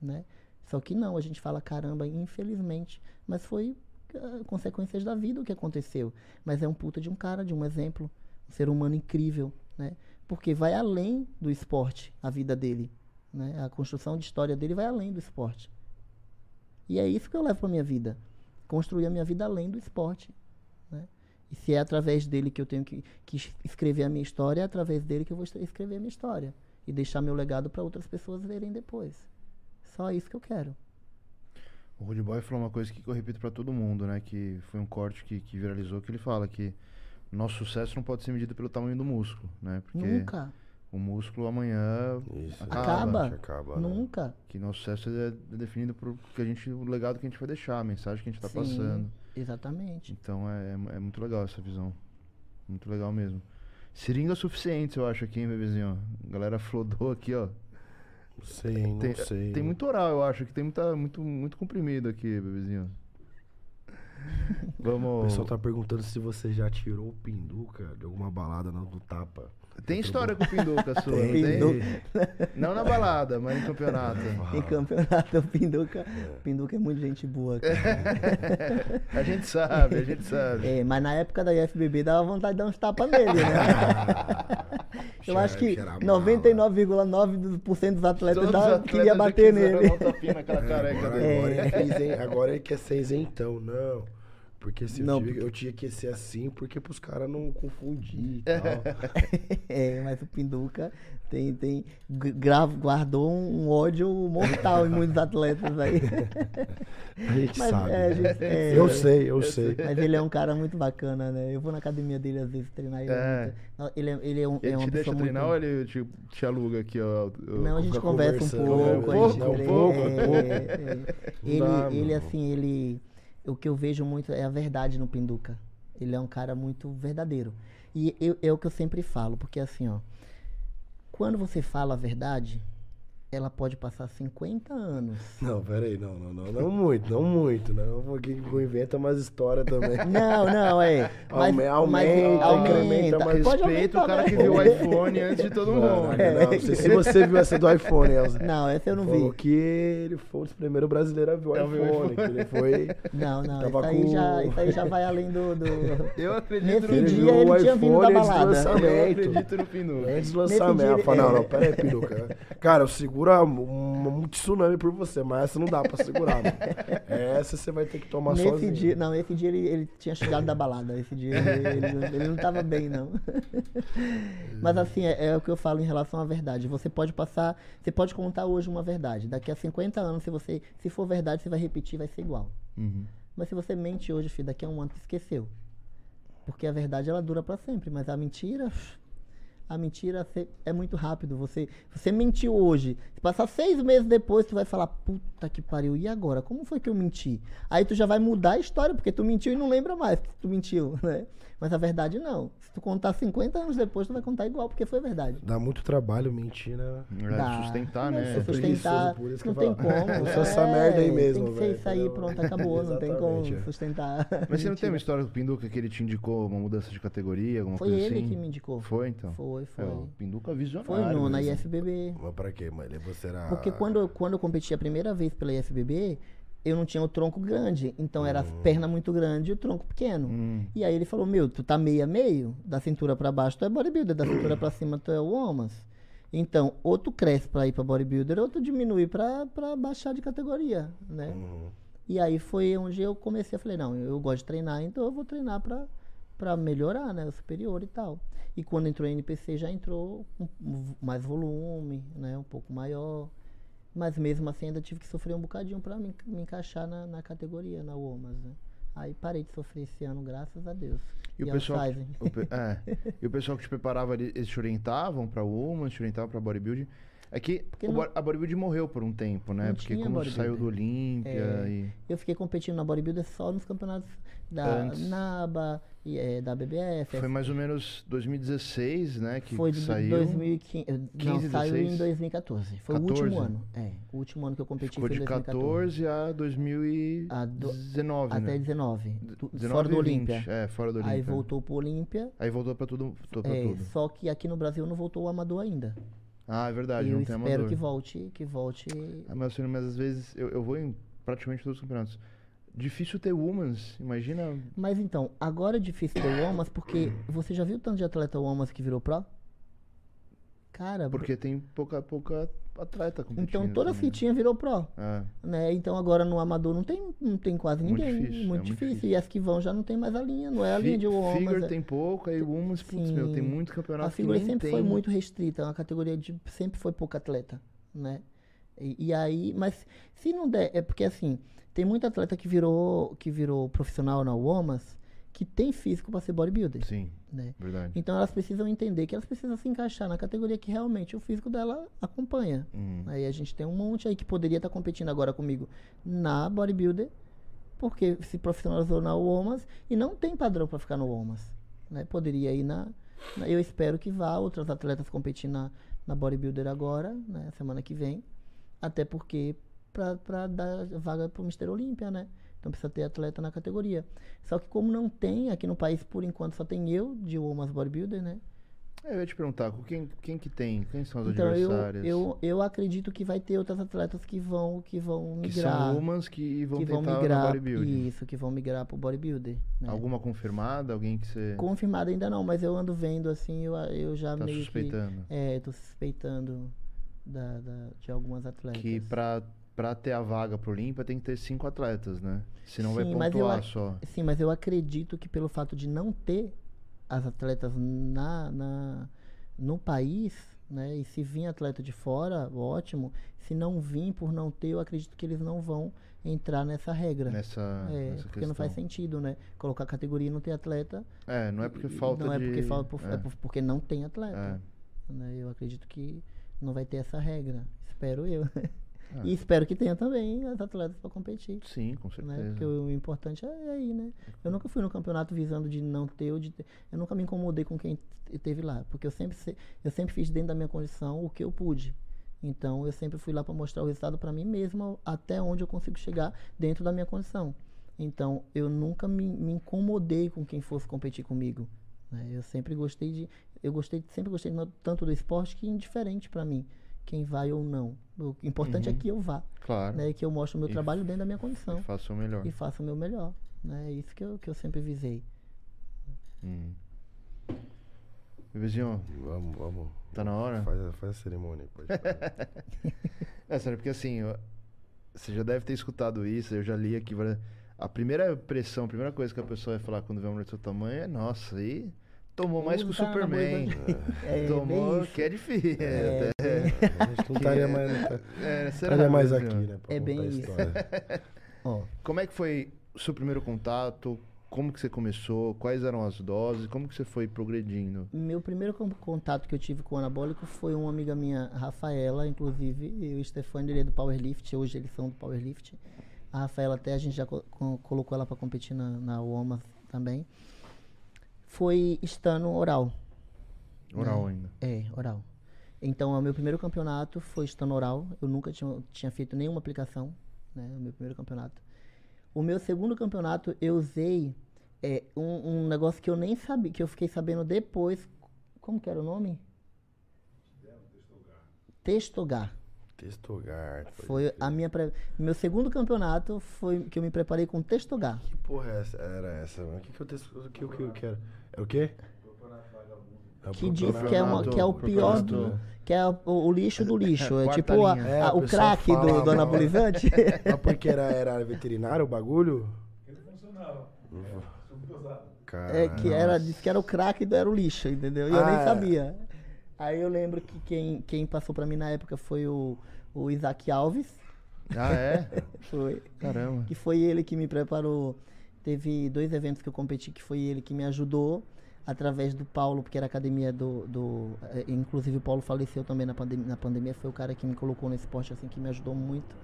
né? Só que não, a gente fala caramba, infelizmente, mas foi ah, consequências da vida o que aconteceu. Mas é um puta de um cara, de um exemplo, um ser humano incrível, né? Porque vai além do esporte, a vida dele, né? A construção de história dele vai além do esporte. E é isso que eu levo para minha vida, construir a minha vida além do esporte, né? E se é através dele que eu tenho que, que es- escrever a minha história, é através dele que eu vou escrever a minha história e deixar meu legado para outras pessoas verem depois. Só isso que eu quero. O Rude Boy falou uma coisa que eu repito pra todo mundo, né? Que foi um corte que, que viralizou, que ele fala que nosso sucesso não pode ser medido pelo tamanho do músculo, né? Porque Nunca, o músculo amanhã Isso. Acaba. Acaba. né? nunca. que nosso sucesso é definido por que a gente, o legado que a gente vai deixar, a mensagem que a gente tá Sim, passando. Exatamente. Então é, é muito legal essa visão. Muito legal mesmo. Seringas suficientes, eu acho, aqui, hein, bebezinho? A galera flodou aqui, ó. Não sei, hein, não Tem, sei. tem muito oral, eu acho, que tem muita, muito, muito comprimido aqui, bebezinho. O Vamos. pessoal tá perguntando se você já tirou o pinduca de alguma balada no, do tapa. Tem história com o Pinduca sua, Tem, tem? Pinduca. Não na balada, mas em campeonato. Em campeonato, o Pinduca, Pinduca é muito gente boa, cara. A gente sabe, a gente sabe. É, mas na época da IFBB dava vontade de dar uns tapas nele, né? Eu acho que Cheira mal, 99,9% dos atletas dava- atletas queria bater nele. dar um tapinha naquela careca Agora, É. agora ele quer ser isentão, não. Porque se Não, eu, tive- porque- eu tinha que ser assim, porque pros caras não confundir e tal. É, mas o Pinduca tem, tem, gra- guardou um ódio mortal em muitos atletas aí. A gente Mas, sabe. é, né? gente- é, eu sei, eu sei. Mas ele é um cara muito bacana, né? Eu vou na academia dele às vezes treinar ele. É. muito- Não, Ele é, ele é, um, Ele é uma te deixa pessoa treinar muito... ou ele te, te aluga aqui, ó? Não, a gente conversa um pouco. a gente- Um pouco, ele- um pouco, é, é, é. Ele, ele assim, ele... O que eu vejo muito é a verdade no Pinduca. Ele é um cara muito verdadeiro. E eu- é o que eu sempre falo, porque assim, ó... Quando você fala a verdade, ela pode passar 50 anos. Não, peraí, não, não, não, não muito, não muito, não, porque inventa mais história também. Não, não, é. Mas, Aume- mas aumenta, incrementa mais Pode Respeita o cara né? que viu o iPhone antes de todo mundo. Caralho, não, não sei se você viu essa do iPhone, Elza. Não, essa eu não vi. que ele foi dos primeiros brasileiros a ver o o iPhone, que ele foi... Não, não, isso aí, com- já, isso aí já vai além do. do... Eu acredito Nesse no Ele dia viu ele o tinha vindo da balada. lançamento. Eu acredito no Pinduca. Antes do lançamento. ele- falei, não, não, pera aí, peruca. Cara, eu seguro a- um, um tsunami por você, mas essa não dá pra segurar, mano. Essa você vai ter que tomar Nesse sozinho. dia, não, esse dia ele, ele tinha chegado da balada. Esse dia ele, ele não- ele não tava bem, não. Mas assim, é, é o que eu falo em relação à verdade. Você pode passar, você pode contar hoje uma verdade. Daqui a 50 anos, se você, se for verdade, você vai repetir, vai ser igual. Uhum. Mas se você mente hoje, filho, daqui a um ano tu esqueceu. Porque a verdade ela dura pra sempre, mas a mentira, a mentira é muito rápido. Você, você mentiu hoje, se passar seis meses depois, tu vai falar, puta que pariu, e agora? Como foi que eu menti? Aí tu já vai mudar a história, porque tu mentiu e não lembra mais que tu mentiu, né? Mas a verdade não. Se tu contar 50 anos depois, tu vai contar igual, porque foi verdade. Dá muito trabalho mentir, né? É, Dá. sustentar, né? se sustentar, preguiçoso, por isso que não eu tem como. Usa essa merda aí mesmo, Tem que ser isso aí, entendeu? pronto, acabou. não tem como é. sustentar. Mas você não tem uma história do Pinduca que ele te indicou uma mudança de categoria, alguma Foi coisa ele assim? que me indicou. Foi, então? Foi, foi. É, o Pinduca visionário. Foi no, na. IFBB. Mas pra quê, mãe? Você era... Porque quando, eu- quando eu competi a primeira vez pela IFBB, eu não tinha o tronco grande. Então era as pernas muito grandes e o tronco pequeno. Hum. E aí ele falou, meu, tu tá meio a meio, da cintura pra baixo tu é bodybuilder, da cintura pra cima tu é o Omas. Então, ou tu cresce pra ir pra bodybuilder, ou tu diminui pra, pra baixar de categoria, né? Uhum. E aí foi onde eu comecei, eu falei, não, eu gosto de treinar, então eu vou treinar pra, pra melhorar, né, o superior e tal. E quando entrou em NPC já entrou com mais volume, né, um pouco maior. Mas mesmo assim ainda tive que sofrer um bocadinho pra me, me encaixar na, na categoria, na WOMAS, né. Aí parei de sofrer esse ano, graças a Deus. E o ao pessoal, o é, e o pessoal que te preparava, eles te orientavam pra Woman, te orientavam pra bodybuilding. É que Porque o não- a bodybuilding morreu por um tempo, né? Não Porque como saiu do. Olímpia É. e... Eu fiquei competindo na bodybuilder só nos campeonatos da Antes. NABA, e, eh, da BBF. Foi mais ou menos 2016, né? Que Foi saiu. 2015. eh, Não, 15, saiu 16? em 2014. Foi o 14? último ano. É, o último ano que eu competi Ficou foi de em 2014. 14 a A do- 2019, Até né? 19. tu- 19 fora do 20, Olímpia. É, fora do Olímpia. Aí voltou pro Olímpia. Aí voltou pra tudo. Pra é, tudo. só que aqui no Brasil não voltou o Amador ainda. Ah, é verdade, eu não tem espero amador. que volte, que volte. Ah, mas, senhor, mas às vezes eu, eu vou em praticamente todos os campeonatos. Difícil ter Womans, imagina. Mas então, agora é difícil ter o Omas porque você já viu o tanto de atleta Omas que virou pro? Cara, Porque tem pouca, pouca atleta competindo. então toda também. fitinha virou pro. É. né? Então agora no amador não tem, não tem quase Muito ninguém. difícil, é muito muito difícil. difícil. E as que vão já não tem mais a linha, não é a Fi- linha de Womas. Figure é- tem pouco, aí Womans, putz, meu, tem muito campeonato A figura sempre tem. foi muito restrita, é uma categoria de sempre foi pouco atleta, né? E, e aí, mas se não der, é porque assim, tem muito atleta que virou que virou profissional na Womas que tem físico para ser bodybuilder, Sim, né? verdade. Então elas precisam entender que elas precisam se encaixar na categoria que realmente o físico dela acompanha. Hum. Aí a gente tem um monte aí que poderia estar competindo agora comigo na bodybuilder, porque se profissionalizou na Womas e não tem padrão para ficar no Womas. Né? Poderia ir na, na- Eu espero que vá outras atletas competir na, na bodybuilder agora, né? semana que vem. Até porque para dar vaga para o Mister Olímpia, né? Então precisa ter atleta na categoria. Só que como não tem, aqui no país por enquanto só tem eu de Womas Bodybuilder, né? É, eu ia te perguntar, quem, quem que tem? Quem são as Então eu, adversárias? eu, eu acredito que vai ter outras atletas que vão que vão que migrar, são Womans que vão que vão tentar migrar, no bodybuilding. isso, que vão migrar pro bodybuilder. Né? Alguma confirmada? Alguém que você Confirmado ainda não, mas eu ando vendo assim, eu, eu já tá meio suspeitando? que é, tô suspeitando da, da- de algumas atletas. Que pra, pra ter a vaga pro Olímpia tem que ter cinco atletas, né? Senão vai Sim, mas eu pontuar só. Sim, mas eu acredito que pelo fato de não ter as atletas na, na no país, né? E se vir atleta de fora, ótimo. Se não vir por não ter, eu acredito que eles não vão entrar nessa regra. Nessa, É, nessa porque não faz questão. sentido, né? Colocar categoria e não ter atleta. É, não é porque falta Não é de... porque falta, por- é é, por- porque não tem atleta. é. né? Eu acredito que não vai ter essa regra. Espero eu. Ah. E espero que tenha também as atletas para competir. Sim, com certeza. Né? Porque o importante é aí, né? Eu nunca fui no campeonato visando de não ter ou de ter. Eu nunca me incomodei com quem te- teve lá. Porque eu sempre, se- eu sempre fiz dentro da minha condição o que eu pude. Então eu sempre fui lá para mostrar o resultado para mim mesmo, até onde eu consigo chegar dentro da minha condição. Então eu nunca me, me incomodei com quem fosse competir comigo. né? Eu sempre gostei de, eu gostei, sempre gostei tanto do esporte que é indiferente para mim quem vai ou não. O importante é Uhum. que eu vá, Claro. né? E que eu mostre o meu E trabalho dentro da minha condição E faça o melhor. e faça o meu melhor, né? É isso que eu, que eu sempre visei. Hum. Bebezinho, Vamos, vamos. tá na hora? Faz, a- faz a cerimônia pode. É, sério, porque assim, você já deve ter escutado isso, eu já li aqui. A primeira impressão, a primeira coisa que a pessoa vai falar quando vê uma mulher do seu tamanho é, nossa, aí tomou mais que o Usa Superman. É, tomou, que é difícil. É, A gente não estaria mais, não tá- É, será, estaria mais aqui, né? É bem isso. Ó, Como é que foi o seu primeiro contato? Como que você começou? Quais eram as doses? Como que você foi progredindo? Meu primeiro con- contato que eu tive com o anabólico foi uma amiga minha, Rafaela, inclusive, e o Stefano, ele é do Powerlift, hoje eles são do Powerlift. A Rafaela até a gente já co- co- colocou ela para competir na, na UOMA também. Foi estando oral. Oral ainda. É, oral. Então, o meu primeiro campeonato foi estando oral. Eu nunca tinha, tinha feito nenhuma aplicação, né? O meu primeiro campeonato. O meu segundo campeonato, eu usei é, um, um negócio que eu nem sabia, que eu fiquei sabendo depois. Como que era o nome? Testogar. Testogar. Pode Foi a minha pre... meu segundo campeonato foi que eu me preparei com Testogar. Que porra é essa? era essa, mano? O que, que eu testo- o que, o que eu quero? É o quê? É o Que diz que é, uma, que é o pior do, que é o, o lixo do lixo. É Quarta tipo a-. É, a- a o crack do, do anabolizante. Mas porque era, era veterinário o bagulho? Ele funcionava. É, É, que era, disse que era o crack e era o lixo, entendeu? E eu Ah, nem é. sabia. Aí eu lembro que quem, quem passou pra mim na época foi o, o Isaac Alves. Ah, é? Foi. Caramba. Que foi ele que me preparou. Teve dois eventos que eu competi que foi ele que me ajudou através do Paulo, porque era academia do. do eh, inclusive o Paulo faleceu também na pandemia, na pandemia, foi o cara que me colocou no esporte, assim, que me ajudou muito.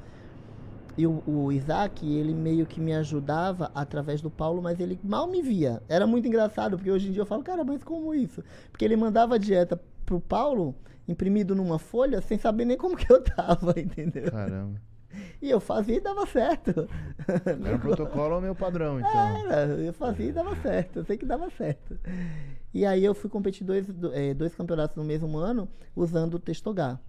E o, o Isaac, ele meio que me ajudava através do Paulo, mas ele mal me via. Era muito engraçado, porque hoje em dia eu falo, cara, mas como isso? Porque ele mandava a dieta pro Paulo, imprimido numa folha, sem saber nem como que eu tava, entendeu? Caramba. E eu fazia e dava certo. Era um protocolo meu padrão, então. Era, eu fazia e dava certo, eu sei que dava certo. E aí eu fui competir dois, do- eh, dois campeonatos no mesmo ano usando o Testogar.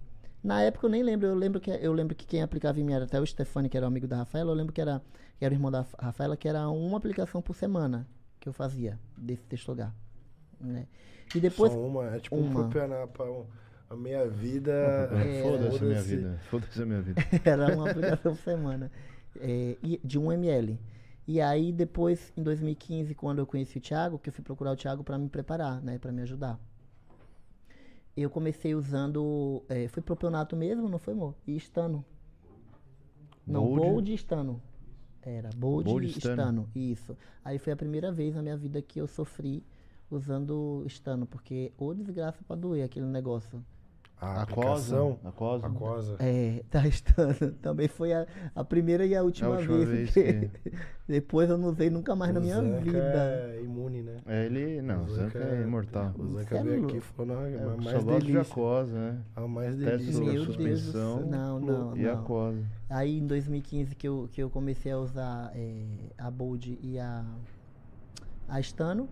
Na época eu nem lembro, eu lembro que eu lembro que quem aplicava em mim era até o Stefani, que era o amigo da Rafaela, eu lembro que era, que era o irmão da Fa- Rafaela, que era uma aplicação por semana que eu fazia desse Testogar. Né? E depois. Só uma, é tipo uma. um pra um- a minha vida. É, Foda-se a minha foda-se. vida. Foda-se a minha vida. Era uma aplicação por semana. É, de 1 ml. E aí, depois, em 2015, quando eu conheci o Thiago, que eu fui procurar o Thiago para me preparar, né? Para me ajudar. Eu comecei usando. É, foi propionato mesmo, não foi, amor? E estano. Não, Bold? e estano. Era, bold, Bold e e estano. estano. Isso. Aí foi a primeira vez na minha vida que eu sofri usando estano, porque ô desgraça pra doer aquele negócio. A aplicação. Aquosa. Aquosa. É, tá estando. Também foi a, a primeira e a última, É última vez. vez porque Depois eu não usei nunca mais na O minha Zanca vida. é imune, né? É, ele. Não, o Zanca é imortal. O Zanca é veio aqui e falou, não, É, eu mais delícia. aquosa, né? A mais delícia. a Meu Deus do suspensão. céu. Não, não, E não. aquosa. Aí em 2015 que eu, que eu comecei a usar é, a Bold e a, a Stano.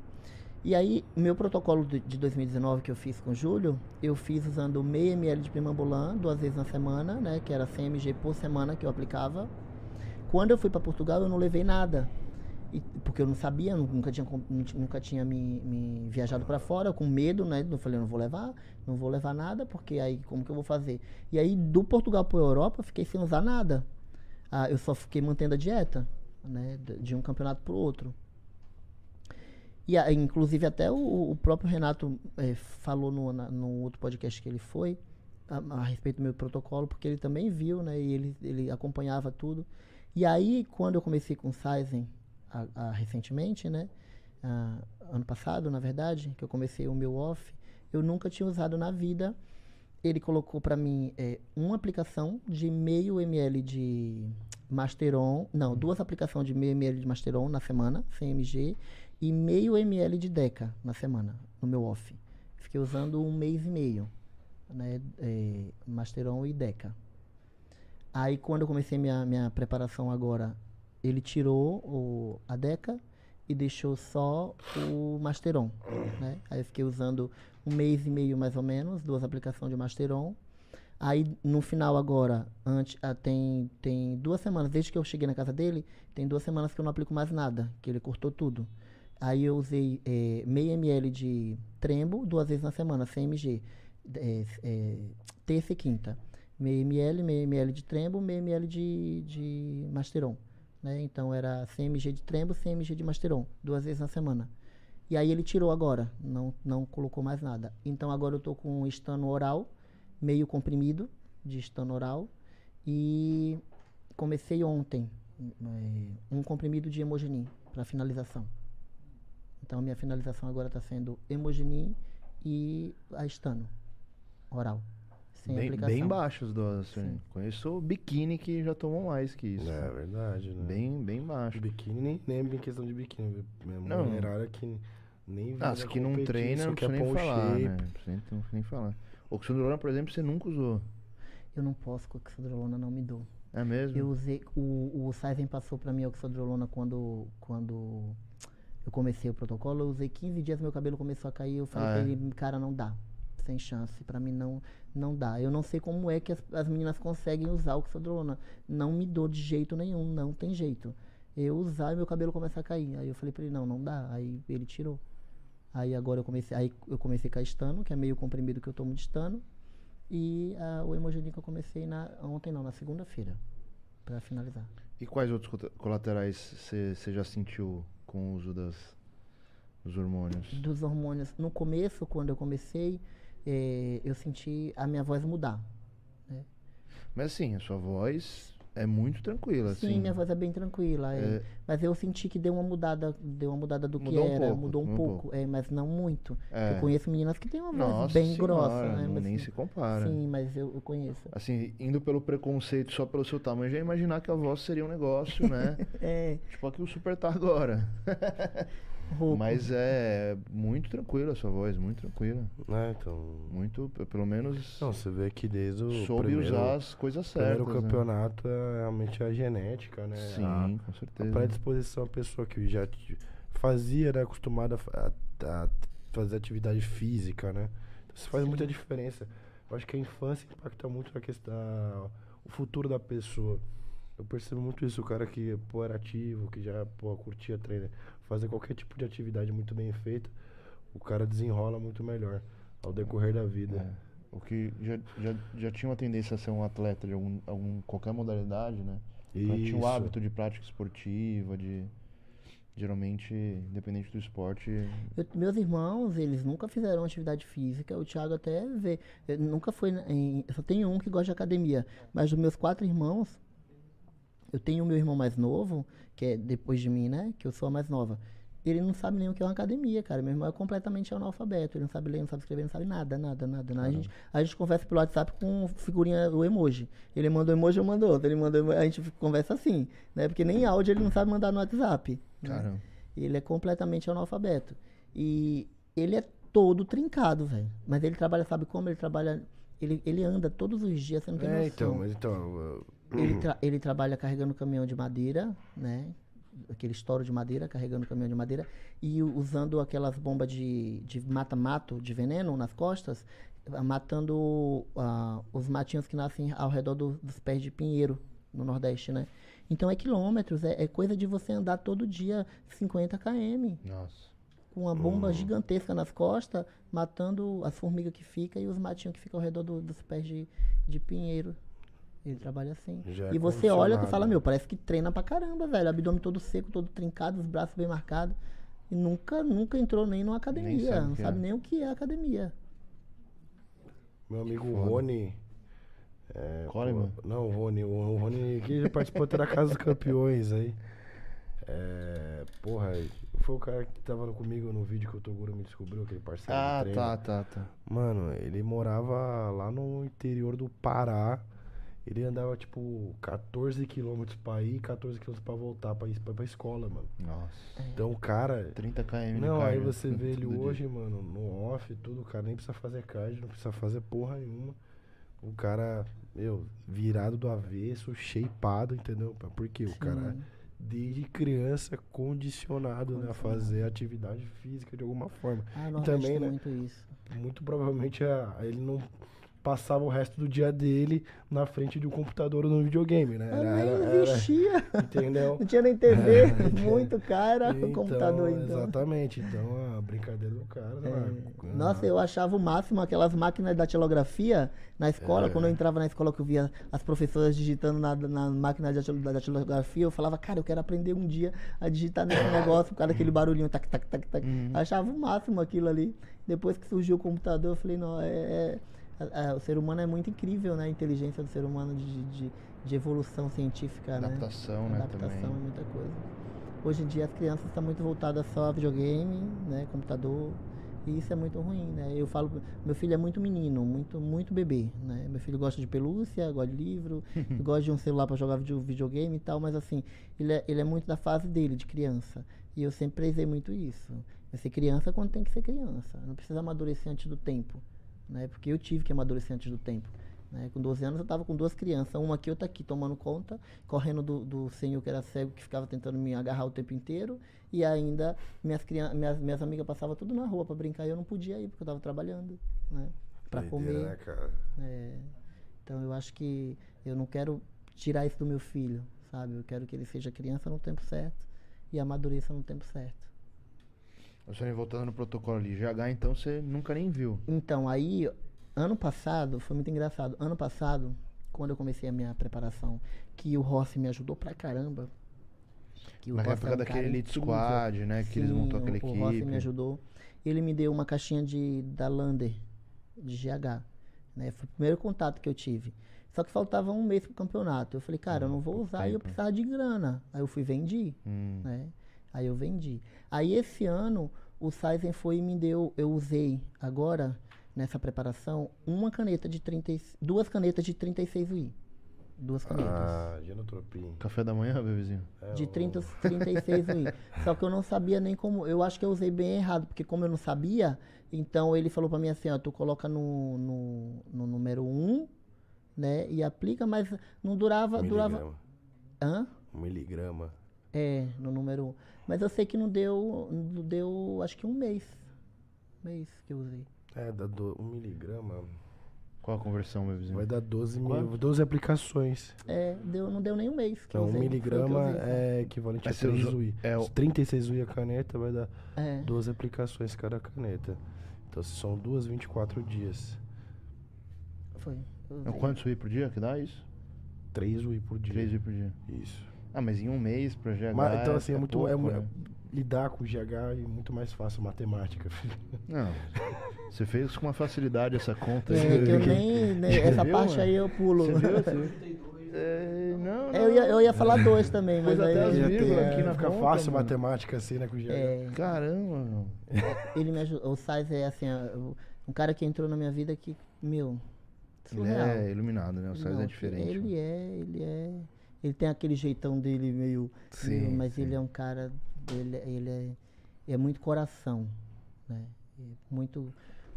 E aí, meu protocolo de, de 2019 que eu fiz com o Júlio, eu fiz usando meio ml de primambulan duas vezes na semana, né? Que era 100 mg por semana que eu aplicava. Quando eu fui para Portugal, eu não levei nada. E- porque eu não sabia, nu- nunca tinha, nunca tinha me, me viajado para fora, com medo, né? Eu falei, não vou levar, não vou levar nada, porque aí como que eu vou fazer? E aí, do Portugal para Europa, eu fiquei sem usar nada. Ah, eu só fiquei mantendo a dieta, né? De um campeonato para o outro. E aí, inclusive até o, o próprio Renato eh, falou no, na- no outro podcast que ele foi a, a respeito do meu protocolo, porque ele também viu, né? E ele, ele acompanhava tudo. E aí, quando eu comecei com o Saizen a- a- recentemente, né? ah, ano passado, na verdade, que eu comecei o meu off, eu nunca tinha usado na vida. Ele colocou para mim eh, uma aplicação de meio ml de Masteron, não, duas aplicações de meio ml de Masteron na semana, 100 mg, e meio ml de Deca na semana, no meu off. Fiquei usando um mês e meio. né? é, Masteron e Deca. Aí quando eu comecei minha, minha preparação agora, ele tirou o, a Deca e deixou só o Masteron, né? Aí eu fiquei usando um mês e meio mais ou menos, duas aplicações de Masteron. Aí no final agora, antes, ah, tem, tem duas semanas, desde que eu cheguei na casa dele, tem duas semanas que eu não aplico mais nada, que ele cortou tudo. Aí eu usei eh, meio ml de trembo duas vezes na semana, 100 mg, eh, eh, terça e quinta. Meio ml, meio ml de trembo, meio ml de, de masteron. Né? Então era 100 mg de trembo, 100 mg de masteron, duas vezes na semana. E aí ele tirou agora, não, não colocou mais nada. Então agora eu tô com estano oral, meio comprimido de estano oral. E comecei ontem eh, um comprimido de hemogenin para finalização. Então a minha finalização agora está sendo hemogenin e a estano oral. Sem Bem, aplicação. bem baixas doses. Sim. Conheço biquíni que já tomou mais que isso. É verdade, né? Bem, bem baixo. Biquíni nem, nem é questão de biquíni. Não. mulherada que nem Ah, se que não treina, só não quer precisa nem pôr um falar, né? Não precisa nem, não precisa nem falar. Oxandrolona, por exemplo, você nunca usou. Eu não posso com oxandrolona, não me dou. É mesmo? Eu usei, o, o Saizen passou para mim a oxandrolona quando, quando eu comecei o protocolo. Eu usei 15 dias, meu cabelo começou a cair. Eu falei Ah, pra é? ele, cara, não dá. Sem chance. Pra mim não, não dá. Eu não sei como é que as, as meninas conseguem usar oxandrolona. Não me dou de jeito nenhum, não tem jeito. Eu usar e meu cabelo começa a cair. Aí eu falei pra ele, não, não dá. Aí ele tirou. Aí agora eu comecei, aí eu comecei com a estano, que é meio comprimido que eu tomo de estano. E ah, o hemogenin que eu comecei na, ontem não, na segunda-feira. Pra finalizar. E quais outros colaterais você já sentiu com o uso das, dos hormônios? dos hormônios. No começo, quando eu comecei, eh, eu senti a minha voz mudar. Mas assim, a sua voz é muito tranquila, Sim, assim. minha voz é bem tranquila. é. É. Mas eu senti que deu uma mudada, deu uma mudada do Mudou um que era, pouco, mudou um um pouco, é, mas não muito. É. Eu conheço meninas que têm uma voz Nossa bem senhora, grossa, né? mas, nem se compara. Sim, mas eu, eu conheço. Assim, indo pelo preconceito só pelo seu tamanho, já ia imaginar que a voz seria um negócio, né? É, tipo a que o Super tá agora. rouco. Mas é muito tranquila a sua voz, muito tranquila. Né, então... Muito, pelo menos Não, você vê que desde o soube primeiro, usar as coisas certas. primeiro né? campeonato é realmente a genética, né? Sim, A- com a certeza. predisposição à pessoa que já fazia, né, acostumada a a, a fazer atividade física, né? Então, isso faz muita diferença. Eu acho que a infância impacta muito na questão, o futuro da pessoa. Eu percebo muito isso, o cara que pô, era ativo, que já pô, curtia treinar, fazer qualquer tipo de atividade muito bem feita, o cara desenrola muito melhor ao decorrer da vida. É. O que já, já, já tinha uma tendência a ser um atleta de algum, algum, qualquer modalidade, né? Tinha o hábito de prática esportiva, de. Geralmente, independente do esporte. Eu- meus irmãos, eles nunca fizeram atividade física. O Thiago até vê. Nunca foi em. Só tenho um que gosta de academia. Mas dos meus quatro irmãos, eu tenho o meu irmão mais novo, que é depois de mim, né? Que eu sou a mais nova. Ele não sabe nem o que é uma academia, cara. Meu irmão é completamente analfabeto. Ele não sabe ler, não sabe escrever, não sabe nada, nada, nada. nada. A, gente, a gente conversa pelo WhatsApp com figurinha, o emoji. Ele manda um emoji, eu mando outro. Ele manda, a gente conversa assim, né? Porque nem áudio ele não sabe mandar no WhatsApp. né? Caramba. Ele é completamente analfabeto. E ele é todo trincado, velho. Mas ele trabalha, sabe como? Ele trabalha. Ele, ele anda todos os dias, você não tem É, noção. então, mas então. eu- Ele, tra- ele trabalha carregando caminhão de madeira, né? Aquele estouro de madeira, carregando caminhão de madeira. E usando aquelas bombas de, de mata-mato, de veneno nas costas, ah, matando ah, os matinhos que nascem ao redor do- dos pés de pinheiro, no Nordeste, né? Então é quilômetros, é, é coisa de você andar todo dia 50 km Nossa. com uma bomba gigantesca nas costas, matando as formigas que ficam e os matinhos que ficam ao redor do- dos pés de, de pinheiro. Ele trabalha assim. Já é e você olha e fala, meu, parece que treina pra caramba, velho. Abdômen todo seco, todo trincado, os braços bem marcados. E nunca, nunca entrou nem numa academia. sabe o não sabe é. nem o que é academia. Meu amigo. Rony. É, Coleman? pô, não, o Rony. O Rony que já participou até da Casa dos Campeões aí. É, porra, foi o cara que tava comigo no vídeo que o Toguro me descobriu, aquele parceiro do Ah, treino. tá, tá, tá. Mano, ele morava lá no interior do Pará Ele andava, tipo, 14 quilômetros pra ir, 14 quilômetros pra voltar pra ir pra, pra escola, mano. Nossa. Então o cara. 30 km Não, aí você vê ele todo dia. hoje, mano, no off, tudo, o cara nem precisa fazer cardio, não precisa fazer porra nenhuma. O cara, meu, virado do avesso, shapeado, entendeu? Porque o cara, desde criança, condicionado né, a Condicionado. fazer atividade física de alguma forma. Ah, E Nordeste também, né? muito isso. Muito provavelmente a- ele não passava o resto do dia dele na frente de um computador ou no videogame, né? Era- nem era- era- existia. entendeu? Não tinha nem TV, muito cara o Então, computador então. Exatamente. Então a brincadeira do cara. É. lá, Nossa, eu achava o máximo aquelas máquinas da datilografia na escola. É. Quando eu entrava na escola, que eu via as professoras digitando na, na máquina da datilografia, eu falava, cara, eu quero aprender um dia a digitar nesse negócio por causa daquele barulhinho, tac, tac, tac, tac. Uhum. Achava o máximo aquilo ali. Depois que surgiu o computador, eu falei, não, é. É- a- a- o ser humano é muito incrível, né? A inteligência do ser humano de, de, de evolução científica, né? Adaptação, né, Adaptação é muita coisa. Hoje em dia as crianças estão muito voltadas só a videogame, né, computador, e isso é muito ruim, né? Eu falo, meu filho é muito menino, muito muito bebê, né? Meu filho gosta de pelúcia, gosta de livro, gosta de um celular para jogar video- videogame e tal, mas assim, ele é, ele é muito da fase dele, de criança. E eu sempre prezei muito isso. Vai ser criança quando tem que ser criança. Não precisa amadurecer antes do tempo, né? Porque eu tive que amadurecer antes do tempo. Né? Com 12 anos eu estava com duas crianças, uma aqui, outra aqui, tomando conta, correndo do, do senhor que era cego, que ficava tentando me agarrar o tempo inteiro, e ainda minhas, crian minhas, minhas amigas passavam tudo na rua para brincar e eu não podia ir, porque eu estava trabalhando, né? Para comer. né, cara? É, então eu acho que eu não quero tirar isso do meu filho, sabe? Eu quero que ele seja criança no tempo certo e amadureça no tempo certo. Ô, Sônia, voltando no protocolo ali, GH então você nunca nem viu. Então, aí, ano passado, foi muito engraçado. Ano passado, quando eu comecei a minha preparação, que o Rossi me ajudou pra caramba. Que o Na Rossi época é um daquele Elite incrível. Squad, né? Que eles Sim, montou aquela o- O Rossi equipe. me ajudou. Ele me deu uma caixinha de, da Lander, de GH. Né? Foi o primeiro contato que eu tive. Só que faltava um mês pro campeonato. Eu falei, cara, eu não vou pouco usar e eu precisava de grana. Aí eu fui vendi Hum. né? Aí eu vendi. Aí esse ano o Saizen foi e me deu, eu usei agora nessa preparação uma caneta de 30, e- duas canetas de 36 UI. Duas canetas. Ah, genotropia. Café da manhã, bebezinho? É, De o- 30, 36 UI. Só que eu não sabia nem como. Eu acho que eu usei bem errado, porque como eu não sabia, então ele falou pra mim assim: ó, tu coloca no, no, no número 1, né? E aplica, mas não durava. durava Miligrama. hã? Um miligrama. É, no número 1. Mas eu sei que não deu, não deu, acho que um mês. Mês que eu usei. É, dá do, um miligrama. Qual a conversão, bebezinho? Vai dar 12, mil, Quanto? 12 aplicações. É, deu, não deu nem um mês que eu Então, um usei. Que eu miligrama usei, é equivalente Mas a você 3 usou- UI. é o- Os 36 UI a caneta vai dar É, 12 aplicações cada caneta. Então, são duas, 24 dias. foi. É quantos UI por dia que dá isso? 3 UI por dia. 3 UI por dia. Isso. Ah, mas em um mês pra GH. Mas, então, assim, é, muito. é pouco, mu- né? lidar com GH é muito mais fácil matemática, filho. Não. Você fez com uma facilidade essa conta aí. É, que eu nem, nem- essa viu, parte mano? aí eu pulo. Você viu? Você? É, não, não. É, eu, ia, eu ia falar dois também, mas Pôs aí até as eu- vírgulas É, aqui na fica conta, fácil mano. matemática assim, né, com GH. é, Caramba, ele me ajudou. O Sais é assim, o- um cara que entrou na minha vida que, meu, Ele surreal. é iluminado, né? O Sais Não, é diferente. Ele mano. é, ele é. Ele tem aquele jeitão dele meio. Sim, meio- mas sim. ele é um cara. Ele, ele é, é muito coração. Né? É muito.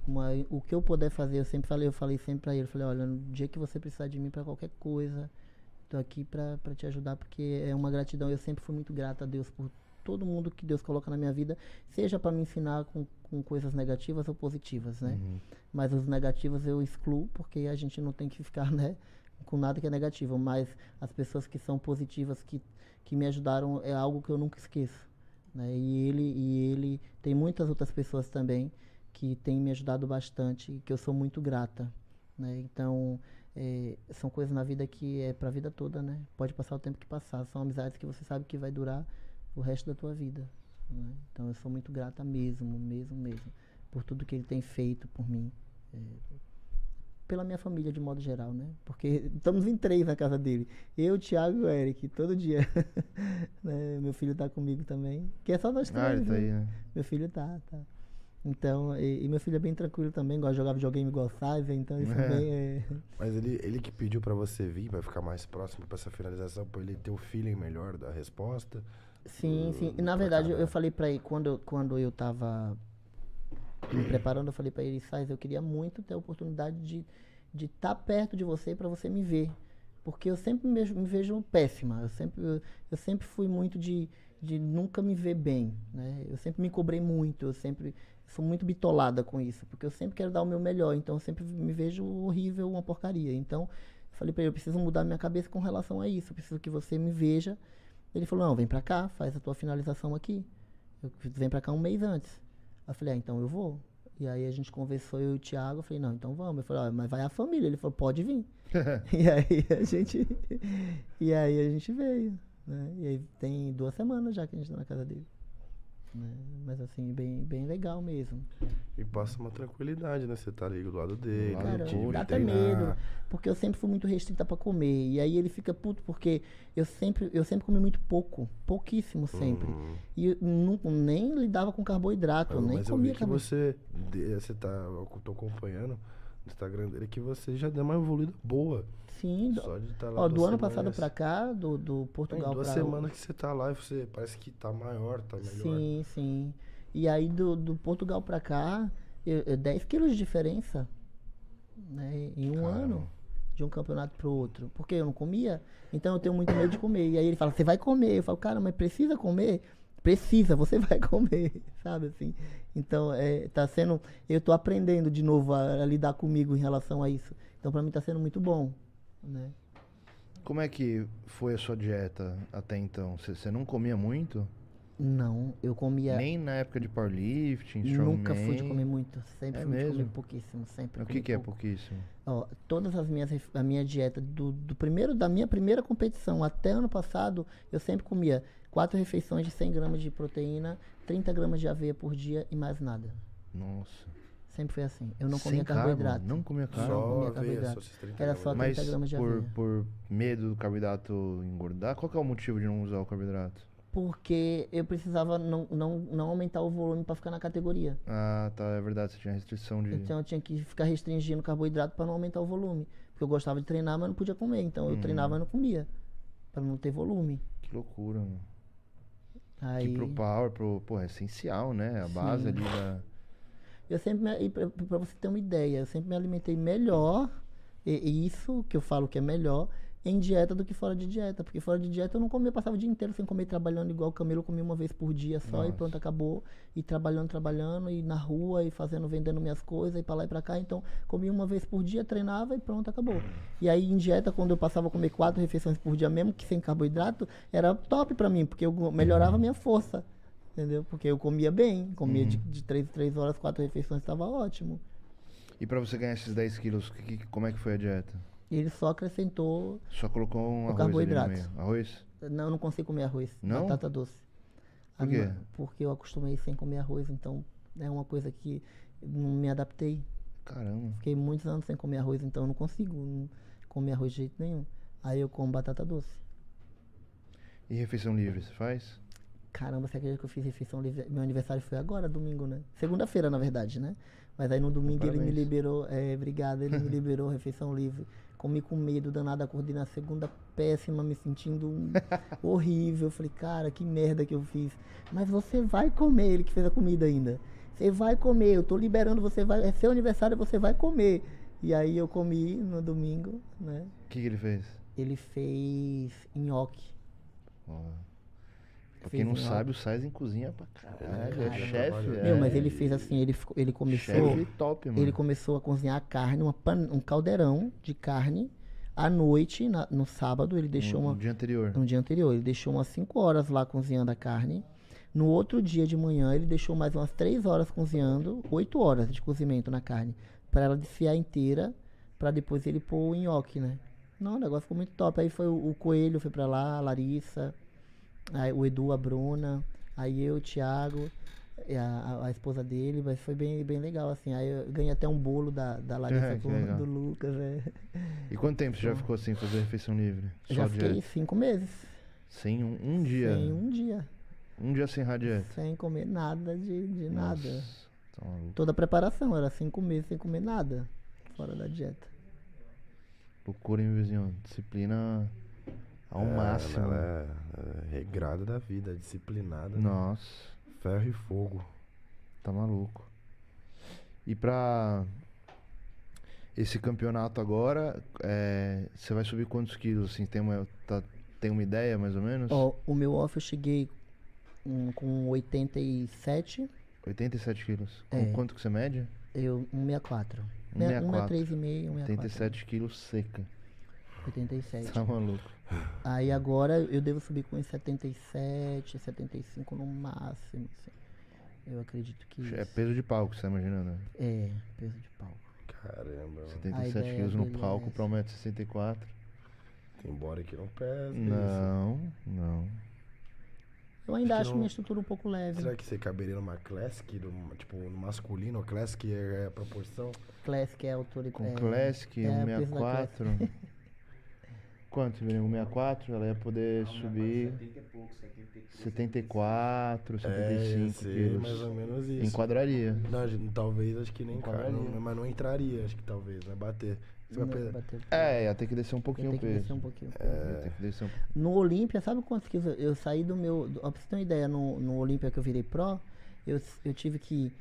uma- o que eu puder fazer, eu sempre falei, eu falei sempre pra ele, eu falei, olha, no dia que você precisar de mim pra qualquer coisa, tô aqui pra te ajudar, porque é uma gratidão. Eu sempre fui muito grato a Deus por todo mundo que Deus coloca na minha vida, seja pra me ensinar com, com coisas negativas ou positivas, né? Uhum. Mas os negativos eu excluo, porque a gente não tem que ficar, né, com nada que é negativo. Mas as pessoas que são positivas, que, que me ajudaram, é algo que eu nunca esqueço. Né? E, ele, e ele tem muitas outras pessoas também que têm me ajudado bastante e que eu sou muito grata. Né? Então, é, são coisas na vida que é pra vida toda, né? Pode passar o tempo que passar. São amizades que você sabe que vai durar o resto da tua vida. né? Então, eu sou muito grata mesmo, mesmo, mesmo. Por tudo que ele tem feito por mim. É, pela minha família de modo geral, né? Porque estamos em três na casa dele. Eu, Thiago e o Eric, todo dia. Né? Meu filho tá comigo também. Que é só nós três. Ah, ele tá né? aí, né? Meu filho tá, tá. Então, e, e meu filho é bem tranquilo também, gosta de jogar videogame igual Sizer, então isso É. também é. Mas ele, ele que pediu pra você vir, pra ficar mais próximo pra essa finalização, pra ele ter o feeling melhor da resposta. Sim, sim. E na verdade, eu, eu falei pra ele, quando, eu- quando eu tava me preparando, eu falei pra ele, Sais, eu queria muito ter a oportunidade de estar de tá perto de você pra você me ver. Porque eu sempre me vejo, me vejo péssima. Eu sempre, eu, eu sempre fui muito de, de nunca me ver bem. Né? Eu sempre me cobrei muito, eu sempre sou muito bitolada com isso. Porque eu sempre quero dar o meu melhor, então eu sempre me vejo horrível, uma porcaria. Então, eu falei pra ele, eu preciso mudar minha cabeça com relação a isso. Eu preciso que você me veja ele falou, não, vem pra cá, faz a tua finalização aqui. Eu, vem pra cá um mês antes. Aí eu falei, ah, então eu vou. E aí a gente conversou, eu e o Thiago, eu falei, não, então vamos. Eu falei, ó, mas vai a família. Ele falou, pode vir. e aí a gente. e aí a gente veio. Né? E aí tem duas semanas já que a gente tá na casa dele. Né? Mas assim, bem, bem legal mesmo. E passa uma tranquilidade, né? Você tá ali do lado dele. Cara, tipo, dá até medo. Porque eu sempre fui muito restrita pra comer. E aí ele fica puto porque eu sempre, eu sempre comi muito pouco. Pouquíssimo sempre. Uhum. E eu não, nem lidava com carboidrato, eu Mas, nem mas eu comia vi que carboidrato. você, você tá, eu tô acompanhando no Instagram dele, que você já deu uma evoluída boa. Sim, Só de estar lá ó, do duas ano passado pra cá, do, do Portugal duas pra semanas que você tá lá e você parece que tá maior, tá melhor. Sim, sim. E aí do, do Portugal pra cá, eu, eu 10 quilos de diferença. Né, em um Caramba. ano. De um campeonato pro outro. Porque eu não comia, então eu tenho muito medo de comer. E aí ele fala, você vai comer. Eu falo, cara, mas precisa comer? Precisa, você vai comer, sabe assim? Então, é, tá sendo. Eu tô aprendendo de novo a, a lidar comigo em relação a isso. Então, pra mim tá sendo muito bom. Né? Como é que foi a sua dieta até então? Você não comia muito? Não, eu comia. Nem na época de powerlifting, Nunca fui de strongman? comer muito. Sempre É fui de comer mesmo? pouquíssimo. Sempre O que, que é pouquíssimo? Ó, todas as minhas a minha dieta do, do primeiro da minha primeira competição até ano passado, eu sempre comia quatro refeições de 100 gramas de proteína, 30 gramas de aveia por dia e mais nada. Nossa. Sempre foi assim. Eu não comia carbo? carboidrato. Não comia carbo? Só comia aveia, carboidrato. só esses 30 Era só de Mas 30 gramas de por, aveia. por medo do carboidrato engordar, qual que é o motivo de não usar o carboidrato? Porque eu precisava não, não, não aumentar o volume para ficar na categoria. Ah, tá, é verdade, você tinha restrição de... Então eu tinha que ficar restringindo carboidrato para não aumentar o volume. Porque eu gostava de treinar, mas não podia comer. Então eu Uhum. treinava e não comia. Para não ter volume. Que loucura, mano. Aí... Que pro power, pro, pô, é essencial, né? A base Sim. ali da... Eu sempre, me, pra, pra você ter uma ideia, eu sempre me alimentei melhor, e, e isso que eu falo que é melhor, em dieta do que fora de dieta. Porque fora de dieta eu não comia, eu passava o dia inteiro sem comer, trabalhando igual o Camelo, eu comia uma vez por dia só e Nossa. pronto, acabou. E trabalhando, trabalhando, e na rua, e fazendo, vendendo minhas coisas, e pra lá e pra cá. Então, comia uma vez por dia, treinava e pronto, acabou. E aí em dieta, quando eu passava a comer quatro refeições por dia, mesmo que sem carboidrato, era top pra mim, porque eu melhorava a minha força. Entendeu? Porque eu comia bem, comia de, de três em três horas, quatro refeições, estava ótimo. E pra você ganhar esses 10 quilos, que- que- como é que foi a dieta? E ele só acrescentou. Só colocou um O arroz ali no carboidrato. meio. Arroz? Não, eu não consigo comer arroz. Não? Batata doce. Por quê? Porque eu acostumei sem comer arroz, então é uma coisa que não me adaptei. Caramba. Fiquei muitos anos sem comer arroz, então eu não consigo comer arroz de jeito nenhum. Aí eu como batata doce. E refeição livre, você faz? Caramba, você acredita que eu fiz refeição livre? Meu aniversário foi agora, domingo, né? Segunda-feira, na verdade, né? Mas aí no domingo ele me parabéns. liberou, é, obrigado, ele me liberou refeição livre. Comi com medo danado, acordei na segunda péssima, me sentindo horrível. Falei, cara, que merda que eu fiz. Mas você vai comer, ele que fez a comida ainda. Você vai comer, eu tô liberando, você vai, é seu aniversário, você vai comer. E aí eu comi no domingo, né? O que, que ele fez? Ele fez nhoque. Ó. Pra Fez quem não nhoque. sabe, o Saizen cozinha pra caralho. É Cara, chefe. trabalha- é. Meu, mas ele fez assim, ele, ficou- ele começou. Chefe top, mano. Ele começou a cozinhar a carne, uma pan- um caldeirão de carne. À noite, na- no sábado, ele deixou no, uma. no dia anterior. No dia anterior, ele deixou umas 5 horas lá cozinhando a carne. No outro dia de manhã, ele deixou mais umas 3 horas cozinhando, 8 horas de cozimento na carne, para ela desfiar inteira, para depois ele pôr o nhoque, né? Não, o negócio ficou muito top. Aí foi o, o Coelho, foi pra lá, a Larissa, aí o Edu, a Bruna, aí eu, o Thiago, a, a- esposa dele, mas foi bem, bem legal, assim. Aí eu ganhei até um bolo da, da Larissa É, com, do Lucas, é. E quanto tempo você já ficou sem fazer refeição livre? Já Só fiquei dieta? cinco meses. Sem um, um dia. Sem um dia. Um dia sem radieta. Sem comer nada de, de nada. Nossa, Tá maluco. Toda a preparação, era cinco meses sem comer nada. Fora da dieta. Loucura, hein, vizinho? Disciplina ao É, máximo. Ela é, é regrada da vida, disciplinada. né? Nossa, Ferro e fogo. tá maluco. E pra esse campeonato agora, é, você vai subir quantos quilos? Assim, tem uma, tá- tem uma ideia mais ou menos? Ó, o meu off eu cheguei hum, com 87, 87 quilos. Com É. quanto que você mede? eu 164. 164. 163,5, 164. 87 quilos seca. 87. Tá maluco. Aí agora eu devo subir com uns 77, 75 no máximo, assim. Eu acredito que. É peso de palco, você tá imaginando, né? É, peso de palco. Caramba. mano. 77 quilos é no palco essa. pra 1,64m. Embora que não pesa. Não, não. Eu ainda Acho acho não- minha estrutura um pouco leve. Será que você caberia numa classic, num- tipo, no masculino? Classic é, é a proporção? Classic é a altura é, e Com Classic, 64. Quanto, Vini? 164, ela ia poder subir 74, 75 é, sei, quilos. mais ou menos isso. Enquadraria. Não, talvez, acho que nem Enquadraria. cara, mas não entraria, acho que talvez, vai bater. Você vai Não, bater- É, ia ter que descer um pouquinho o que peso. descer um pouquinho. Ia ter que descer um No Olímpia, sabe quantos quilos? eu- Eu saí do meu. Ó, pra você ter uma ideia, no, no Olímpia que eu virei pró, eu, eu tive que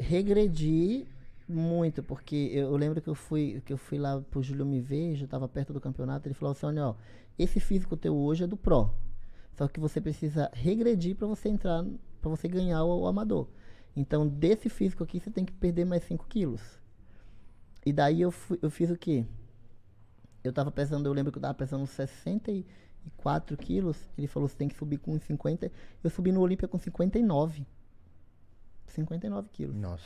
regredir muito, porque eu, lembro que eu fui que eu fui lá pro Júlio me ver, já tava perto do campeonato, ele falou assim, olha, ó, esse físico teu hoje é do pró. Só que você precisa regredir para você entrar, para você ganhar o, o amador. Então, desse físico aqui, você tem que perder mais 5 quilos. E daí eu, fui- eu fiz o quê? Eu tava pesando, eu lembro que eu tava pesando 64 quilos. Ele falou, você tem que subir com uns 50. Eu subi no Olímpia com 59. 59 quilos. Nossa,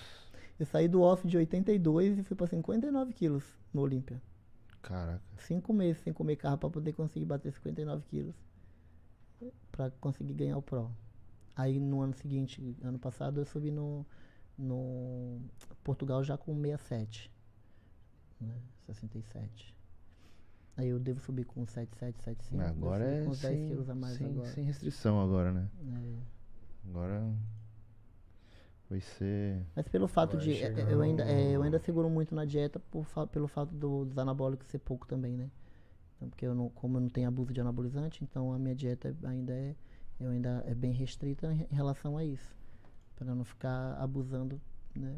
Eu saí do off de 82 e fui pra 59 quilos no Olímpia. caraca. Cinco meses sem comer carro pra poder conseguir bater 59 quilos. Pra conseguir ganhar o Pro. Aí no ano seguinte, ano passado, eu subi no, no Portugal já com 67. Né? 67. Aí eu devo subir com 77, 75. devo Agora é com uns 10 sem, quilos a mais sem, agora. sem restrição agora, né? É. Agora vai ser... Mas pelo fato de. chegar Eu ainda, é, eu ainda seguro muito na dieta por pelo fato do- dos anabólicos ser pouco também, né? Então, porque eu não, como eu não tenho abuso de anabolizante, então a minha dieta é- ainda é, eu ainda é bem restrita em relação a isso. Para não ficar abusando, né?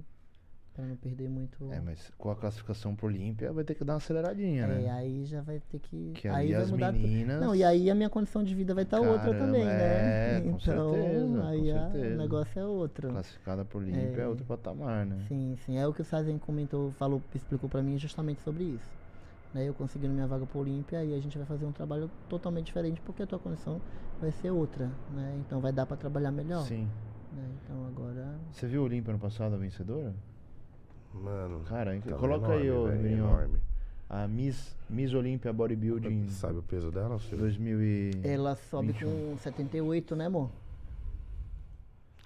Para não perder muito. É, mas com a classificação pro Olímpia vai ter que dar uma aceleradinha, É, né? aí já vai ter que. Que aí vai as mudar meninas... Não, e aí a minha condição de vida vai estar outra Caramba, também, né? é, com então, certeza, com aí a- certeza. o negócio é outro. Classificada pro Olímpia é, É. outro patamar, né? Sim, sim. É o que o Sazen comentou, falou, explicou pra mim justamente sobre isso. Né, eu conseguindo minha vaga pro Olímpia e a gente vai fazer um trabalho totalmente diferente porque a tua condição vai ser outra, né? Então vai dar pra trabalhar melhor. Sim. né? Então agora. Você viu o Olímpia ano passado, a vencedora? Mano, Cara, coloca aí, ô, enorme, velho, Emiliano. enorme. A Miss, Miss Olímpia Bodybuilding Sabe o peso dela, filho? 2000 e... Ela sobe 21. com 78, né, amor?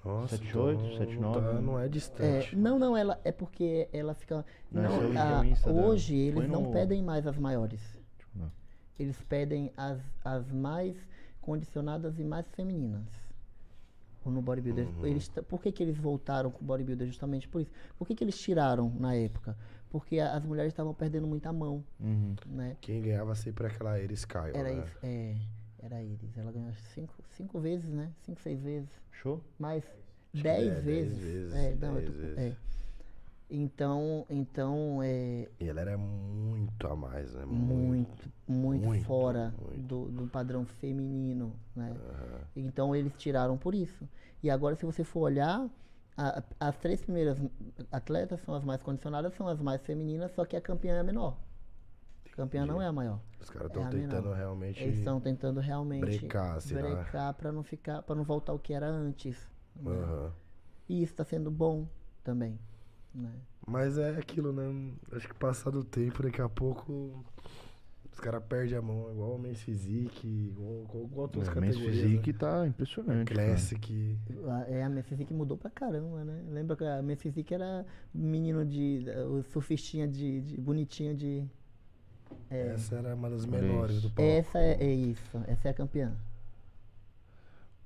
Nossa, 78, então 79, Não, tá- não é É, distante. não, não, ela é porque ela fica. Não, não, é a- é Insta dela. hoje eles Põe não no- pedem mais as maiores. Não. Eles pedem as, as mais condicionadas e mais femininas. No bodybuilder. Uhum. Eles, por que, que eles voltaram com o bodybuilder? Justamente por isso. Por que, que eles tiraram na época? Porque a- as mulheres estavam perdendo muita mão, Uhum. né? Quem ganhava sempre aquela Iris Kyle, Era né? isso. É, era Iris. Ela ganhou acho, cinco, cinco vezes, né? Cinco, seis vezes. Show? Mais dez é, dez vezes. vezes, É, não, dez tô- vezes. é. Então, então é, E ela era muito a mais, né? muito, muito, muito, fora muito. Do, do padrão feminino, né? Aham. Então eles tiraram por isso. E agora, se você for olhar, a- as três primeiras atletas são as mais condicionadas, são as mais femininas, só que a campeã é a menor. A campeã não é a maior. Os caras É estão a tentando menor. realmente. Eles estão tentando realmente brecar, será? brecar para não ficar, para não voltar ao que era antes. né? Aham. E isso está sendo bom também. Né? Mas é aquilo, né? Acho que passar do tempo, daqui a pouco. Os caras perdem a mão, igual o Men's Physique, igual, igual, igual outras O Men's categorias. Physique né? tá impressionante. cara. Classic. A- É, a Men's Physique mudou pra caramba, né? Lembra que a Men's Physique era menino de. o surfistinha de, de bonitinho de. É, Essa era uma das menores do palco. essa é, é isso, essa é a campeã.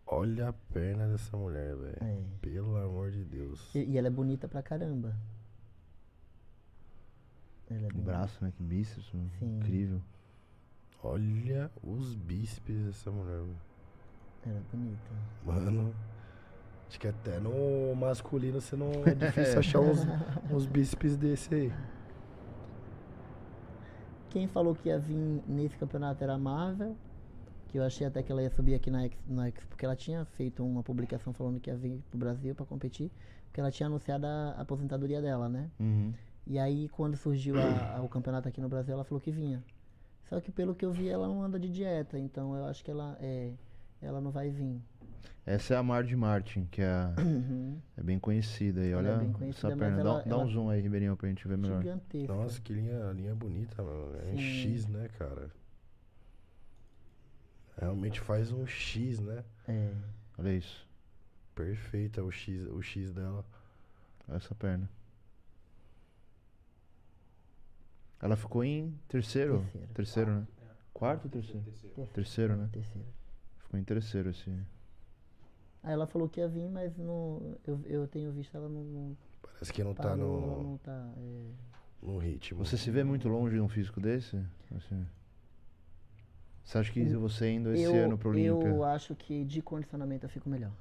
Olha a perna dessa mulher, velho. É. Pelo amor de Deus. E, e ela é bonita pra caramba. Ela é braço, né? Que bíceps, mano. Sim. Incrível. Olha os bíceps dessa mulher, velho. Ela é bonita. Mano. Acho que até no masculino você não é difícil achar uns, uns bíceps desse aí. Quem falou que ia vir nesse campeonato era a Marvel. Que eu achei até que ela ia subir aqui na X, na X porque ela tinha feito uma publicação falando que ia vir pro Brasil pra competir. Porque ela tinha anunciado a aposentadoria dela, né? Uhum. E aí, quando surgiu a- a- o campeonato aqui no Brasil, ela falou que vinha. Só que pelo que eu vi, ela não anda de dieta, então eu acho que ela é, ela não vai vir. Essa é a Mardi Martin, que é, a- Uhum. é bem conhecida aí. Ela é Olha bem essa conhecida, mas perna. Dá, ela- dá um ela- zoom aí, Ribeirinho, pra gente ver melhor. Gigantesca. Nossa, que linha, linha bonita, mano. É um Sim. X, né, cara? Realmente faz um X, né? É. Olha isso. Perfeita o X, o X dela. Olha essa perna. Ela ficou em terceiro? Terceiro. Terceiro, né? Quarto ou terceiro? Terceiro. Terceiro, né? Terceiro. Ficou em terceiro esse. Aí ela falou que ia vir, mas não, eu, eu tenho visto ela não, Parece que não tá parou, ela no, não tá. é. no ritmo. Você se vê muito longe de um físico desse? Assim. Você acha que você indo esse eu, ano pro Olímpia, eu acho que de condicionamento eu fico melhor.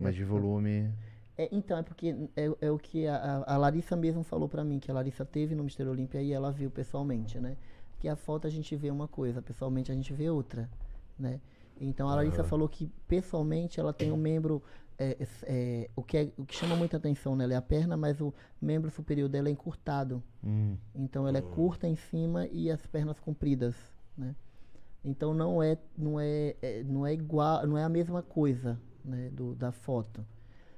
mas de volume. É, então, é porque é, é o que a, a- Larissa mesmo falou pra mim, que a Larissa teve no Mister Olímpia e ela viu pessoalmente, né? Que a foto a gente vê uma coisa, pessoalmente a gente vê outra, né? Então a Larissa Aham. falou que pessoalmente ela tem um membro, é, é, é, o, que é- o que chama muita atenção nela é a perna, mas o membro superior dela é encurtado. Hum, Então ela é curta em cima e as pernas compridas, né? Então não é não é, é- não é igual, não é a mesma coisa, né, do, da foto.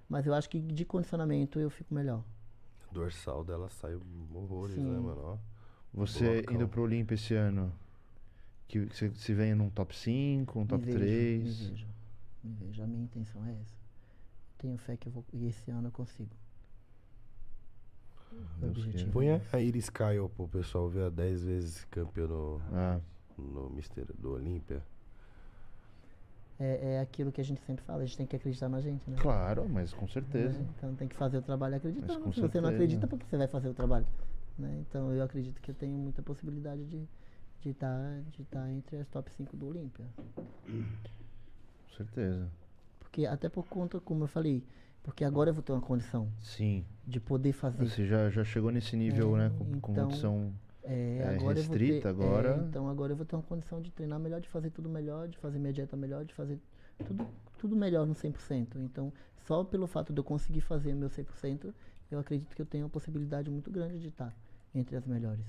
Mas eu acho que de condicionamento eu fico melhor. O dorsal dela sai horrores, Sim. né, mano? Você Blocão. indo pro Olímpia esse ano, que você se vem num top 5, um top me vejo, 3. Me vejo, me vejo. A minha intenção é essa. Tenho fé que eu vou e esse ano eu consigo. Queira. Põe a Iris Kyle pro pessoal ver a 10 vezes campeã no, Ah, no Mister do Olímpia. É, é aquilo que a gente sempre fala, a gente tem que acreditar na gente, né? claro, mas com certeza. Né? Então tem que fazer o trabalho acreditando. com Se você não certeza. acredita, por que você vai fazer o trabalho? Né? Então eu acredito que eu tenho muita possibilidade de de estar de tá entre as top 5 do Olímpia. Com certeza. Porque até por conta, como eu falei, porque agora eu vou ter uma condição Sim. de poder fazer. Você já, já chegou nesse nível, É, né? Com, com então, condição. É, é, agora eu vou ter- restrita agora. é, então agora eu vou ter uma condição de treinar melhor, de fazer tudo melhor, de fazer minha dieta melhor, de fazer tudo, tudo melhor no 100%. Então, só pelo fato de eu conseguir fazer meu 100%, eu acredito que eu tenho uma possibilidade muito grande de estar entre as melhores.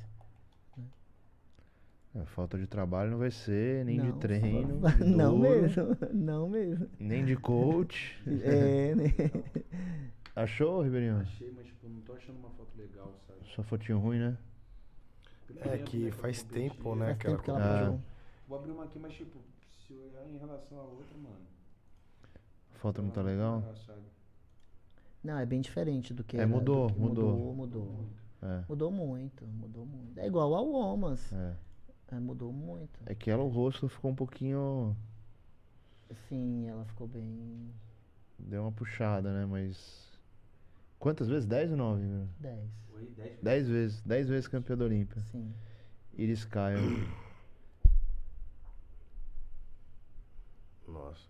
É, falta de trabalho não vai ser, nem de Não, treino. só- de não duro, mesmo, não mesmo. Nem de coach. É, né? Achou, Ribeirinho? Achei, mas tipo, não tô achando uma foto legal, sabe? Só fotinho ruim, né? É que né, faz tempo, né? Faz tempo que ela Ah. parou. Vou abrir uma aqui, mas tipo, se olhar em relação à outra, mano. A foto não tá ela legal? tá? Não, é bem diferente do que É, era, do mudou, que- mudou. Mudou, mudou. É. Mudou muito, mudou muito. É igual ao Omas. É. É, mudou muito. É que ela, o rosto ficou um pouquinho. Sim, ela ficou bem. Deu uma puxada, né? Mas. Quantas vezes? 10 ou 9? 10. Foi 10 10 vezes. 10 vezes campeã da Olímpia. Sim. Iris Kyle. Nossa.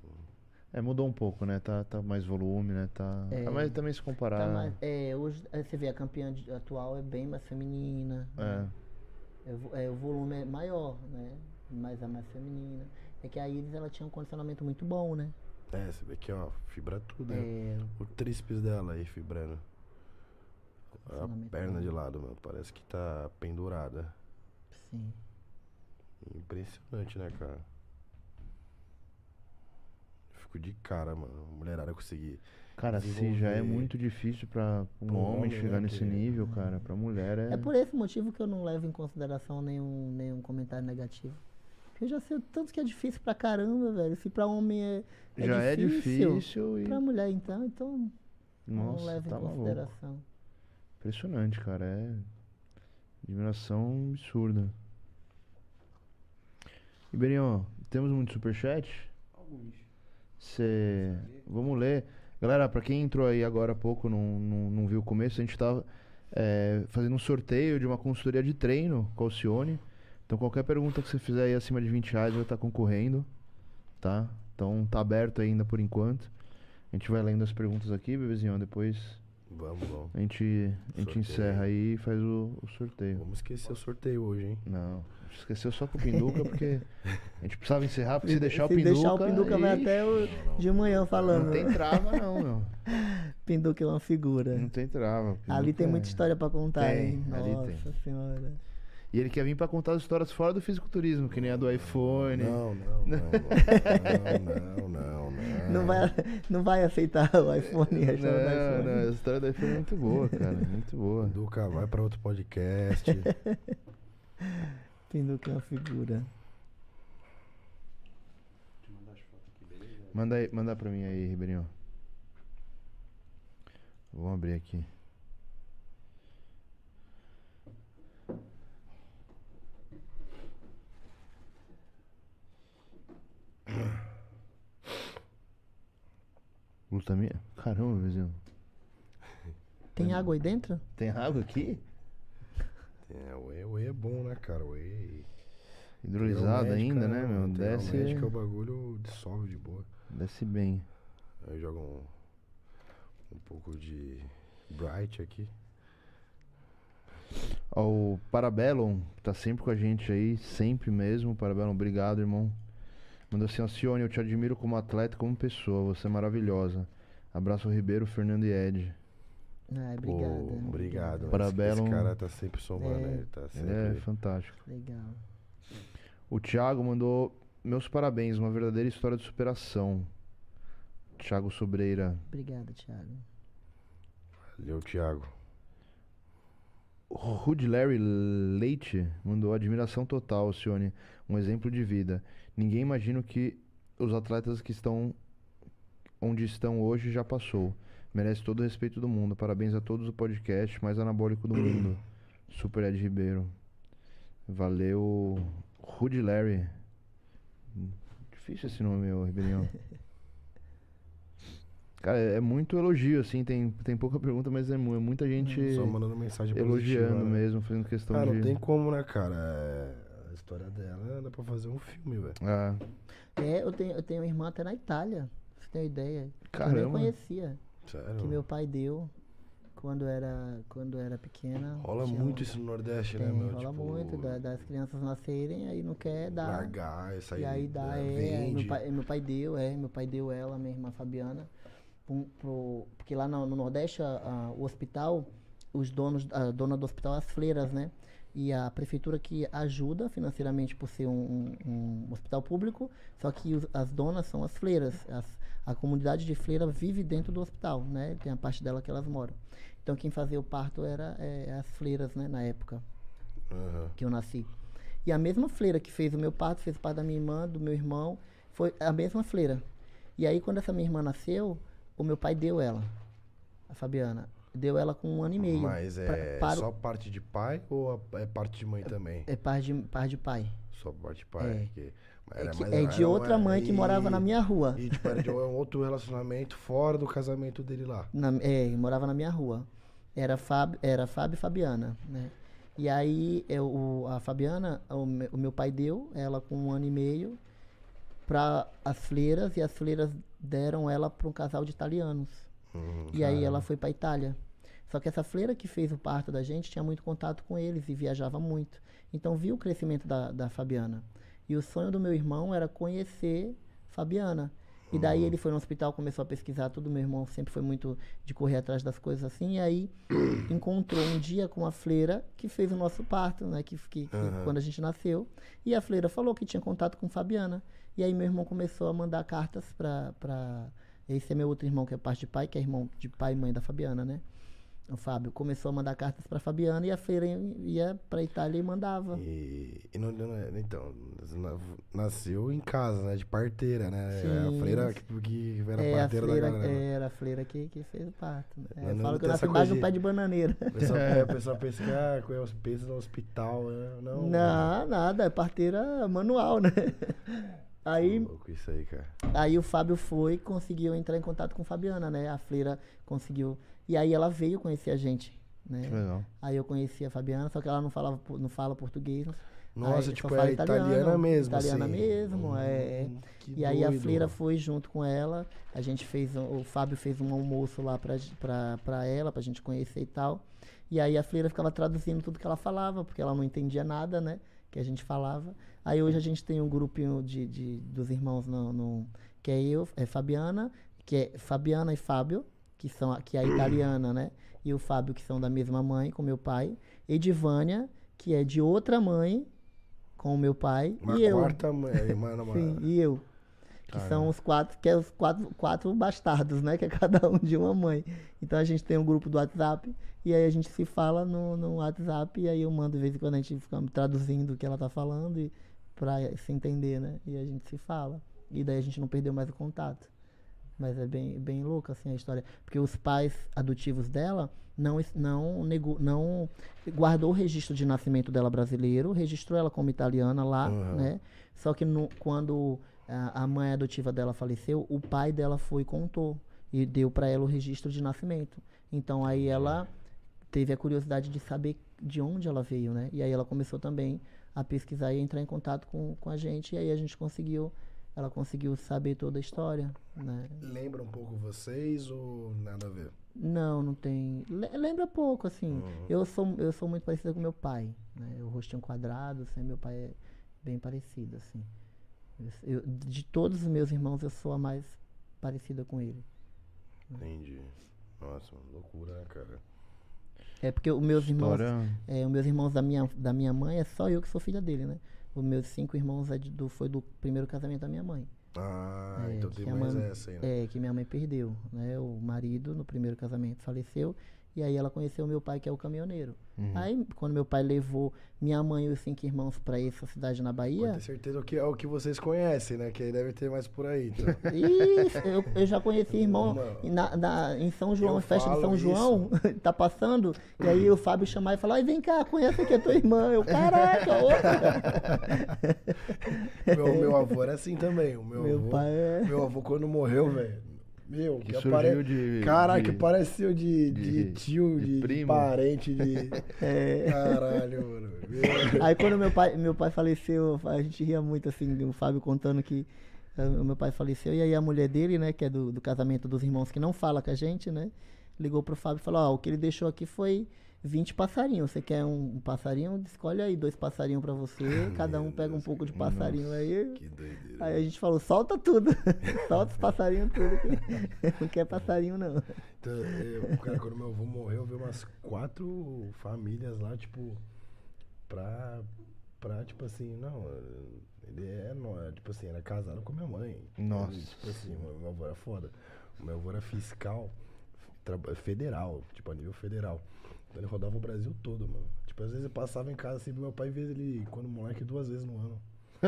É, mudou um pouco, né? Tá, tá mais volume, né? Tá. É. Ah, mas também se comparar. Tá mais, é, hoje é, você vê a campeã de- atual é bem mais feminina. É. né? É, o vo- é, o volume é maior, né? Mas é mais feminina. É que a Iris ela tinha um condicionamento muito bom, né? É, você vê aqui, ó, fibra tudo, né? É, O tríceps dela aí, fibrando. A perna de lado, mano. Parece que tá pendurada. sim. Impressionante, né, cara? Fico de cara, mano. A mulherada conseguir. Cara, se já é muito difícil pra um Pro homem homem, chegar né, nesse que- nível, cara. Pra mulher é. É por esse motivo que eu não levo em consideração nenhum, nenhum comentário negativo. Porque eu já sei o tanto que é difícil pra caramba, velho. Se pra homem é, é já é difícil, difícil e. Pra mulher então, então não Nossa, leva tá em maluco. consideração. Impressionante, cara. É. Admiração absurda. Iberinho, temos muito superchat? Alguns. Cê... Vamos ler. Galera, pra quem entrou aí agora há pouco, não, não, não viu o começo, a gente tá é, fazendo um sorteio de uma consultoria de treino com a Alcione. Então qualquer pergunta que você fizer aí acima de 20 reais vai estar concorrendo, tá? Então tá aberto ainda por enquanto. A gente vai lendo as perguntas aqui, bebezinho, depois Vamos, vamos. a gente, a gente Sorteio. encerra aí e faz o, o sorteio. Vamos esquecer o sorteio hoje, hein? Não, esqueceu só pro Pinduca, porque a gente precisava encerrar, porque se deixar o Se Pinduca... deixar o Pinduca vai até o de manhã falando. Não tem trava não, meu. Pinduca é uma figura. Não tem trava. Ali tem muita é- história pra contar, Tem, hein? ali Nossa tem. senhora. E ele quer vir pra contar as histórias fora do fisiculturismo, que nem a do iPhone. Não, não, não, não, não, não, não. Não vai, não vai aceitar o iPhone, a história do Não, iPhone. não, a história do iPhone é muito boa, cara. Muito boa. Duca, vai pra outro podcast. Pinduca é uma figura. Deixa eu mandar as fotos aqui, beleza? Manda, aí, manda pra mim aí, Ribeirinho. Vamos abrir aqui. Glutamina? Caramba, vizinho. Tem água aí dentro? Tem água aqui? É, o whey, o whey é bom, né, cara? O. Hidrolisada Neuromédica, ainda, né, meu? Desce, Neuromédica, o bagulho dissolve de boa. desce bem. Aí joga um, um pouco de Bright aqui. Ó, o Parabellum tá sempre com a gente aí, sempre mesmo. Parabellum, obrigado, irmão. Mandou assim, Alcione, eu te admiro como atleta e como pessoa. Você é maravilhosa. Abraço Ribeiro, Fernando e Ed. Ai, Pô, obrigada. obrigado. Esse, Parabellum. esse cara tá sempre somando, É. ele tá Ele sempre. é fantástico. Legal. O Thiago mandou meus parabéns, uma verdadeira história de superação. Thiago Sobreira. Obrigada, Thiago. Valeu, Thiago. O Rude Larry Leite mandou admiração total, Alcione. Um exemplo de vida. Ninguém imagina que os atletas que estão onde estão hoje já passou. Merece todo o respeito do mundo. Parabéns a todos do podcast mais anabólico do mundo. Super Ed Ribeiro. Valeu, Rude Larry. Difícil esse nome, meu, Ribeirinho. Cara, é muito elogio, assim. Tem, tem pouca pergunta, mas é, é muita gente Só mandando mensagem elogiando positiva, né? mesmo, fazendo questão Ah, de. não tem como, né, cara? É, A história dela dá pra fazer um filme, velho. Ah, É, eu tenho, eu tenho uma irmã até na Itália. Uma ideia? Eu nem Caramba. conhecia. Sério. Que meu pai deu quando era, quando era pequena. Rola muito um- isso no Nordeste, né, Tem, meu? rola Tipo, muito da- das crianças nascerem, aí não quer dar. Largar, aí. E aí dá, né, é, vende. meu pai, meu pai deu, é, meu pai deu ela, minha irmã Fabiana, pro, pro- porque lá no, no Nordeste, a- a- o hospital, os donos, a dona do hospital, as fleiras, né? E a prefeitura que ajuda financeiramente por ser um, um- um hospital público, só que os- as donas são as fleiras. As- a comunidade de fleira vive dentro do hospital, né? Tem a parte dela que elas moram. Então quem fazia o parto era é, as fleiras, né? Na época Aham. que eu nasci. E a mesma freira que fez o meu parto, fez o parto da minha irmã, do meu irmão, foi a mesma freira. E aí, quando essa minha irmã nasceu, o meu pai deu ela, a Fabiana. Deu ela com um ano e meio. Mas pra- é para o- só parte de pai ou a- é parte de mãe também? É par de, par de pai. Só parte de pai. É. que- É, era- que- mas é era- de era outra mãe que morava na e- minha rua. E tipo, era de um outro relacionamento fora do casamento dele lá. Na, é, morava na minha rua. Era Fábio, era Fábio e Fabiana, né? E aí eu, o- a Fabiana, o, o meu pai deu ela com um ano e meio para as fleiras e as fleiras deram ela para um casal de italianos. Uhum. E aí ela foi para Itália. Só que essa freira que fez o parto da gente tinha muito contato com eles e viajava muito. Então viu o crescimento da, da Fabiana. E o sonho do meu irmão era conhecer Fabiana. E daí ele foi no hospital, começou a pesquisar tudo. Meu irmão sempre foi muito de correr atrás das coisas assim. E aí encontrou um dia com a freira que fez o nosso parto, né? Que, que, que Aham. quando a gente nasceu. E a freira falou que tinha contato com Fabiana. E aí meu irmão começou a mandar cartas para pra... Esse é meu outro irmão que é parte de pai, que é irmão de pai e mãe da Fabiana, né? O Fábio começou a mandar cartas para Fabiana e a freira ia para Itália e mandava. E, e não, não é- então, na- nasceu em casa, né? De parteira, né? Sim. a freira que, que era é, parteira da freira, galera. era a freira que, que fez o parto. né? É, eu falo que eu nasci embaixo coisa de um pé de bananeira. O pessoal, é, o pessoal pensa que ah, pensa no hospital, né? Não. Não, nada, é parteira manual, né? Aí, Louco isso aí, cara. aí o Fábio foi e conseguiu entrar em contato com Fabiana, né? A Fleira conseguiu. E aí ela veio conhecer a gente, né? Que legal. Aí eu conheci a Fabiana, só que ela não falava, não fala português. Nossa, Aí tipo, fala é italiana mesmo, Italiana assim. mesmo, é. Hum, que E aí a doido. Fleira foi junto com ela. A gente fez, um- o Fábio fez um almoço lá pra, pra, pra ela, pra gente conhecer e tal. E aí a Fleira ficava traduzindo tudo que ela falava, porque ela não entendia nada, né? Que a gente falava. Aí hoje a gente tem um grupinho de, de, dos irmãos no, no- que é eu, é Fabiana, que é Fabiana e Fábio, que são que é a italiana, né? E o Fábio, que são da mesma mãe, com meu pai. Edivânia, que é de outra mãe, com o meu pai. Uma e eu. quarta mãe, irmã Sim, namorada. e eu. Que são os quatro, que é os quatro, quatro bastardos, né? Que é cada um de uma mãe. Então a gente tem um grupo do WhatsApp e aí a gente se fala no, no WhatsApp e aí eu mando de vez em quando a gente fica traduzindo o que ela tá falando e pra se entender, né? E a gente se fala. E daí a gente não perdeu mais o contato. Mas é bem, bem louca assim a história. Porque os pais adotivos dela não, não, nego, não guardou o registro de nascimento dela brasileiro, registrou ela como italiana lá, Uhum. né? Só que no- quando a, a mãe adotiva dela faleceu, o pai dela foi e contou e deu para ela o registro de nascimento. Então aí ela teve a curiosidade de saber de onde ela veio, né? E aí ela começou também a pesquisar e entrar em contato com, com a gente e aí a gente conseguiu, ela conseguiu saber toda a história, né? Lembra um pouco vocês ou nada a ver? Não, não tem. le- Lembra pouco, assim. Uhum. Eu sou eu sou muito parecida com meu pai, né? O rostinho quadrado, assim, meu pai é bem parecido, assim. Eu- de todos os meus irmãos, eu sou a mais parecida com ele. Entendi. Nossa, loucura, né, cara? É porque os meus irmãos, História. é, os meus irmãos da minha, da minha mãe é só eu que sou filha dele, né? Os meus cinco irmãos é do, foi do primeiro casamento da minha mãe. Ah, É, então tem mais mãe- essa aí, né? É, que minha mãe perdeu, né? O marido no primeiro casamento faleceu e aí ela conheceu meu pai que é o caminhoneiro. Uhum. Aí quando meu pai levou minha mãe e os cinco irmãos pra essa cidade na Pode Bahia, ter certeza que é o que vocês conhecem, né? Que aí deve ter mais por aí, então. Ixi, eu, eu já conheci irmão na, na- em São João, Eu festa de São isso. João, tá passando, e aí o Fábio chamar e falar, ai vem cá, conhece aqui a tua irmã. Eu, caraca, outra. meu, meu avô era assim também. O meu, Meu avô, pai é- Meu avô, quando morreu, velho. Meu, Que que, apare... de- Caraca, de- que pareceu de, de, de- tio, de de, parente, de. É. Caralho, mano. Meu... Aí quando meu pai, meu pai faleceu, a gente ria muito assim, o Fábio contando que eh, o meu pai faleceu, e aí a mulher dele, né, que é do, do casamento dos irmãos que não fala com a gente, né? Ligou pro Fábio e falou, ó, o que ele deixou aqui foi 20 passarinhos. Você quer um, um passarinho? Escolhe aí dois passarinhos pra você, cada um pega um pouco de passarinho aí. Que doideira. Aí a gente falou, solta tudo, solta os passarinhos tudo. que Não quer passarinho não. Então, eu, cara, quando meu avô morreu, veio umas quatro famílias lá, tipo, pra, pra tipo assim, não, ele é, nó- tipo assim, era casado com minha mãe. Nossa. Ele, tipo assim, meu, avô era foda. O meu avô era fiscal federal, tipo, a nível federal. Ele rodava o Brasil todo, mano. Tipo, às vezes eu passava em casa assim, meu pai vê ele, quando moleque, duas vezes no ano.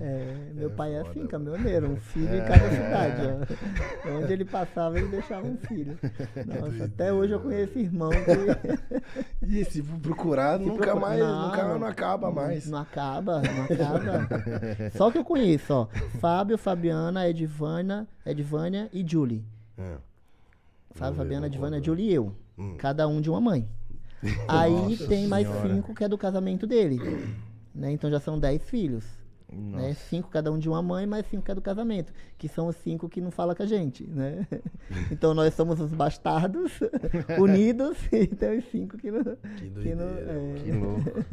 É, meu É pai é foda, assim, mano. caminhoneiro, um filho em cada cidade. Ó. Onde ele passava, ele deixava um filho. Nossa, até hoje eu conheço irmão que. E se procurar, Se nunca procura- mais, Não, nunca não acaba não- mais. Não acaba, não acaba. Só que eu conheço, ó. Fábio, Fabiana, Edvânia, Edvânia e Julie. É. Fábio, Fabiana, lembro Edvânia, quando. Julie e eu. Hum. Cada um de uma mãe. Aí Nossa tem mais Senhora. cinco que é do casamento dele. Né? Então já são dez filhos. Nossa. Né? Cinco cada um de uma mãe, mais cinco que é do casamento. Que são os cinco que não falam com a gente, né? Então nós somos os bastardos unidos e tem os cinco que não. Que que não doideira, é, Que louco.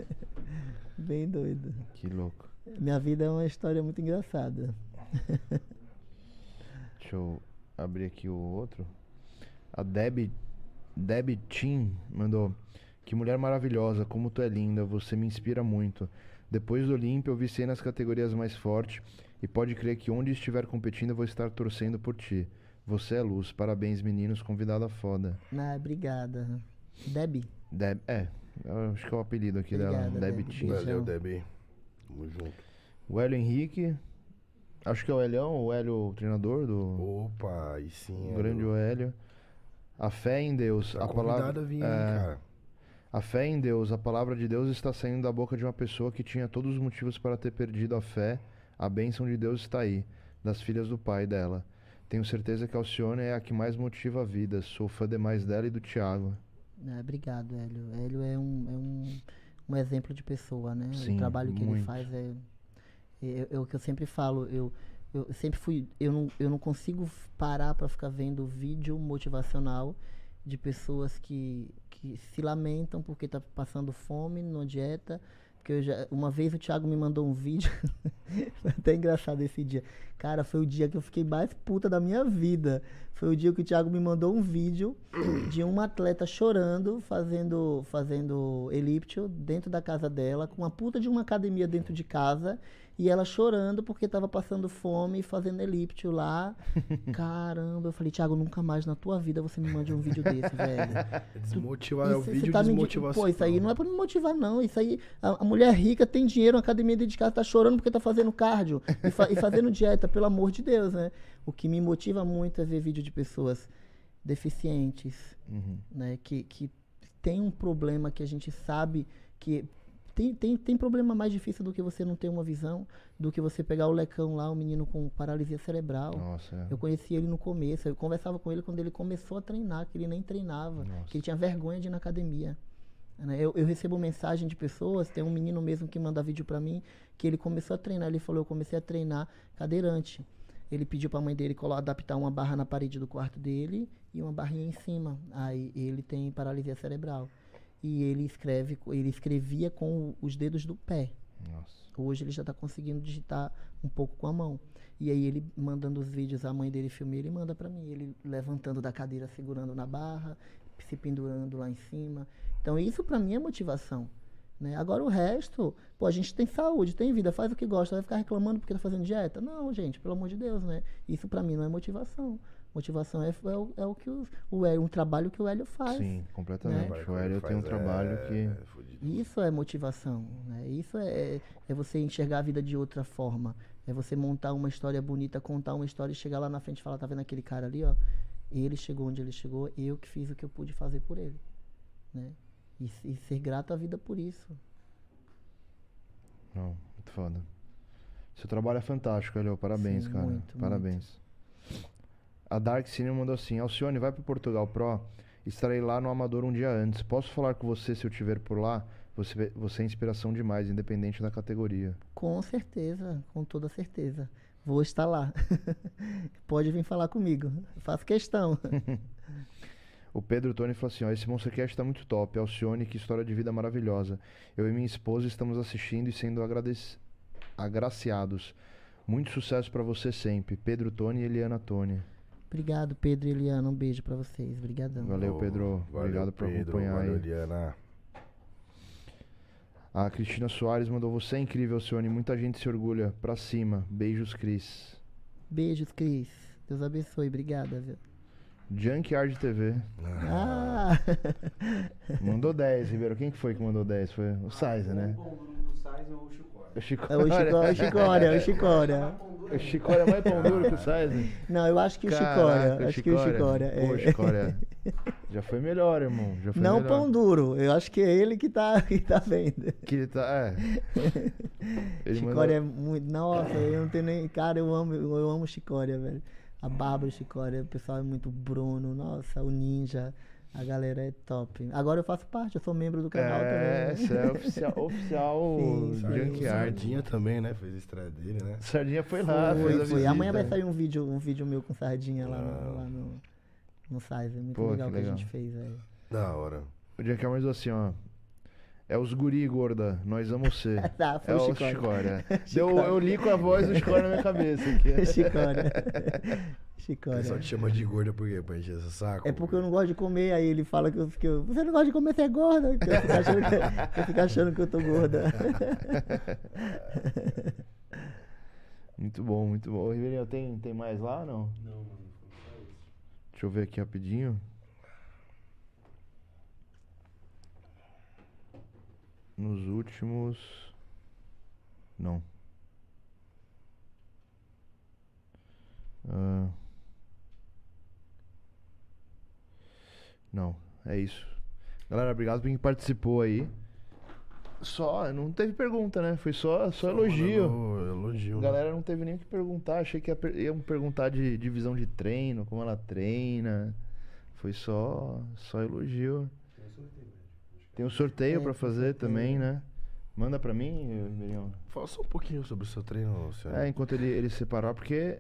bem doido. Que louco. Minha vida é uma história muito engraçada. Deixa eu abrir aqui o outro. A Deb, Deb Tim mandou. Que mulher maravilhosa, como tu é linda, você me inspira muito. Depois do Olímpia, eu vicei nas categorias mais fortes e pode crer que onde estiver competindo, eu vou estar torcendo por ti. Você é luz. Parabéns, meninos. Convidada foda. Ah, obrigada. Debbie? Deb, é, acho que é o apelido aqui Obrigada, dela. Deb Deb. Tim. Valeu, Debbie. Tamo junto. O Hélio Henrique. Acho que é o Helião, o Hélio, o treinador do. Opa, aí sim. O grande Hélio. Hélio. A fé em Deus. Tá a palavra. a vir, é. A fé em Deus, a palavra de Deus está saindo da boca de uma pessoa que tinha todos os motivos para ter perdido a fé. A bênção de Deus está aí, das filhas do pai dela. Tenho certeza que a Alcione é a que mais motiva a vida. Sou fã demais dela e do Thiago. É, obrigado, Hélio. Hélio é um, é um, um exemplo de pessoa, né? Sim, o trabalho que ele muito. faz é, é, é o que eu sempre falo. Eu, eu sempre fui. Eu não, eu não consigo parar para ficar vendo vídeo motivacional de pessoas que, que se lamentam porque tá passando fome numa dieta. Porque eu já, uma vez o Thiago me mandou um vídeo. foi até engraçado esse dia. Cara, foi o dia que eu fiquei mais puta da minha vida. Foi o dia que o Thiago me mandou um vídeo de uma atleta chorando, fazendo, fazendo elíptico dentro da casa dela, com uma puta de uma academia dentro de casa, e ela chorando porque tava passando fome e fazendo elíptico lá. Caramba, eu falei, Thiago, nunca mais na tua vida você me mande um vídeo desse, velho. Desmotivar, é o vídeo tá desmotivação. Pô, isso aí não é pra me motivar, não. Isso aí, a, a mulher rica tem dinheiro, uma academia dentro de casa, tá chorando porque tá fazendo cardio e, fa- e fazendo dieta, pelo amor de Deus, né? O que me motiva muito é ver vídeo de pessoas deficientes, Uhum. né? Que, que tem um problema que a gente sabe que. Tem, tem, tem problema mais difícil do que você não ter uma visão, do que você pegar o lecão lá, o menino com paralisia cerebral. Nossa, é. Eu conheci ele no começo, eu conversava com ele quando ele começou a treinar, que ele nem treinava, Nossa. que ele tinha vergonha de ir na academia. né? Eu, eu recebo mensagem de pessoas, tem um menino mesmo que manda vídeo pra mim, que ele começou a treinar, ele falou, eu comecei a treinar cadeirante. Ele pediu pra mãe dele adaptar uma barra na parede do quarto dele e uma barrinha em cima. Aí ele tem paralisia cerebral. E ele escreve, ele escrevia com os dedos do pé. Nossa. Hoje ele já está conseguindo digitar um pouco com a mão. E aí ele mandando os vídeos, a mãe dele filma, ele manda para mim, ele levantando da cadeira, segurando na barra, se pendurando lá em cima. Então isso para mim é motivação. Né? Agora o resto, pô, a gente tem saúde, tem vida, faz o que gosta, vai ficar reclamando porque tá fazendo dieta? Não, gente, pelo amor de Deus, né? Isso para mim não é motivação. Motivação é, é, o, é o que o, o Hélio, um trabalho que o Hélio faz. Sim, completamente. Né? O Hélio tem um trabalho que. É, fudido. Isso é motivação, né? Isso é, é, é você enxergar a vida de outra forma. É você montar uma história bonita, contar uma história e chegar lá na frente e falar, tá vendo aquele cara ali, ó? Ele chegou onde ele chegou, eu que fiz o que eu pude fazer por ele, né? E, e ser grato à vida por isso. Não, muito foda. Seu trabalho é fantástico, Hélio. Parabéns, Sim, cara. muito, Parabéns. A Dark Cine mandou assim: Alcione, vai pro Portugal Pro. Estarei lá no Amador um dia antes. Posso falar com você se eu estiver por lá? Você, você é inspiração demais, independente da categoria. Com certeza, com toda certeza. Vou estar lá. Pode vir falar comigo. Faço questão. O Pedro Tony falou assim: ó, esse Monstercast tá muito top. Alcione, que história de vida maravilhosa. Eu e minha esposa estamos assistindo e sendo agradec- agraciados. Muito sucesso pra você sempre. Pedro Tony e Eliana Tony. Obrigado, Pedro e Eliana. Um beijo pra vocês. Obrigadão. Valeu, Pedro. Valeu, Obrigado por Pedro, acompanhar valeu, aí. Eliana. A Cristina Soares mandou você é incrível, Alcione. Muita gente se orgulha. Pra cima. Beijos, Cris. Beijos, Cris. Deus abençoe. Obrigada, viu? Junkyard TV. Ah! Mandou 10, Ribeiro. Quem que foi que mandou 10? Foi o Sizer, né? O pão duro do Sais é o Chicória. O Chico... É o Chicó- o Chicória, o Chicória. O Chicória é mais pão duro que o Sizer. Não, eu acho que o Chicória. Acho que o Chicória. Pô, É. Chicória. Já foi melhor, irmão. Já foi Não melhor. pão duro. Eu acho que é ele que tá, que tá vendo. Que ele tá. É. Ele Chicória é mandou- muito. Nossa, eu não tenho nem. Cara, eu amo, eu amo Chicória, velho. A Bárbara Chicória, o pessoal é muito Bruno, nossa, o Ninja. A galera é top. Agora eu faço parte, eu sou membro do canal É, também. esse é oficial, oficial Sim, sim. Junkyard. Sardinha também, né? Fez a estreia dele, né? Sardinha foi lá, Foi, fez a foi. Amanhã vai sair um vídeo, um vídeo meu com sardinha lá no, lá no, no Sizer. Muito Pô, legal que que, a legal. gente fez, velho. Da hora. O Junkyard mandou assim, ó. É os guri, gorda. Nós amamos você. Tá, foi é o o Chicória. Chicória. Deu, eu li com a voz do Chicória na minha cabeça aqui. Chicória. O Chicória. pessoal te chama de gorda por quê? Pra encher esse saco? É porque eu não gosto de comer, aí ele fala que eu, eu você não gosta de comer, você é gorda. Que eu fico achando que, eu fico achando que eu tô gorda. Muito bom, muito bom. Ribeirinho, tem, tem mais lá ou não? Não, mano, foi só isso. Deixa eu ver aqui rapidinho. Nos últimos. Não. Ah. Não, é isso. Galera, obrigado por quem participou aí. Só, não teve pergunta, né? Foi só, só elogio. Elogio. A galera não teve nem o que perguntar. Achei que ia iam perguntar de divisão de treino, como ela treina. Foi só, só elogio. Tem um sorteio É, pra tem fazer também, né? Manda pra mim, Ribeirinho. Fala só um pouquinho sobre o seu treino, senhor. É, enquanto ele, ele separar, porque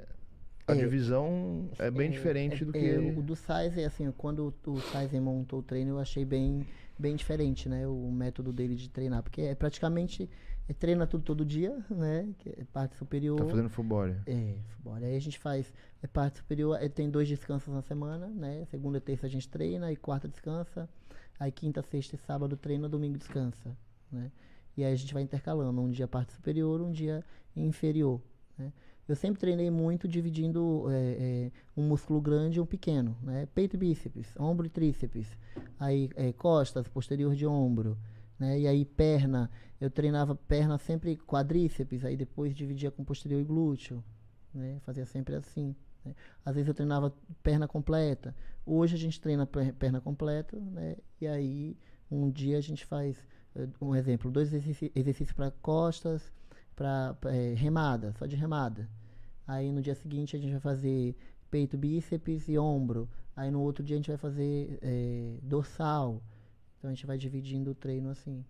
a É. divisão é bem É, diferente é- do é, que. o do Sizen, assim, quando o Sizen montou o treino, eu achei bem, bem diferente, né? O método dele de treinar. Porque é praticamente é, treina tudo todo dia, né? É parte superior. Tá fazendo futebol. É, futebol. Aí a gente faz é, parte superior, é, tem dois descansos na semana, né? Segunda e terça a gente treina, e quarta descansa. Aí quinta, sexta e sábado treina, domingo descansa, né? E aí a gente vai intercalando, um dia parte superior, um dia inferior, né? Eu sempre treinei muito dividindo é, é, um músculo grande e um pequeno, né? Peito e bíceps, ombro e tríceps, aí é, costas, posterior de ombro, né? E aí perna, eu treinava perna sempre quadríceps, aí depois dividia com posterior e glúteo, né? Fazia sempre assim. né? Às vezes eu treinava perna completa. Hoje a gente treina per- perna completa, né? E aí um dia a gente faz, um exemplo, dois exercícios para costas, para remada, só de remada. Aí no dia seguinte a gente vai fazer peito, bíceps e ombro. Aí no outro dia a gente vai fazer eh, dorsal. Então a gente vai dividindo o treino assim.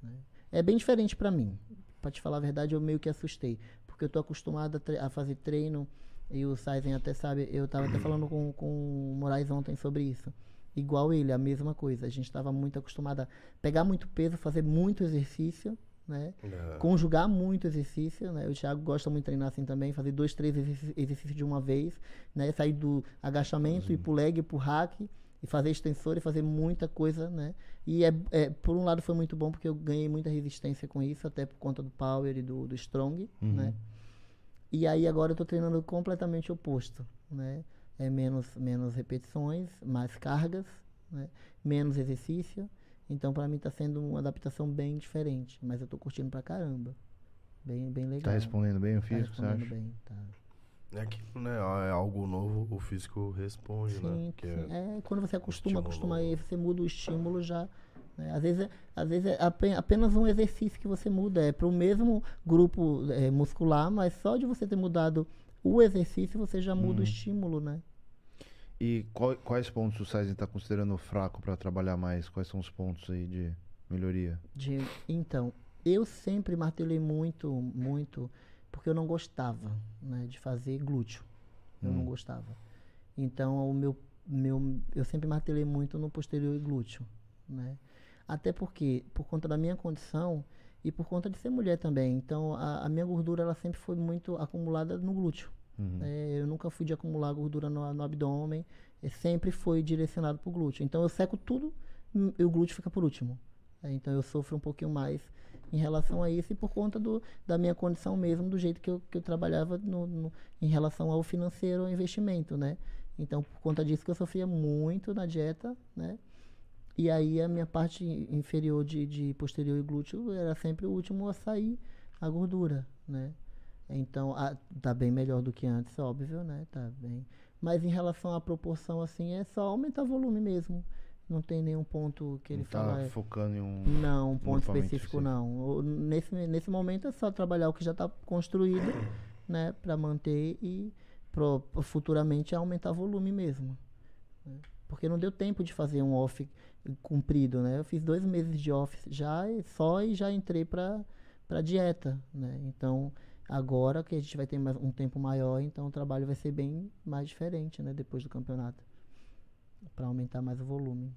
né? É bem diferente para mim. Pra te falar a verdade, eu meio que assustei. Porque eu tô acostumado a, a fazer treino, e o Saizen até sabe, eu tava até falando com, com o Moraes ontem sobre isso. Igual ele, a mesma coisa. A gente estava muito acostumado a pegar muito peso, fazer muito exercício, né? Conjugar muito exercício, né? O Thiago gosta muito de treinar assim também, fazer dois, três exercí- exercícios de uma vez, né? Sair do agachamento, ir pro leg, ir pro hack, e fazer extensor e fazer muita coisa, né? E é, é, por um lado foi muito bom porque eu ganhei muita resistência com isso, até por conta do power e do, do strong, né? E aí agora eu tô treinando completamente oposto, né? É menos, menos repetições, mais cargas, né? Menos exercício. Então pra mim tá sendo uma adaptação bem diferente, mas eu tô curtindo pra caramba. Bem, bem legal. Tá respondendo bem o Tá físico, você respondendo acha? bem, tá. É que, né, é algo novo, o físico responde, né? Sim, Porque sim. É, quando você acostuma, acostuma aí, você muda o estímulo já. né? Às vezes, é, às vezes é ape- apenas um exercício que você muda. É para o mesmo grupo é, muscular, mas só de você ter mudado o exercício, você já muda o estímulo, né? E qual- quais pontos o Sizen tá considerando fraco pra trabalhar mais? Quais são os pontos aí de melhoria? De- então, eu sempre martelei muito, muito, porque eu não gostava né, de fazer glúteo. Eu não gostava. Então, o meu, meu, eu sempre martelei muito no posterior e glúteo. Né? Até porque, por conta da minha condição e por conta de ser mulher também. Então, a, a minha gordura ela sempre foi muito acumulada no glúteo. É, eu nunca fui de acumular gordura no, no abdômen. é, sempre foi direcionado para o glúteo. Então, eu seco tudo e o glúteo fica por último. É, então eu sofro um pouquinho mais em relação a isso e por conta do, da minha condição mesmo, do jeito que eu, que eu trabalhava no, no- em relação ao financeiro, ao investimento, né? Então, por conta disso que eu sofria muito na dieta, né? E aí a minha parte inferior de, de posterior e glúteo era sempre o último a sair a gordura, né? Então, a, tá bem melhor do que antes, óbvio, né? Tá bem. Mas em relação à proporção, assim, é só aumentar o volume mesmo. Não tem nenhum ponto que ele Não tá fala. é- focando em um. não, um ponto específico específico. não. Nesse, nesse momento é só trabalhar o que já está construído, né, para manter e pro, futuramente aumentar volume mesmo. né. Porque não deu tempo de fazer um off comprido, né? Eu fiz dois meses de off já só e já entrei para para dieta, né? Então agora que a gente vai ter mais um tempo maior, então o trabalho vai ser bem mais diferente, né? Depois do campeonato, para aumentar mais o volume.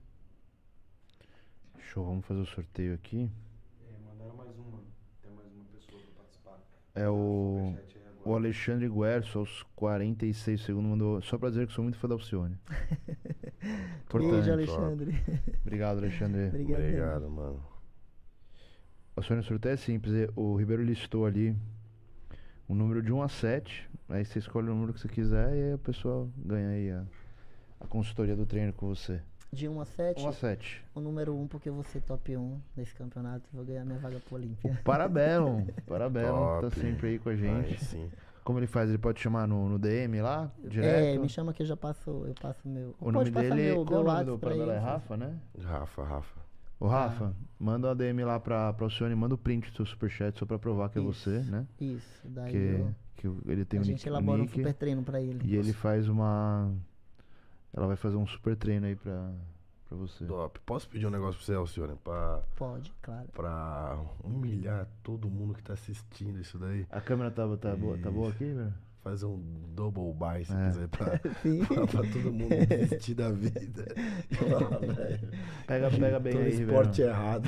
Show, vamos fazer o sorteio aqui. É, mandaram mais uma. Tem mais uma pessoa pra participar. É o. Agora. O Alexandre Guerço, aos 46 segundos, mandou. Só pra dizer que sou muito fã da Alcione. Importante. Beijo, Alexandre. Obrigado, Alexandre. Obrigado. Obrigado, mano. Alcione, o sorteio é simples. é- O Ribeiro listou ali um número de 1 a 7. Aí você escolhe o número que você quiser e aí a pessoa ganha aí a, a consultoria do treino com você. De 1 a 7, 1 a 7. o número 1, porque eu vou ser top 1 nesse campeonato e vou ganhar minha vaga pro Olímpia. Parabellum, que tá sempre aí com a gente. Aí sim. Como ele faz? Ele pode chamar no, no DM lá? Direto? É, me chama que eu já passo, eu passo meu. O nome dele. meu, qual meu é o nome do WhatsApp pra operador? É. Rafa, né? Rafa, Rafa. Ô, Rafa, manda uma DM lá pra, pra Alcione, manda o print do seu superchat só pra provar que é Isso. você, né? Isso, daí Que, eu- que o- ele tem a o gente nick, elabora um nick super treino pra ele. e ele faz uma. Ela vai fazer um super treino aí pra, pra você. Top. Posso pedir um negócio pra você, Alcione? Pra, Pode, claro. pra humilhar todo mundo que tá assistindo isso daí. A câmera tá, tá, boa, tá boa aqui, velho? Fazer um double buy, se É. quiser, pra, pra, pra todo mundo desistir da vida. Pega, pega bem Tô aí, esporte velho. errado.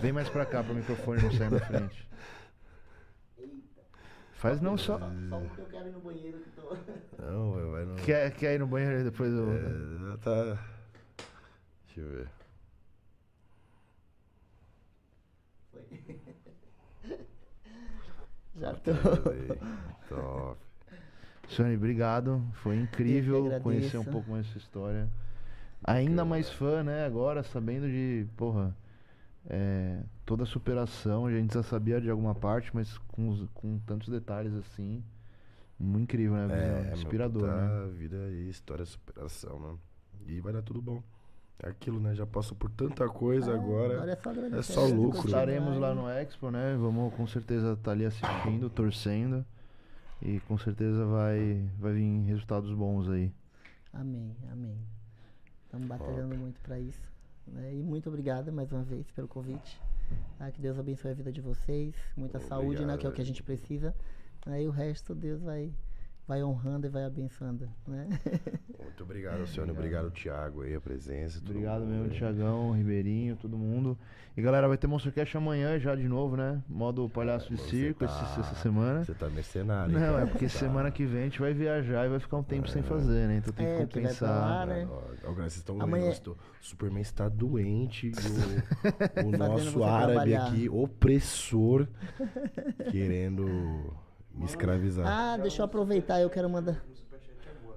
Vem mais pra cá, pro microfone não sair na frente. Faz não só. Só porque eu quero ir no banheiro que tô. Não, vai, vai no... Quer, quer ir no banheiro e depois eu. É, já tá... Deixa eu ver. Já tô. Top. Sony, obrigado. Foi incrível conhecer um pouco mais sua história. Ainda mais fã, né? Agora, sabendo de, porra, é, toda a superação. A gente já sabia de alguma parte, mas com, com tantos detalhes assim. Muito incrível, né? Visão? É, Inspirador, meu, né? vida aí, história, superação, né? E vai dar tudo bom. É aquilo, né? Já passou por tanta coisa Ah, agora. agora é só é só lucro. Estaremos lá no Expo, né? Vamos com certeza estar ali assistindo, torcendo. E com certeza vai, vai vir resultados bons aí. Amém, amém. Estamos batalhando muito para isso. né? E muito obrigado mais uma vez pelo convite. Ah, que Deus abençoe a vida de vocês. Muita saúde, né? Que é o que a gente precisa. Aí o resto Deus vai, vai honrando e vai abençoando. Né? Muito obrigado, Alcione. Obrigado, Thiago, aí, a presença. Obrigado mundo mesmo, aí. Tiagão, Ribeirinho, todo mundo. E galera, vai ter Monstercast amanhã já de novo, né? Modo palhaço de circo tá- esse- essa semana. Você tá mercenário. hein, Não, cara? é porque Tá. semana que vem a gente vai viajar e vai ficar um tempo sem fazer, né? Então tem É, que compensar. lá, né? Ó, vocês estão Amanhã- vendo, o Superman está doente. e O, o Fazendo nosso árabe trabalhar. aqui, opressor, querendo me escravizar. Ah, deixa eu aproveitar, eu quero mandar.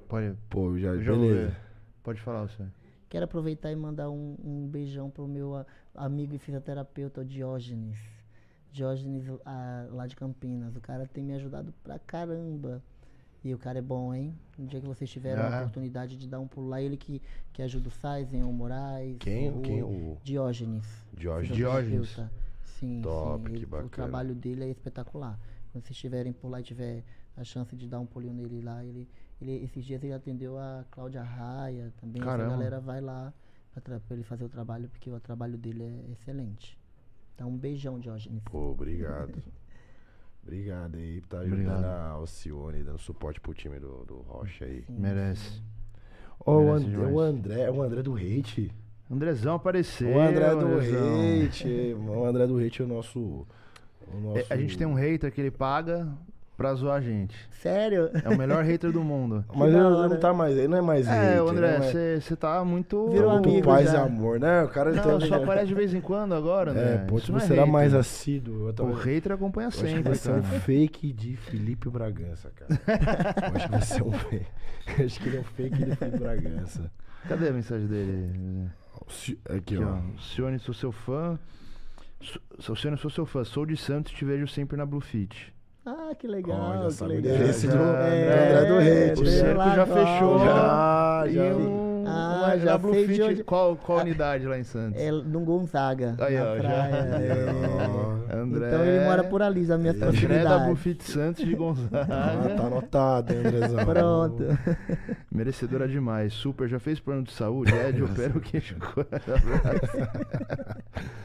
Pode, Pô, já, já beleza. ver. Pode falar, você. Quero aproveitar e mandar um, um beijão pro meu a- amigo e fisioterapeuta, o Diógenes. Diógenes, ah, lá de Campinas. O cara tem me ajudado pra caramba. E o cara é bom, hein? No dia que vocês tiverem a Ah. oportunidade de dar um pulo lá, ele que, que ajuda o Saizen, o Moraes. Quem? o, Quem? O Diógenes. Diógenes. Diógenes. Sim, Top, sim. que ele- O bacana. trabalho dele é espetacular. Quando vocês estiverem por lá e tiver a chance de dar um pulinho nele lá, ele, ele esses dias ele atendeu a Cláudia Raia também. Caramba. Essa galera vai lá pra ele fazer o trabalho, porque o trabalho dele é excelente. Então, um beijão, Diógenes. Pô, obrigado. Obrigado aí por estar Obrigado. ajudando a Alcione, dando suporte pro time do, do Rocha aí. Sim, Merece. Ó, o, And- o André, o André do Hate. Andrezão apareceu. o André do Andrezão. Hate. O André do Hate é o nosso. Nosso... É, A gente tem um hater que ele paga pra zoar a gente. Sério? É o melhor hater do mundo. Mas ele não tá mais. Ele não é mais É, hater, o André, né? você tá muito. Virou Muito amigo paz já. e amor, né? O cara Não, tem- só aparece de vez em quando agora, né? É, pô, você é será hater. mais assíduo. O hater acompanha Eu acho que sempre, vai ser um fake de Felipe Bragança, cara. Eu acho que vai ser um fake. Acho que ele é um fake de Felipe Bragança. Cadê a mensagem dele? Aqui, Aqui, ó. ó. Cione, sou seu fã. Sou- Cione, sou seu fã. Sou de Santos e te vejo sempre na Bluefit. Ah, que legal. Já que legal. endereço do- É, do André do tô O já- cerco já fechou. Já, e já. Ah, uma, já na sei de Bluefit, onde- qual, qual unidade lá em Santos? É no Gonzaga, Aí, na ó, já- praia. é. Ó. André, Então ele mora por ali, nas minhas André André da. Bluefit Santos de Ah, Gonzaga. tá anotado, hein, Andrezão. Pronto. Merecedora demais. Super. Já fez plano de saúde? Ed, opera o queixo.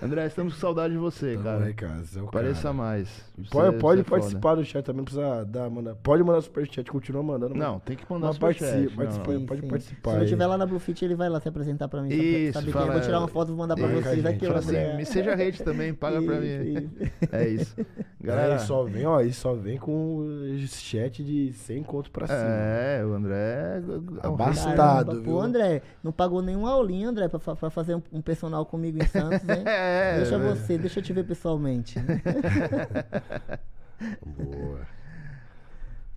André, estamos com saudade de você, Tamo cara. aí, cara. é Pareça cara. mais. Pode, Você- pode você é foda. participar do chat também, não precisa dar, mandar. Pode mandar superchat, continua mandando. Não, tem que mandar superchat. participa, não. participa. Sim, pode sim. participar Se eu aí. estiver lá na Bluefit, ele vai lá se apresentar pra mim. Isso, sabe quem? fala- Eu vou tirar uma foto e vou mandar pra a vocês gente. aqui. Fala assim, me seja hate também, paga pra mim. Isso, isso. É isso. Galera, Galera, só vem, ó, e só vem com chat de 100 conto pra cima. é, o André é um Abastado. Viu? Pô, André, não pagou nenhuma aulinha, André, pra, pra fazer um, um personal comigo em Santos, hein? É, deixa é. você, deixa eu te ver pessoalmente. Boa.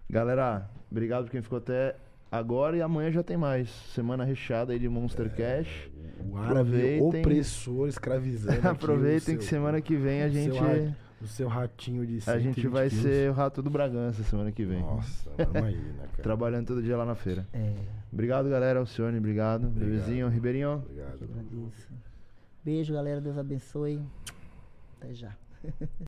Galera, obrigado por quem ficou até agora e amanhã já tem mais. Semana recheada aí de Monster Cash. O árabe opressor escravizando. Aproveitem seu- que semana que vem a gente. o seu ratinho de A gente 120 vai quilos. ser o rato do Bragança semana que vem. Nossa, vamos aí, né, cara? Trabalhando todo dia lá na feira. É, Obrigado, galera. Alcione, obrigado. Obrigado. Bebezinho, Ribeirinho. Obrigado. Beijo, galera. Deus abençoe. Até já.